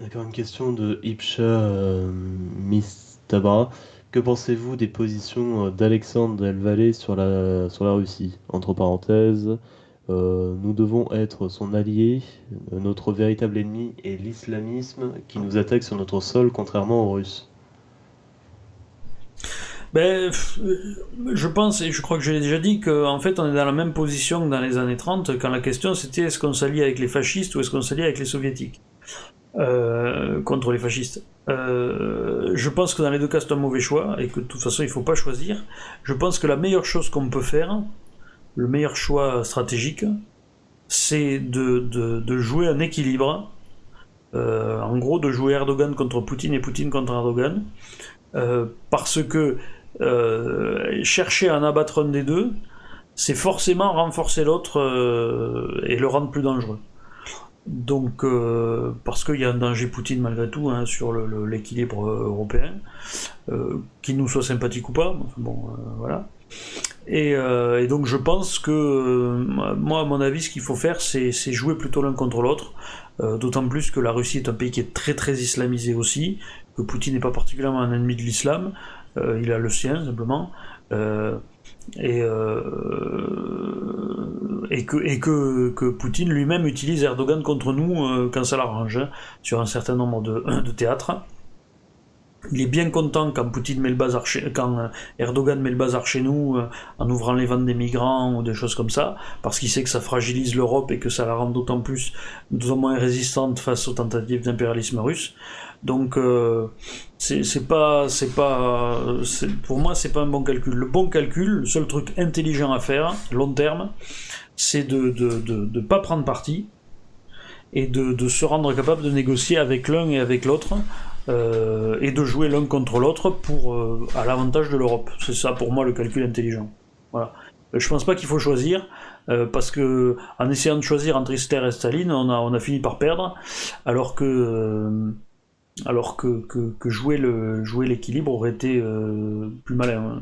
D'accord, une question de Ipcha euh, Mistabra. Que pensez-vous des positions euh, d'Alexandre Del Valle sur la, sur la Russie? Entre parenthèses, euh, nous devons être son allié, euh, notre véritable ennemi est l'islamisme qui nous attaque sur notre sol, contrairement aux Russes. Ben, je pense, et je crois que je l'ai déjà dit, qu'en fait on est dans la même position que dans les années 30, quand la question c'était est-ce qu'on s'allie avec les fascistes ou est-ce qu'on s'allie avec les soviétiques? Euh, contre les fascistes. Euh, je pense que dans les deux cas c'est un mauvais choix et que de toute façon il faut pas choisir. Je pense que la meilleure chose qu'on peut faire, le meilleur choix stratégique, c'est de, jouer un équilibre. Euh, en gros, de jouer Erdogan contre Poutine et Poutine contre Erdogan. Parce que chercher à en abattre un des deux, c'est forcément renforcer l'autre et le rendre plus dangereux. Donc, euh, parce qu'il y a un danger Poutine malgré tout hein, sur l'équilibre le, européen, qu'il nous soit sympathique ou pas, bon, voilà. Et, et, donc je pense que, moi à mon avis, ce qu'il faut faire, c'est jouer plutôt l'un contre l'autre, d'autant plus que la Russie est un pays qui est très très islamisé aussi, que Poutine n'est pas particulièrement un ennemi de l'islam, euh, il a le sien simplement. Euh, et, euh, que, Poutine lui-même utilise Erdogan contre nous euh, quand ça l'arrange, hein, sur un certain nombre de, <coughs> théâtres. Il est bien content quand Poutine met le bazar chez, quand Erdogan met le bazar chez nous euh, en ouvrant les ventes des migrants ou des choses comme ça, parce qu'il sait que ça fragilise l'Europe et que ça la rend d'autant plus, d'autant moins résistante face aux tentatives d'impérialisme russe. Donc euh, c'est pas c'est pas pour moi c'est pas un bon calcul. Le bon calcul, le seul truc intelligent à faire long terme, c'est de de, de de pas prendre parti et de, de se rendre capable de négocier avec l'un et avec l'autre euh, et de jouer l'un contre l'autre pour euh, à l'avantage de l'Europe. C'est ça pour moi le calcul intelligent. Voilà. Je pense pas qu'il faut choisir euh, parce que en essayant de choisir entre Hitler et Staline, on a on a fini par perdre, alors que alors que, jouer l'équilibre aurait été euh, plus malin.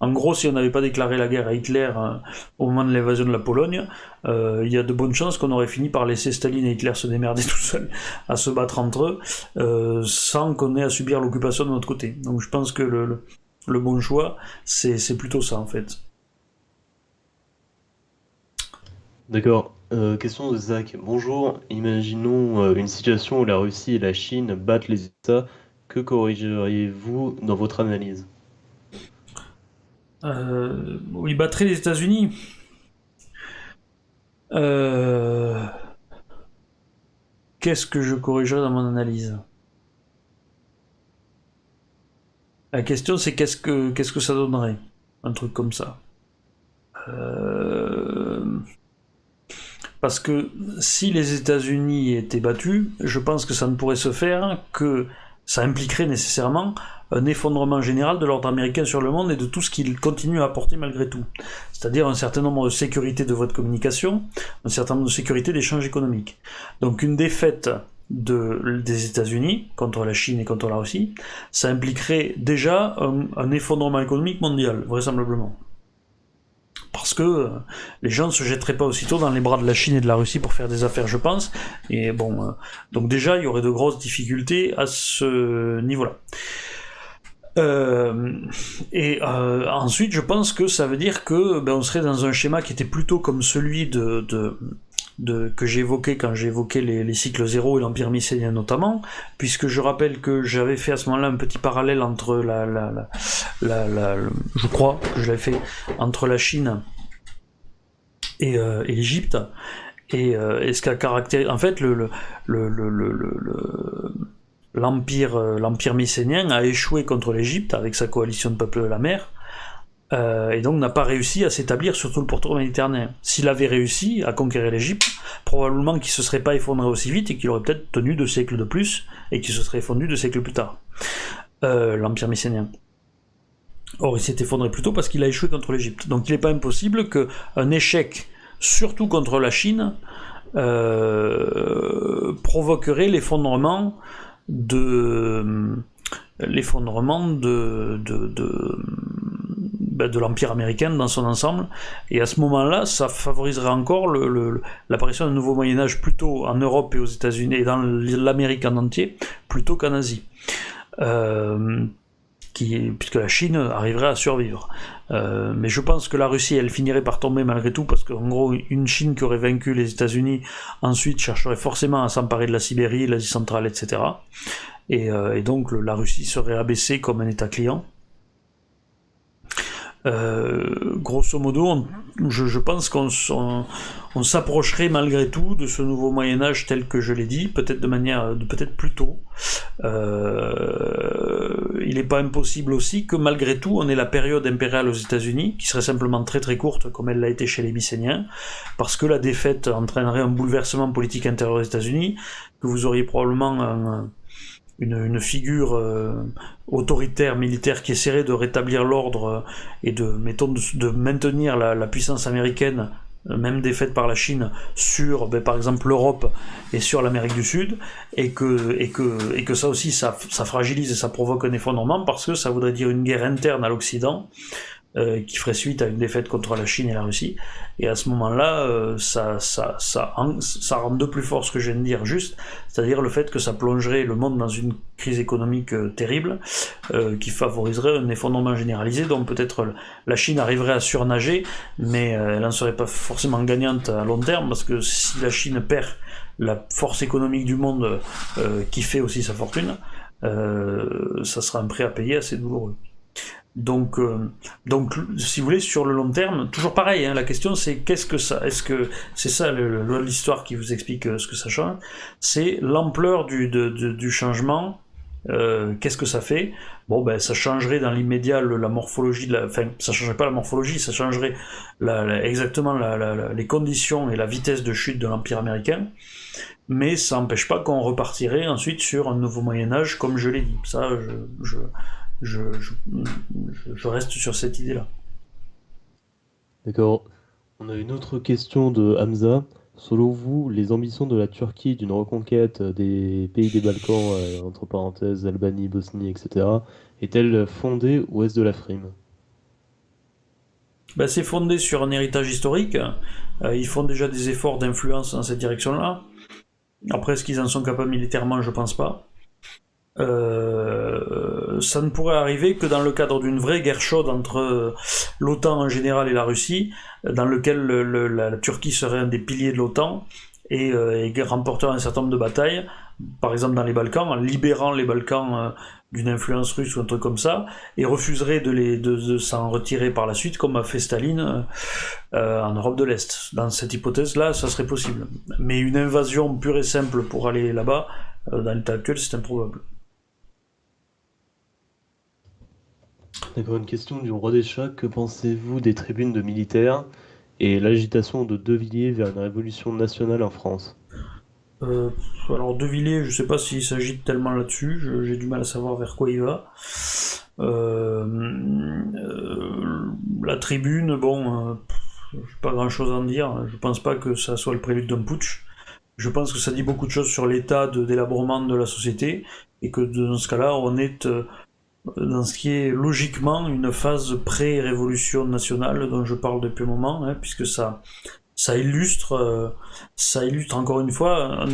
En, gros, si on n'avait pas déclaré la guerre à Hitler euh, au moment de l'invasion de la Pologne, euh, il y a de bonnes chances qu'on aurait fini par laisser Staline et Hitler se démerder <laughs> tout seuls, à se battre entre eux, sans qu'on ait à subir l'occupation de notre côté. Donc je pense que le, le, le bon choix, c'est plutôt ça en fait. D'accord. Euh, question de Zach. Bonjour. Imaginons euh, une situation où la Russie et la Chine battent les États. Que corrigeriez-vous dans votre analyse? Euh, ils battraient les États-Unis. Qu'est-ce que je corrigerais dans mon analyse? La question c'est qu'est-ce que qu'est-ce que ça donnerait? Un truc comme ça. Parce que si les États-Unis étaient battus, je pense que ça ne pourrait se faire que ça impliquerait nécessairement un effondrement général de l'ordre américain sur le monde et de tout ce qu'il continue à apporter malgré tout. C'est-à-dire un certain nombre de sécurités de votre communication, un certain nombre de sécurités d'échanges économiques. Donc une défaite de, des États-Unis contre la Chine et contre la Russie, ça impliquerait déjà un effondrement économique mondial, vraisemblablement parce que euh, les gens ne se jetteraient pas aussitôt dans les bras de la Chine et de la Russie pour faire des affaires, je pense. Et bon, euh, donc déjà, il y aurait de grosses difficultés à ce niveau-là. Euh, et euh, ensuite, je pense que ça veut dire que ben, on serait dans un schéma qui était plutôt comme celui de, de, de que j'évoquais quand j'évoquais les, les cycles zéro et l'empire mycénien notamment, puisque je rappelle que j'avais fait à ce moment-là un petit parallèle entre la, je crois que je l'avais fait entre la Chine et, euh, et l'Égypte. Et, euh, et ce caractérisé, en fait, le, le, le, le, le, le l'empire l'empire mycénien a échoué contre l'Égypte avec sa coalition de peuples de la mer euh, et donc n'a pas réussi à s'établir sur tout le pourtour méditerranéen. S'il avait réussi à conquérir l'Égypte, probablement qu'il se serait pas effondré aussi vite et qu'il aurait peut-être tenu deux siècles de plus et qu'il se serait fondu deux siècles plus tard. Euh, l'empire mycénien. Or, il s'est effondré plus tôt parce qu'il a échoué contre l'Égypte. Donc, il n'est pas impossible qu'un échec, surtout contre la Chine, euh, provoquerait l'effondrement de l'effondrement de, de, de l'Empire américain dans son ensemble. Et à ce moment-là, ça favoriserait encore l'apparition d'un nouveau Moyen Âge plutôt en Europe et aux États-Unis et dans l'Amérique en entier, plutôt qu'en Asie. Euh, qui, puisque la Chine arriverait à survivre. Euh, mais je pense que la Russie, elle finirait par tomber malgré tout, parce qu'en gros, une Chine qui aurait vaincu les États-Unis, ensuite chercherait forcément à s'emparer de la Sibérie, l'Asie centrale, etc. Et, euh, et donc la Russie serait abaissée comme un État client. Euh, grosso modo, je, pense qu'on on, s'approcherait malgré tout de ce nouveau Moyen Âge tel que je l'ai dit, peut-être de manière, peut-être plus tôt. Euh, il n'est pas impossible aussi que malgré tout, on ait la période impériale aux États-Unis, qui serait simplement très très courte, comme elle l'a été chez les Mycéniens, parce que la défaite entraînerait un bouleversement politique intérieur aux États-Unis, que vous auriez probablement un une, figure euh, autoritaire militaire qui essaierait de rétablir l'ordre euh, et de, maintenir la, puissance américaine euh, même défaite par la Chine sur ben, par exemple l'Europe et sur l'Amérique du Sud et que, ça aussi ça fragilise et ça provoque un effondrement parce que ça voudrait dire une guerre interne à l'Occident euh, qui ferait suite à une défaite contre la Chine et la Russie. Et à ce moment-là, euh, ça, ça, ça, ça rend de plus fort ce que je viens de dire juste, c'est-à-dire le fait que ça plongerait le monde dans une crise économique euh, terrible, qui favoriserait un effondrement généralisé, donc peut-être la Chine arriverait à surnager, mais elle n'en serait pas forcément gagnante à long terme, parce que si la Chine perd la force économique du monde qui fait aussi sa fortune, ça sera un prix à payer assez douloureux. Donc, euh, donc, si vous voulez, sur le long terme, toujours pareil. Hein, la question, c'est qu'est-ce que ça Est-ce que c'est ça l'histoire qui vous explique euh, ce que ça change C'est l'ampleur du, du changement. Euh, qu'est-ce que ça fait? Bon, ben, ça changerait dans l'immédiat la morphologie. De la, enfin, ça changerait pas la morphologie, ça changerait exactement les conditions et la vitesse de chute de l'empire américain. Mais ça n'empêche pas qu'on repartirait ensuite sur un nouveau Moyen Âge, comme je l'ai dit. Ça, je, je, reste sur cette idée-là. D'accord. On a une autre question de Hamza. Selon vous, les ambitions de la Turquie d'une reconquête des pays des Balkans, euh, entre parenthèses, Albanie, Bosnie, etc., est-elle fondée ou est-ce de la frime? Ben, C'est fondé sur un héritage historique. Euh, ils font déjà des efforts d'influence dans cette direction-là. Après, est-ce qu'ils en sont capables militairement? Je pense pas. Euh, ça ne pourrait arriver que dans le cadre d'une vraie guerre chaude entre l'OTAN en général et la Russie, dans lequel la, Turquie serait un des piliers de l'OTAN et, euh, remporterait un certain nombre de batailles, par exemple dans les Balkans, en libérant les Balkans euh, d'une influence russe ou un truc comme ça, et refuserait de, les, de, s'en retirer par la suite, comme a fait Staline en Europe de l'Est. Dans cette hypothèse-là, ça serait possible. Mais une invasion pure et simple pour aller là-bas, dans l'état actuel, c'est improbable. D'accord, une question du roi des chats. Que pensez-vous des tribunes de militaires et l'agitation de De Villiers vers une révolution nationale en France? Euh, alors De Villiers, je sais pas s'il s'agit tellement là-dessus, j'ai du mal à savoir vers quoi il va. Euh, euh, la tribune, bon, pas grand-chose à en dire. Je pense pas que ça soit le prélude d'un putsch. Je pense que ça dit beaucoup de choses sur l'état de délabrement de la société et que dans ce cas-là, on est dans ce qui est logiquement une phase pré-révolution nationale dont je parle depuis un moment, hein, puisque ça, ça illustre, euh, ça illustre encore une fois,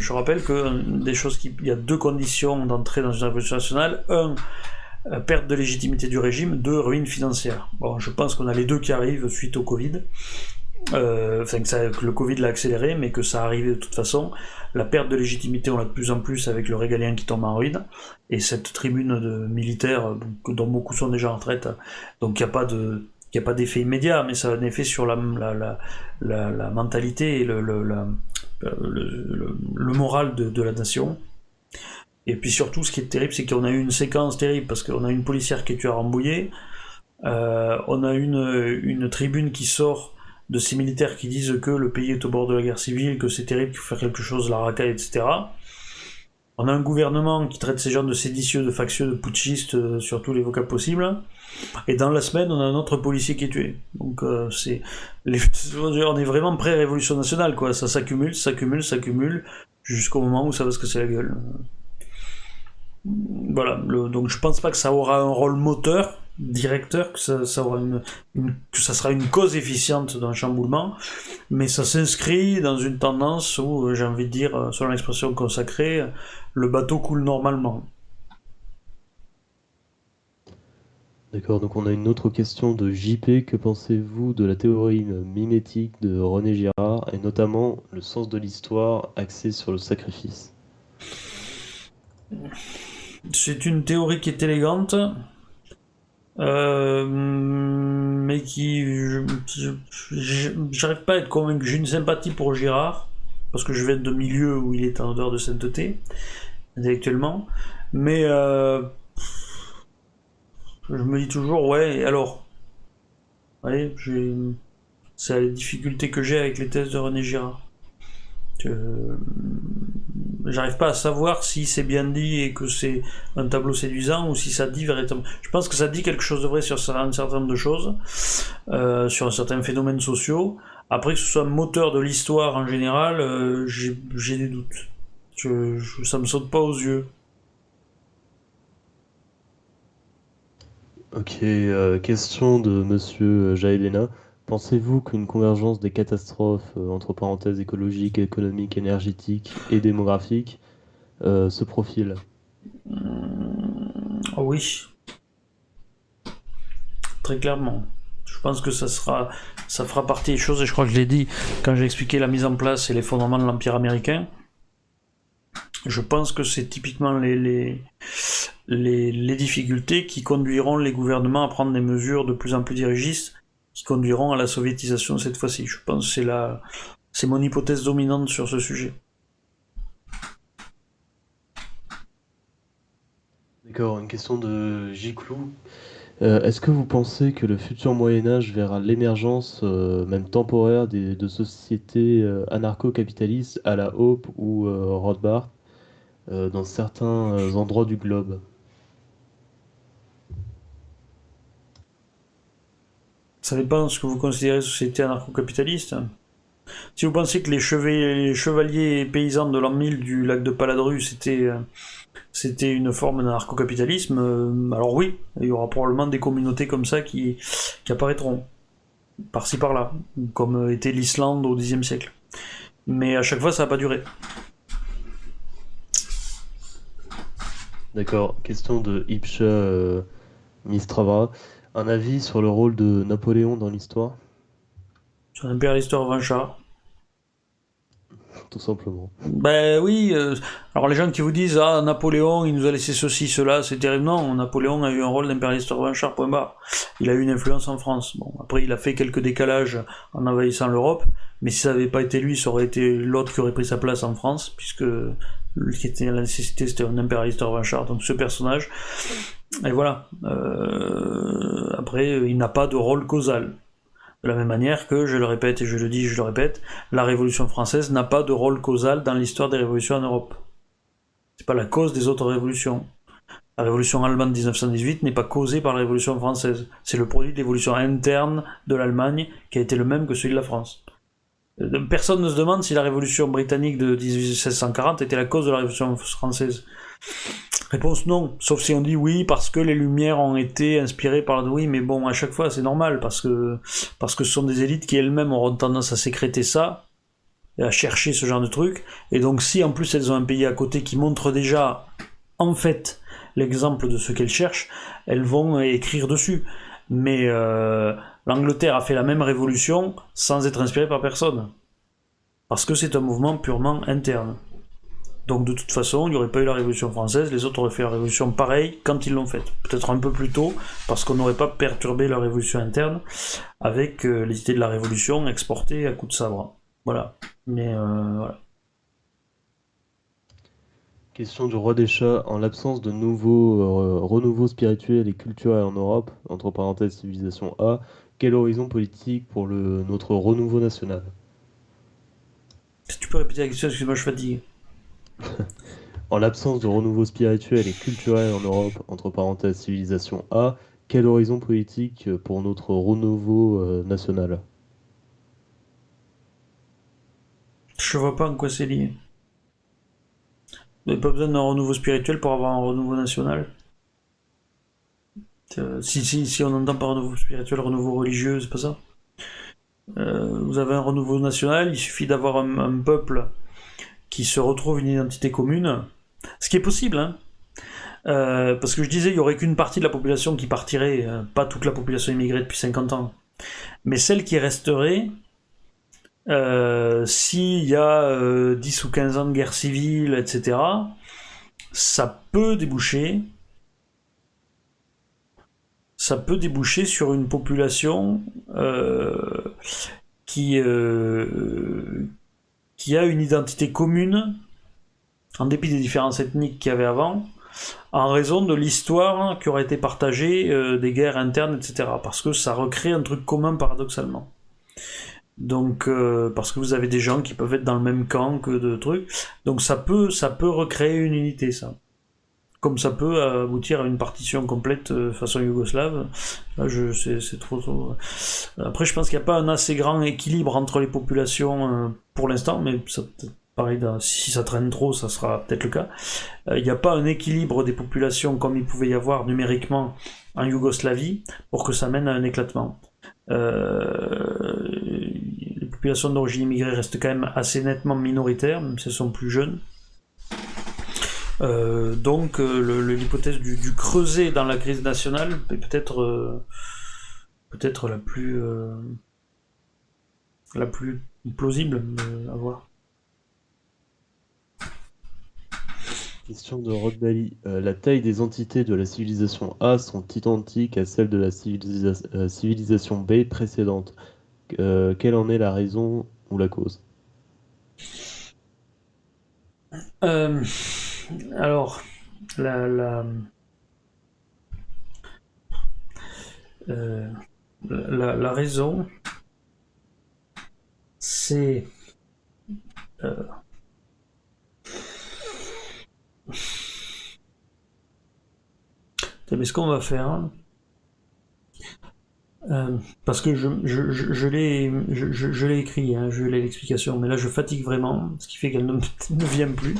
je rappelle que des choses y a deux conditions d'entrée dans une révolution nationale. Un, euh, perte de légitimité du régime, deux, ruine financière. Bon, je pense qu'on a les deux qui arrivent suite au Covid. Euh, que, le Covid l'a accéléré, mais que ça arrivait de toute façon. La perte de légitimité, on l'a de plus en plus avec le régalien qui tombe en ruine, et cette tribune de militaires, dont beaucoup sont déjà en retraite, donc il n'y a pas de d'effet immédiat, mais ça a un effet sur la, la, la, mentalité et le, le, le moral de, la nation. Et puis surtout, ce qui est terrible, c'est qu'on a eu une séquence terrible, parce qu'on a une policière qui est tuée à Rambouillet, euh, on a une, une tribune qui sort de ces militaires qui disent que le pays est au bord de la guerre civile, que c'est terrible, qu'il faut faire quelque chose, la racaille, etc. On a un gouvernement qui traite ces gens de séditieux, de factieux, de putschistes, euh, sur tous les vocables possibles. Et dans la semaine, on a un autre policier qui est tué. Donc euh, c'est, <laughs> on est vraiment pré-révolution nationale, quoi. Ça s'accumule, s'accumule, s'accumule, jusqu'au moment où ça va se casser la gueule. Voilà. donc je pense pas que ça aura un rôle moteur directeur, que ça, ça aura une, que ça sera une cause efficiente d'un chamboulement, mais ça s'inscrit dans une tendance où, j'ai envie de dire, selon l'expression consacrée, le bateau coule normalement. D'accord, donc on a une autre question de JP. Que pensez-vous de la théorie mimétique de René Girard et notamment le sens de l'histoire axé sur le sacrifice? C'est une théorie qui est élégante, euh, mais qui. J'arrive pas à être convaincu. J'ai une sympathie pour Girard, parce que je viens de milieu où il est en odeur de sainteté, intellectuellement, mais. Euh, je me dis toujours, ouais, alors ouais, c'est la difficulté que j'ai avec les thèses de René Girard. J'arrive pas à savoir si c'est bien dit et que c'est un tableau séduisant ou si ça dit véritablement. Je pense que ça dit quelque chose de vrai sur un certain nombre de choses, euh, sur un certain phénomène sociaux. Après que ce soit moteur de l'histoire en général, euh, j'ai des doutes. Ça me saute pas aux yeux. Ok, euh, question de monsieur Jaelena. Pensez-vous qu'une convergence des catastrophes, euh, entre parenthèses écologiques, économiques, énergétiques et démographiques, euh, se profile? Oui. Très clairement. Je pense que ça sera, ça fera partie des choses, et je crois que je l'ai dit quand j'ai expliqué la mise en place et les fondements de l'Empire américain. Je pense que c'est typiquement les, les, les, difficultés qui conduiront les gouvernements à prendre des mesures de plus en plus dirigistes conduiront à la soviétisation cette fois-ci. Je pense que c'est la, c'est mon hypothèse dominante sur ce sujet. D'accord, une question de Giclou. Euh, est-ce que vous pensez que le futur Moyen Âge verra l'émergence, euh, même temporaire, de sociétés euh, anarcho-capitalistes à la Hope ou Rothbard dans certains endroits du globe? Ça dépend de ce que vous considérez société anarcho-capitaliste. Si vous pensez que les, chevaliers paysans de l'an 1000 du lac de Paladru, c'était, euh, une forme d'anarcho-capitalisme, euh, alors oui, il y aura probablement des communautés comme ça qui, apparaîtront, par-ci par-là, comme était l'Islande au Xe siècle. Mais à chaque fois, ça n'a pas duré. D'accord. Question de Ipcha euh, Mistrava. Un avis sur le rôle de Napoléon dans l'histoire? Sur l'impérialiste revanchard. Tout simplement. Ben oui, euh, alors les gens qui vous disent Ah, Napoléon, il nous a laissé ceci, cela, c'est terrible. Non, Napoléon a eu un rôle d'impérialiste revanchard, point barre. Il a eu une influence en France. Bon, après, il a fait quelques décalages en envahissant l'Europe, mais si ça n'avait pas été lui, ça aurait été l'autre qui aurait pris sa place en France, puisque la nécessité c'était un impérialiste revanchard, donc ce personnage. Et voilà. Euh, après, il n'a pas de rôle causal. De la même manière que, je le répète et je le dis, je le répète, la Révolution française n'a pas de rôle causal dans l'histoire des révolutions en Europe. C'est pas la cause des autres révolutions. La révolution allemande de 1918 n'est pas causée par la révolution française. C'est le produit de l'évolution interne de l'Allemagne qui a été le même que celui de la France. Euh, personne ne se demande si la révolution britannique de 1640 était la cause de la révolution française. Réponse non, sauf si on dit oui parce que les lumières ont été inspirées par oui, mais bon, à chaque fois c'est normal parce que parce que ce sont des élites qui elles-mêmes auront tendance à sécréter ça à chercher ce genre de truc. Et donc si en plus elles ont un pays à côté qui montre déjà en fait l'exemple de ce qu'elles cherchent, elles vont écrire dessus. Mais euh, l'Angleterre a fait la même révolution sans être inspirée par personne. Parce que c'est un mouvement purement interne. Donc de toute façon, il n'y aurait pas eu la Révolution française, les autres auraient fait la Révolution pareil quand ils l'ont faite. Peut-être un peu plus tôt, parce qu'on n'aurait pas perturbé la Révolution interne avec euh, les idées de la Révolution exportées à coups de sabre. Voilà. Mais euh, voilà. Question du roi des chats. En l'absence de nouveaux euh, renouveaux spirituels et culturels en Europe, entre parenthèses civilisation A, quel horizon politique pour le, notre renouveau national? Si tu peux répéter la question, excuse-moi, je fatigue. <laughs> En l'absence de renouveau spirituel et culturel en Europe, entre parenthèses civilisation A, quel horizon politique pour notre renouveau euh, national? Je vois pas en quoi c'est lié. Vous n'avez pas besoin d'un renouveau spirituel pour avoir un renouveau national Euh, si, on entend par renouveau spirituel, renouveau religieux, c'est pas ça. Euh, vous avez un renouveau national, il suffit d'avoir un, peuple qui se retrouve une identité commune, ce qui est possible, hein. Euh, parce que je disais, il y aurait qu'une partie de la population qui partirait, pas toute la population immigrée depuis 50 ans. Mais celle qui resterait, s'il y a 10 ou 15 ans de guerre civile, etc., ça peut déboucher ça peut déboucher sur une population euh, qui, euh, qui a une identité commune, en dépit des différences ethniques qu'il y avait avant, en raison de l'histoire qui aurait été partagée, euh, des guerres internes, etc. Parce que ça recrée un truc commun paradoxalement. Donc, parce que vous avez des gens qui peuvent être dans le même camp que de trucs. Donc ça peut, ça peut recréer une unité, ça comme ça peut aboutir à une partition complète euh, façon yougoslave. Là, je, c'est, trop, trop, Après, je pense qu'il n'y a pas un assez grand équilibre entre les populations euh, pour l'instant, mais ça, pareil, si ça traîne trop, ça sera peut-être le cas. Euh, il n'y a pas un équilibre des populations comme il pouvait y avoir numériquement en Yougoslavie pour que ça mène à un éclatement. Populations d'origine immigrée restent quand même assez nettement minoritaires, même si elles sont plus jeunes. Euh, donc euh, l'hypothèse du, du, creuset dans la crise nationale est peut-être euh, peut-être la plus la plus plausible à voir. Question de Rod la taille des entités de la civilisation A sont identiques à celles de la civilisation B précédente. Quelle en est la raison ou la cause? Alors, la, la, euh, la, raison, c'est euh, mais ce qu'on va faire, hein, euh, parce que je, je, l'ai je, je écrit, hein, je l'ai l'explication, mais là je fatigue vraiment, ce qui fait qu'elle <laughs> ne, vient plus.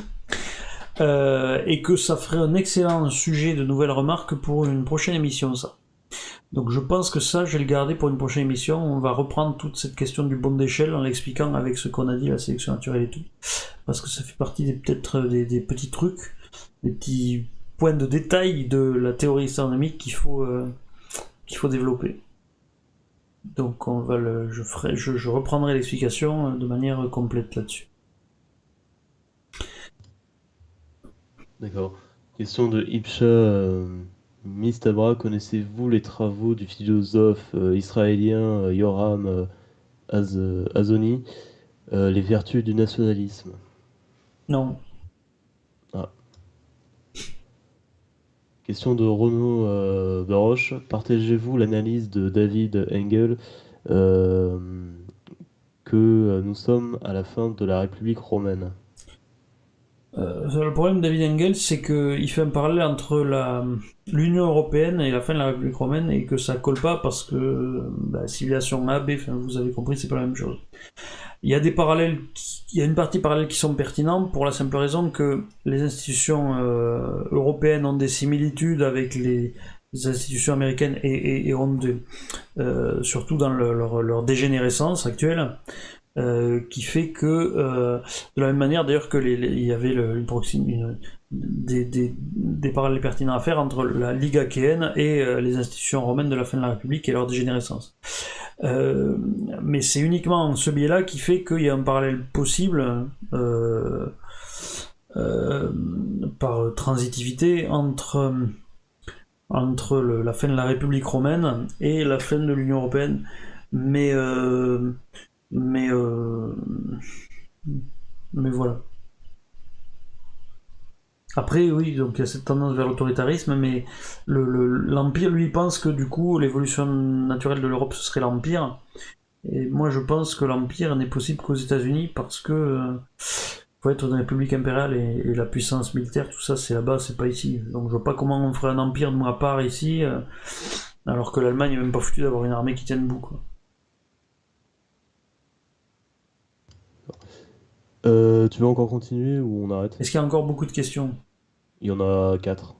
Euh, et que ça ferait un excellent sujet de nouvelles remarques pour une prochaine émission, ça. Donc je pense que ça, je vais le garder pour une prochaine émission. On va reprendre toute cette question du bon d'échelle en l'expliquant avec ce qu'on a dit, la sélection naturelle et tout. Parce que ça fait partie des peut-être des, petits trucs, des petits points de détail de la théorie astronomique qu'il faut, euh, qu'il faut développer. Donc on va le, je, ferai, je, je reprendrai l'explication de manière complète là-dessus. D'accord. Question de Ibsha euh, Mistabra. Connaissez-vous les travaux du philosophe euh, israélien euh, Yoram Azoni, Les vertus du nationalisme? Non. Ah. Question de Renaud Baroche. Partagez-vous l'analyse de David Engel que nous sommes à la fin de la République romaine? Euh, le problème de David Engels, c'est qu'il fait un parallèle entre l'Union Européenne et la fin de la République romaine et que ça colle pas parce que bah, civilisation A, B, vous avez compris, c'est pas la même chose. Il y a des parallèles, il y a une partie parallèle qui sont pertinentes pour la simple raison que les institutions euh, européennes ont des similitudes avec les, institutions américaines et, ont euh, surtout dans leur, dégénérescence actuelle. Euh, qui fait que, euh, de la même manière d'ailleurs que y avait des, parallèles pertinents à faire entre la Ligue achéenne et euh, les institutions romaines de la fin de la République et leur dégénérescence. mais c'est uniquement ce biais-là qui fait qu'il y a un parallèle possible par transitivité entre, entre la fin de la République romaine et la fin de l'Union européenne. Mais mais, euh, mais voilà. Après, oui, donc il y a cette tendance vers l'autoritarisme, mais l'Empire, lui, pense que du coup, l'évolution naturelle de l'Europe, ce serait l'Empire. Et moi, je pense que l'Empire n'est possible qu'aux États-Unis parce que euh, faut être dans la République impériale et, la puissance militaire, tout ça, c'est là-bas, c'est pas ici. Donc, je vois pas comment on ferait un empire de ma part ici, euh, alors que l'Allemagne n'est même pas foutu d'avoir une armée qui tienne debout, quoi. Euh, tu veux encore continuer ou on arrête Est-ce qu'il y a encore beaucoup de questions? Il y en a 4.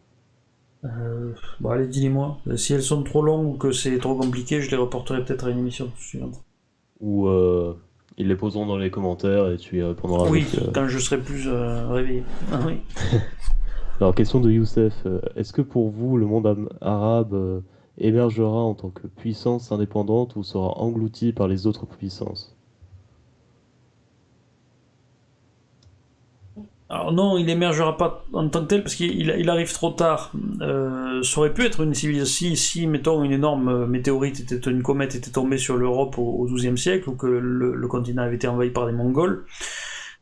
Euh, bon, allez, dis-les-moi. Si elles sont trop longues ou que c'est trop compliqué, je les reporterai peut-être à une émission suivante. Ou euh, ils les poseront dans les commentaires et tu y répondras. Oui, avec, euh, quand je serai plus euh, réveillé. Ah, oui. <laughs> Alors, question de Youssef. euh, Est-ce que pour vous, le monde arabe euh, émergera en tant que puissance indépendante ou sera englouti par les autres puissances? Alors non, il émergera pas en tant que tel parce qu'il il- il arrive trop tard. Euh, ça aurait pu être une civilisation si, mettons, une énorme euh, météorite, était, une comète était tombée sur l'Europe au, XIIe siècle ou que le, continent avait été envahi par les Mongols.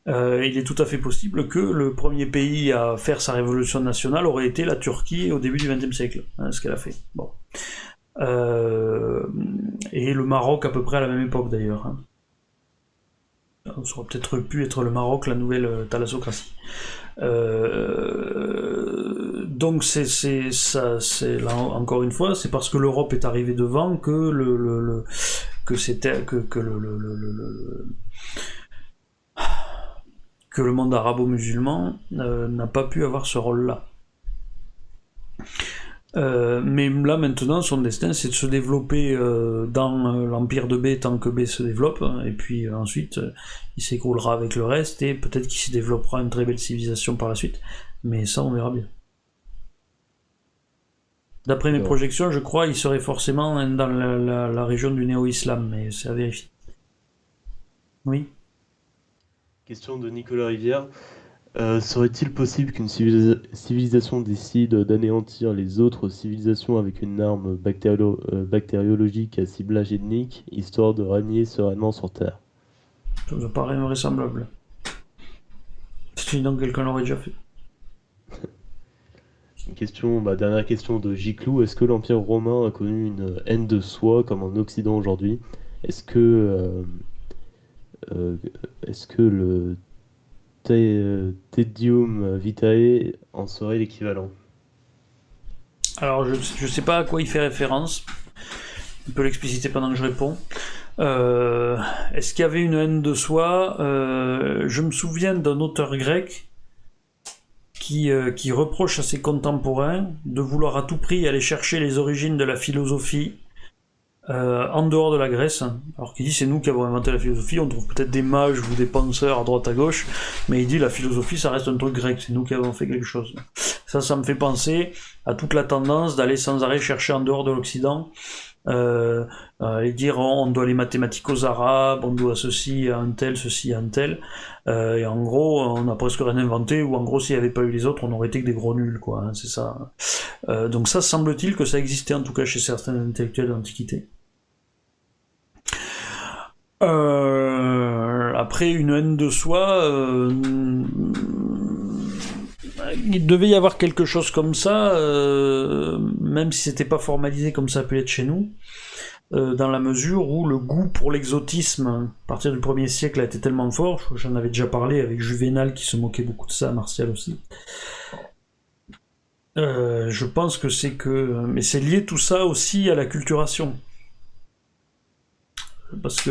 euh, il est tout à fait possible que le premier pays à faire sa révolution nationale aurait été la Turquie au début du XXe siècle, hein, ce qu'elle a fait. Bon. Euh, et le Maroc à peu près à la même époque d'ailleurs. hein. Ça aurait peut-être pu être le Maroc, la nouvelle euh, thalassocratie. Euh, donc c'est ça là encore une fois c'est parce que l'Europe est arrivée devant que le, c'était que, le, monde arabo-musulman euh, n'a pas pu avoir ce rôle-là. Euh, mais là maintenant, son destin, c'est de se développer euh, dans euh, l'empire de B tant que B se développe, et puis euh, ensuite, euh, il s'écroulera avec le reste, et peut-être qu'il se développera une très belle civilisation par la suite. Mais ça, on verra bien. D'après mes projections, je crois, il serait forcément dans la, la- la région du néo-islam, mais c'est à vérifier. Oui. Question de Nicolas Rivière. Euh, serait-il possible qu'une civilisa- civilisation décide d'anéantir les autres civilisations avec une arme bactério- euh, bactériologique à ciblage ethnique, histoire de régner sereinement sur Terre? Ça me paraît invraisemblable. Sinon, quelqu'un l'aurait déjà fait. Une <laughs> question, bah, dernière question de Giclou. Est-ce que l'Empire romain a connu une haine de soi comme en Occident aujourd'hui? Est-ce que, euh, est-ce que le Tedium Vitae en serait l'équivalent? Alors, je ne sais pas à quoi il fait référence. Il peut l'expliciter pendant que je réponds. Euh, Est-ce qu'il y avait une haine de soi? Euh, Je me souviens d'un auteur grec euh, qui reproche à ses contemporains de vouloir à tout prix aller chercher les origines de la philosophie euh, en dehors de la Grèce. Alors qu'il dit c'est nous qui avons inventé la philosophie, on trouve peut-être des mages ou des penseurs à droite à gauche, mais il dit la philosophie ça reste un truc grec, c'est nous qui avons fait quelque chose. Ça, ça me fait penser à toute la tendance d'aller sans arrêt chercher en dehors de l'Occident, euh, euh, et dire on doit les mathématiques aux Arabes, on doit ceci à un tel, ceci à un tel, euh, et en gros on a presque rien inventé, ou en gros s'il n'y avait pas eu les autres, on aurait été que des gros nuls, quoi, hein, c'est ça. Euh, donc ça semble-t-il que ça existait en tout cas chez certains intellectuels de l'Antiquité. Euh, après une haine de soi, euh, il devait y avoir quelque chose comme ça, euh, même si c'était pas formalisé comme ça peut être chez nous, dans la mesure où le goût pour l'exotisme, à partir du 1er siècle, a été tellement fort, je- j'en avais déjà parlé avec Juvénal qui se moquait beaucoup de ça, Martial aussi. Je pense que c'est que... Mais c'est lié tout ça aussi à la culturation. Parce que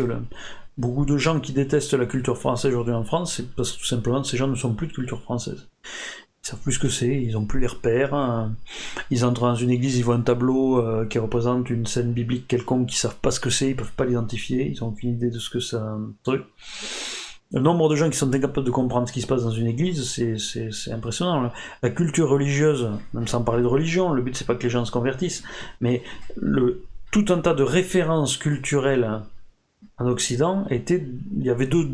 beaucoup de gens qui détestent la culture française aujourd'hui en France, c'est parce que tout simplement ces gens ne sont plus de culture française. Ils savent plus ce que c'est, ils ont plus les repères. hein. Ils entrent dans une église, ils voient un tableau euh, qui représente une scène biblique quelconque, ils savent pas ce que c'est, ils peuvent pas l'identifier, ils ont aucune idée de ce que c'est un truc. Le nombre de gens qui sont incapables de comprendre ce qui se passe dans une église, c'est- impressionnant. La culture religieuse, même sans parler de religion, le but c'est pas que les gens se convertissent, mais le, tout un tas de références culturelles en Occident étaient, il y avait deux,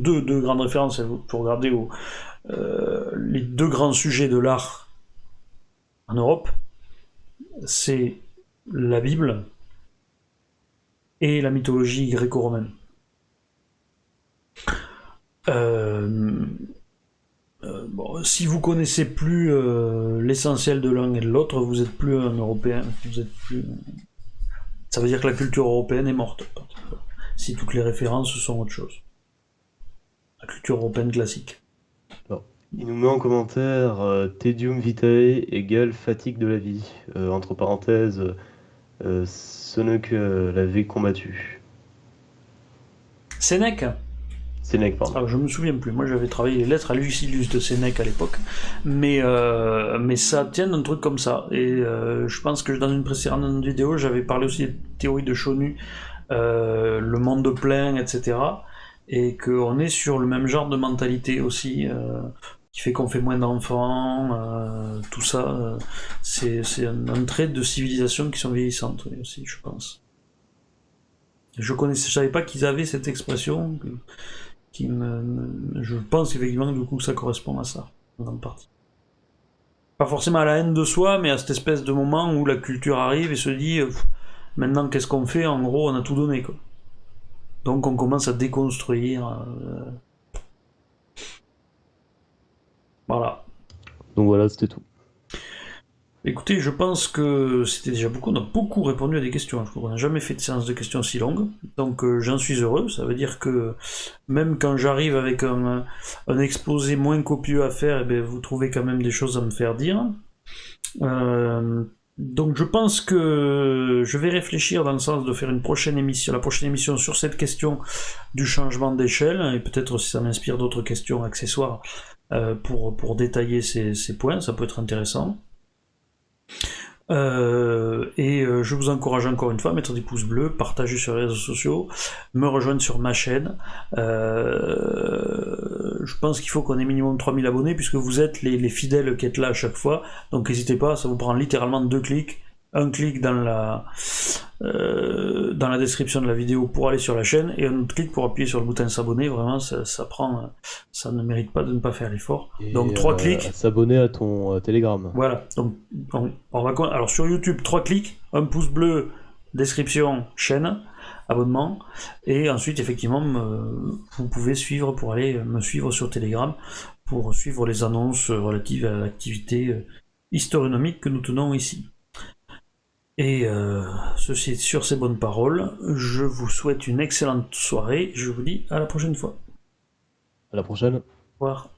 grandes références. Vous regardez au, euh, les deux grands sujets de l'art en Europe, c'est la Bible et la mythologie gréco-romaine. Euh, euh, si vous connaissez plus l'essentiel de l'un et de l'autre, vous êtes plus un Européen. Ça veut dire que la culture européenne est morte. Si toutes les références sont autre chose. La culture européenne classique. Il nous met en commentaire euh, Tedium Vitae égale fatigue de la vie. Euh, entre parenthèses, euh, ce n'est que la vie combattue. Sénèque Sénèque, pardon. Alors, je me souviens plus. Moi, j'avais travaillé les lettres à Lucilius de Sénèque à l'époque. Mais, euh, mais ça tient d'un truc comme ça. Et euh, je pense que dans une précédente vidéo, j'avais parlé aussi des théories de Chonu, euh, le monde plein, etc. Et qu'on est sur le même genre de mentalité aussi, euh, qui fait qu'on fait moins d'enfants, euh, tout ça. c'est un, un trait de civilisation qui sont vieillissantes aussi, je pense. Je connaissais, je savais pas qu'ils avaient cette expression. je pense effectivement que ça correspond à ça, en partie. Pas forcément à la haine de soi, mais à cette espèce de moment où la culture arrive et se dit maintenant qu'est-ce qu'on fait? En gros, on a tout donné quoi. Donc on commence à déconstruire. euh, Voilà. Donc voilà, c'était tout. Écoutez, je pense que c'était déjà beaucoup. On a beaucoup répondu à des questions. Je crois qu'on n'a jamais fait de séance de questions si longue. Donc euh, j'en suis heureux. Ça veut dire que même quand j'arrive avec un, un exposé moins copieux à faire, eh ben, vous trouvez quand même des choses à me faire dire. Euh, donc je pense que je vais réfléchir dans le sens de faire une prochaine émission, la prochaine émission sur cette question du changement d'échelle, et peut-être si ça m'inspire d'autres questions accessoires euh, pour, pour détailler ces, ces points, ça peut être intéressant. Euh, et euh, je vous encourage encore une fois à mettre des pouces bleus, partager sur les réseaux sociaux, me rejoindre sur ma chaîne. Euh, je pense qu'il faut qu'on ait minimum 3000 abonnés puisque vous êtes les, les fidèles qui êtes là à chaque fois. Donc n'hésitez pas, ça vous prend littéralement deux clics. Un clic dans la, euh, dans la description de la vidéo pour aller sur la chaîne et un autre clic pour appuyer sur le bouton s'abonner. Vraiment, ça, ça prend, ça ne mérite pas de ne pas faire l'effort. Donc trois euh, clics. S'abonner à ton euh, Telegram. Voilà, donc on, on va alors sur YouTube, trois clics, un pouce bleu, description, chaîne, abonnement, et ensuite effectivement me- vous pouvez suivre pour aller me suivre sur Telegram pour suivre les annonces relatives à l'activité historionomique que nous tenons ici. Et euh, ceci sur ces bonnes paroles, je vous souhaite une excellente soirée, je vous dis à la prochaine fois. À la prochaine. Au revoir.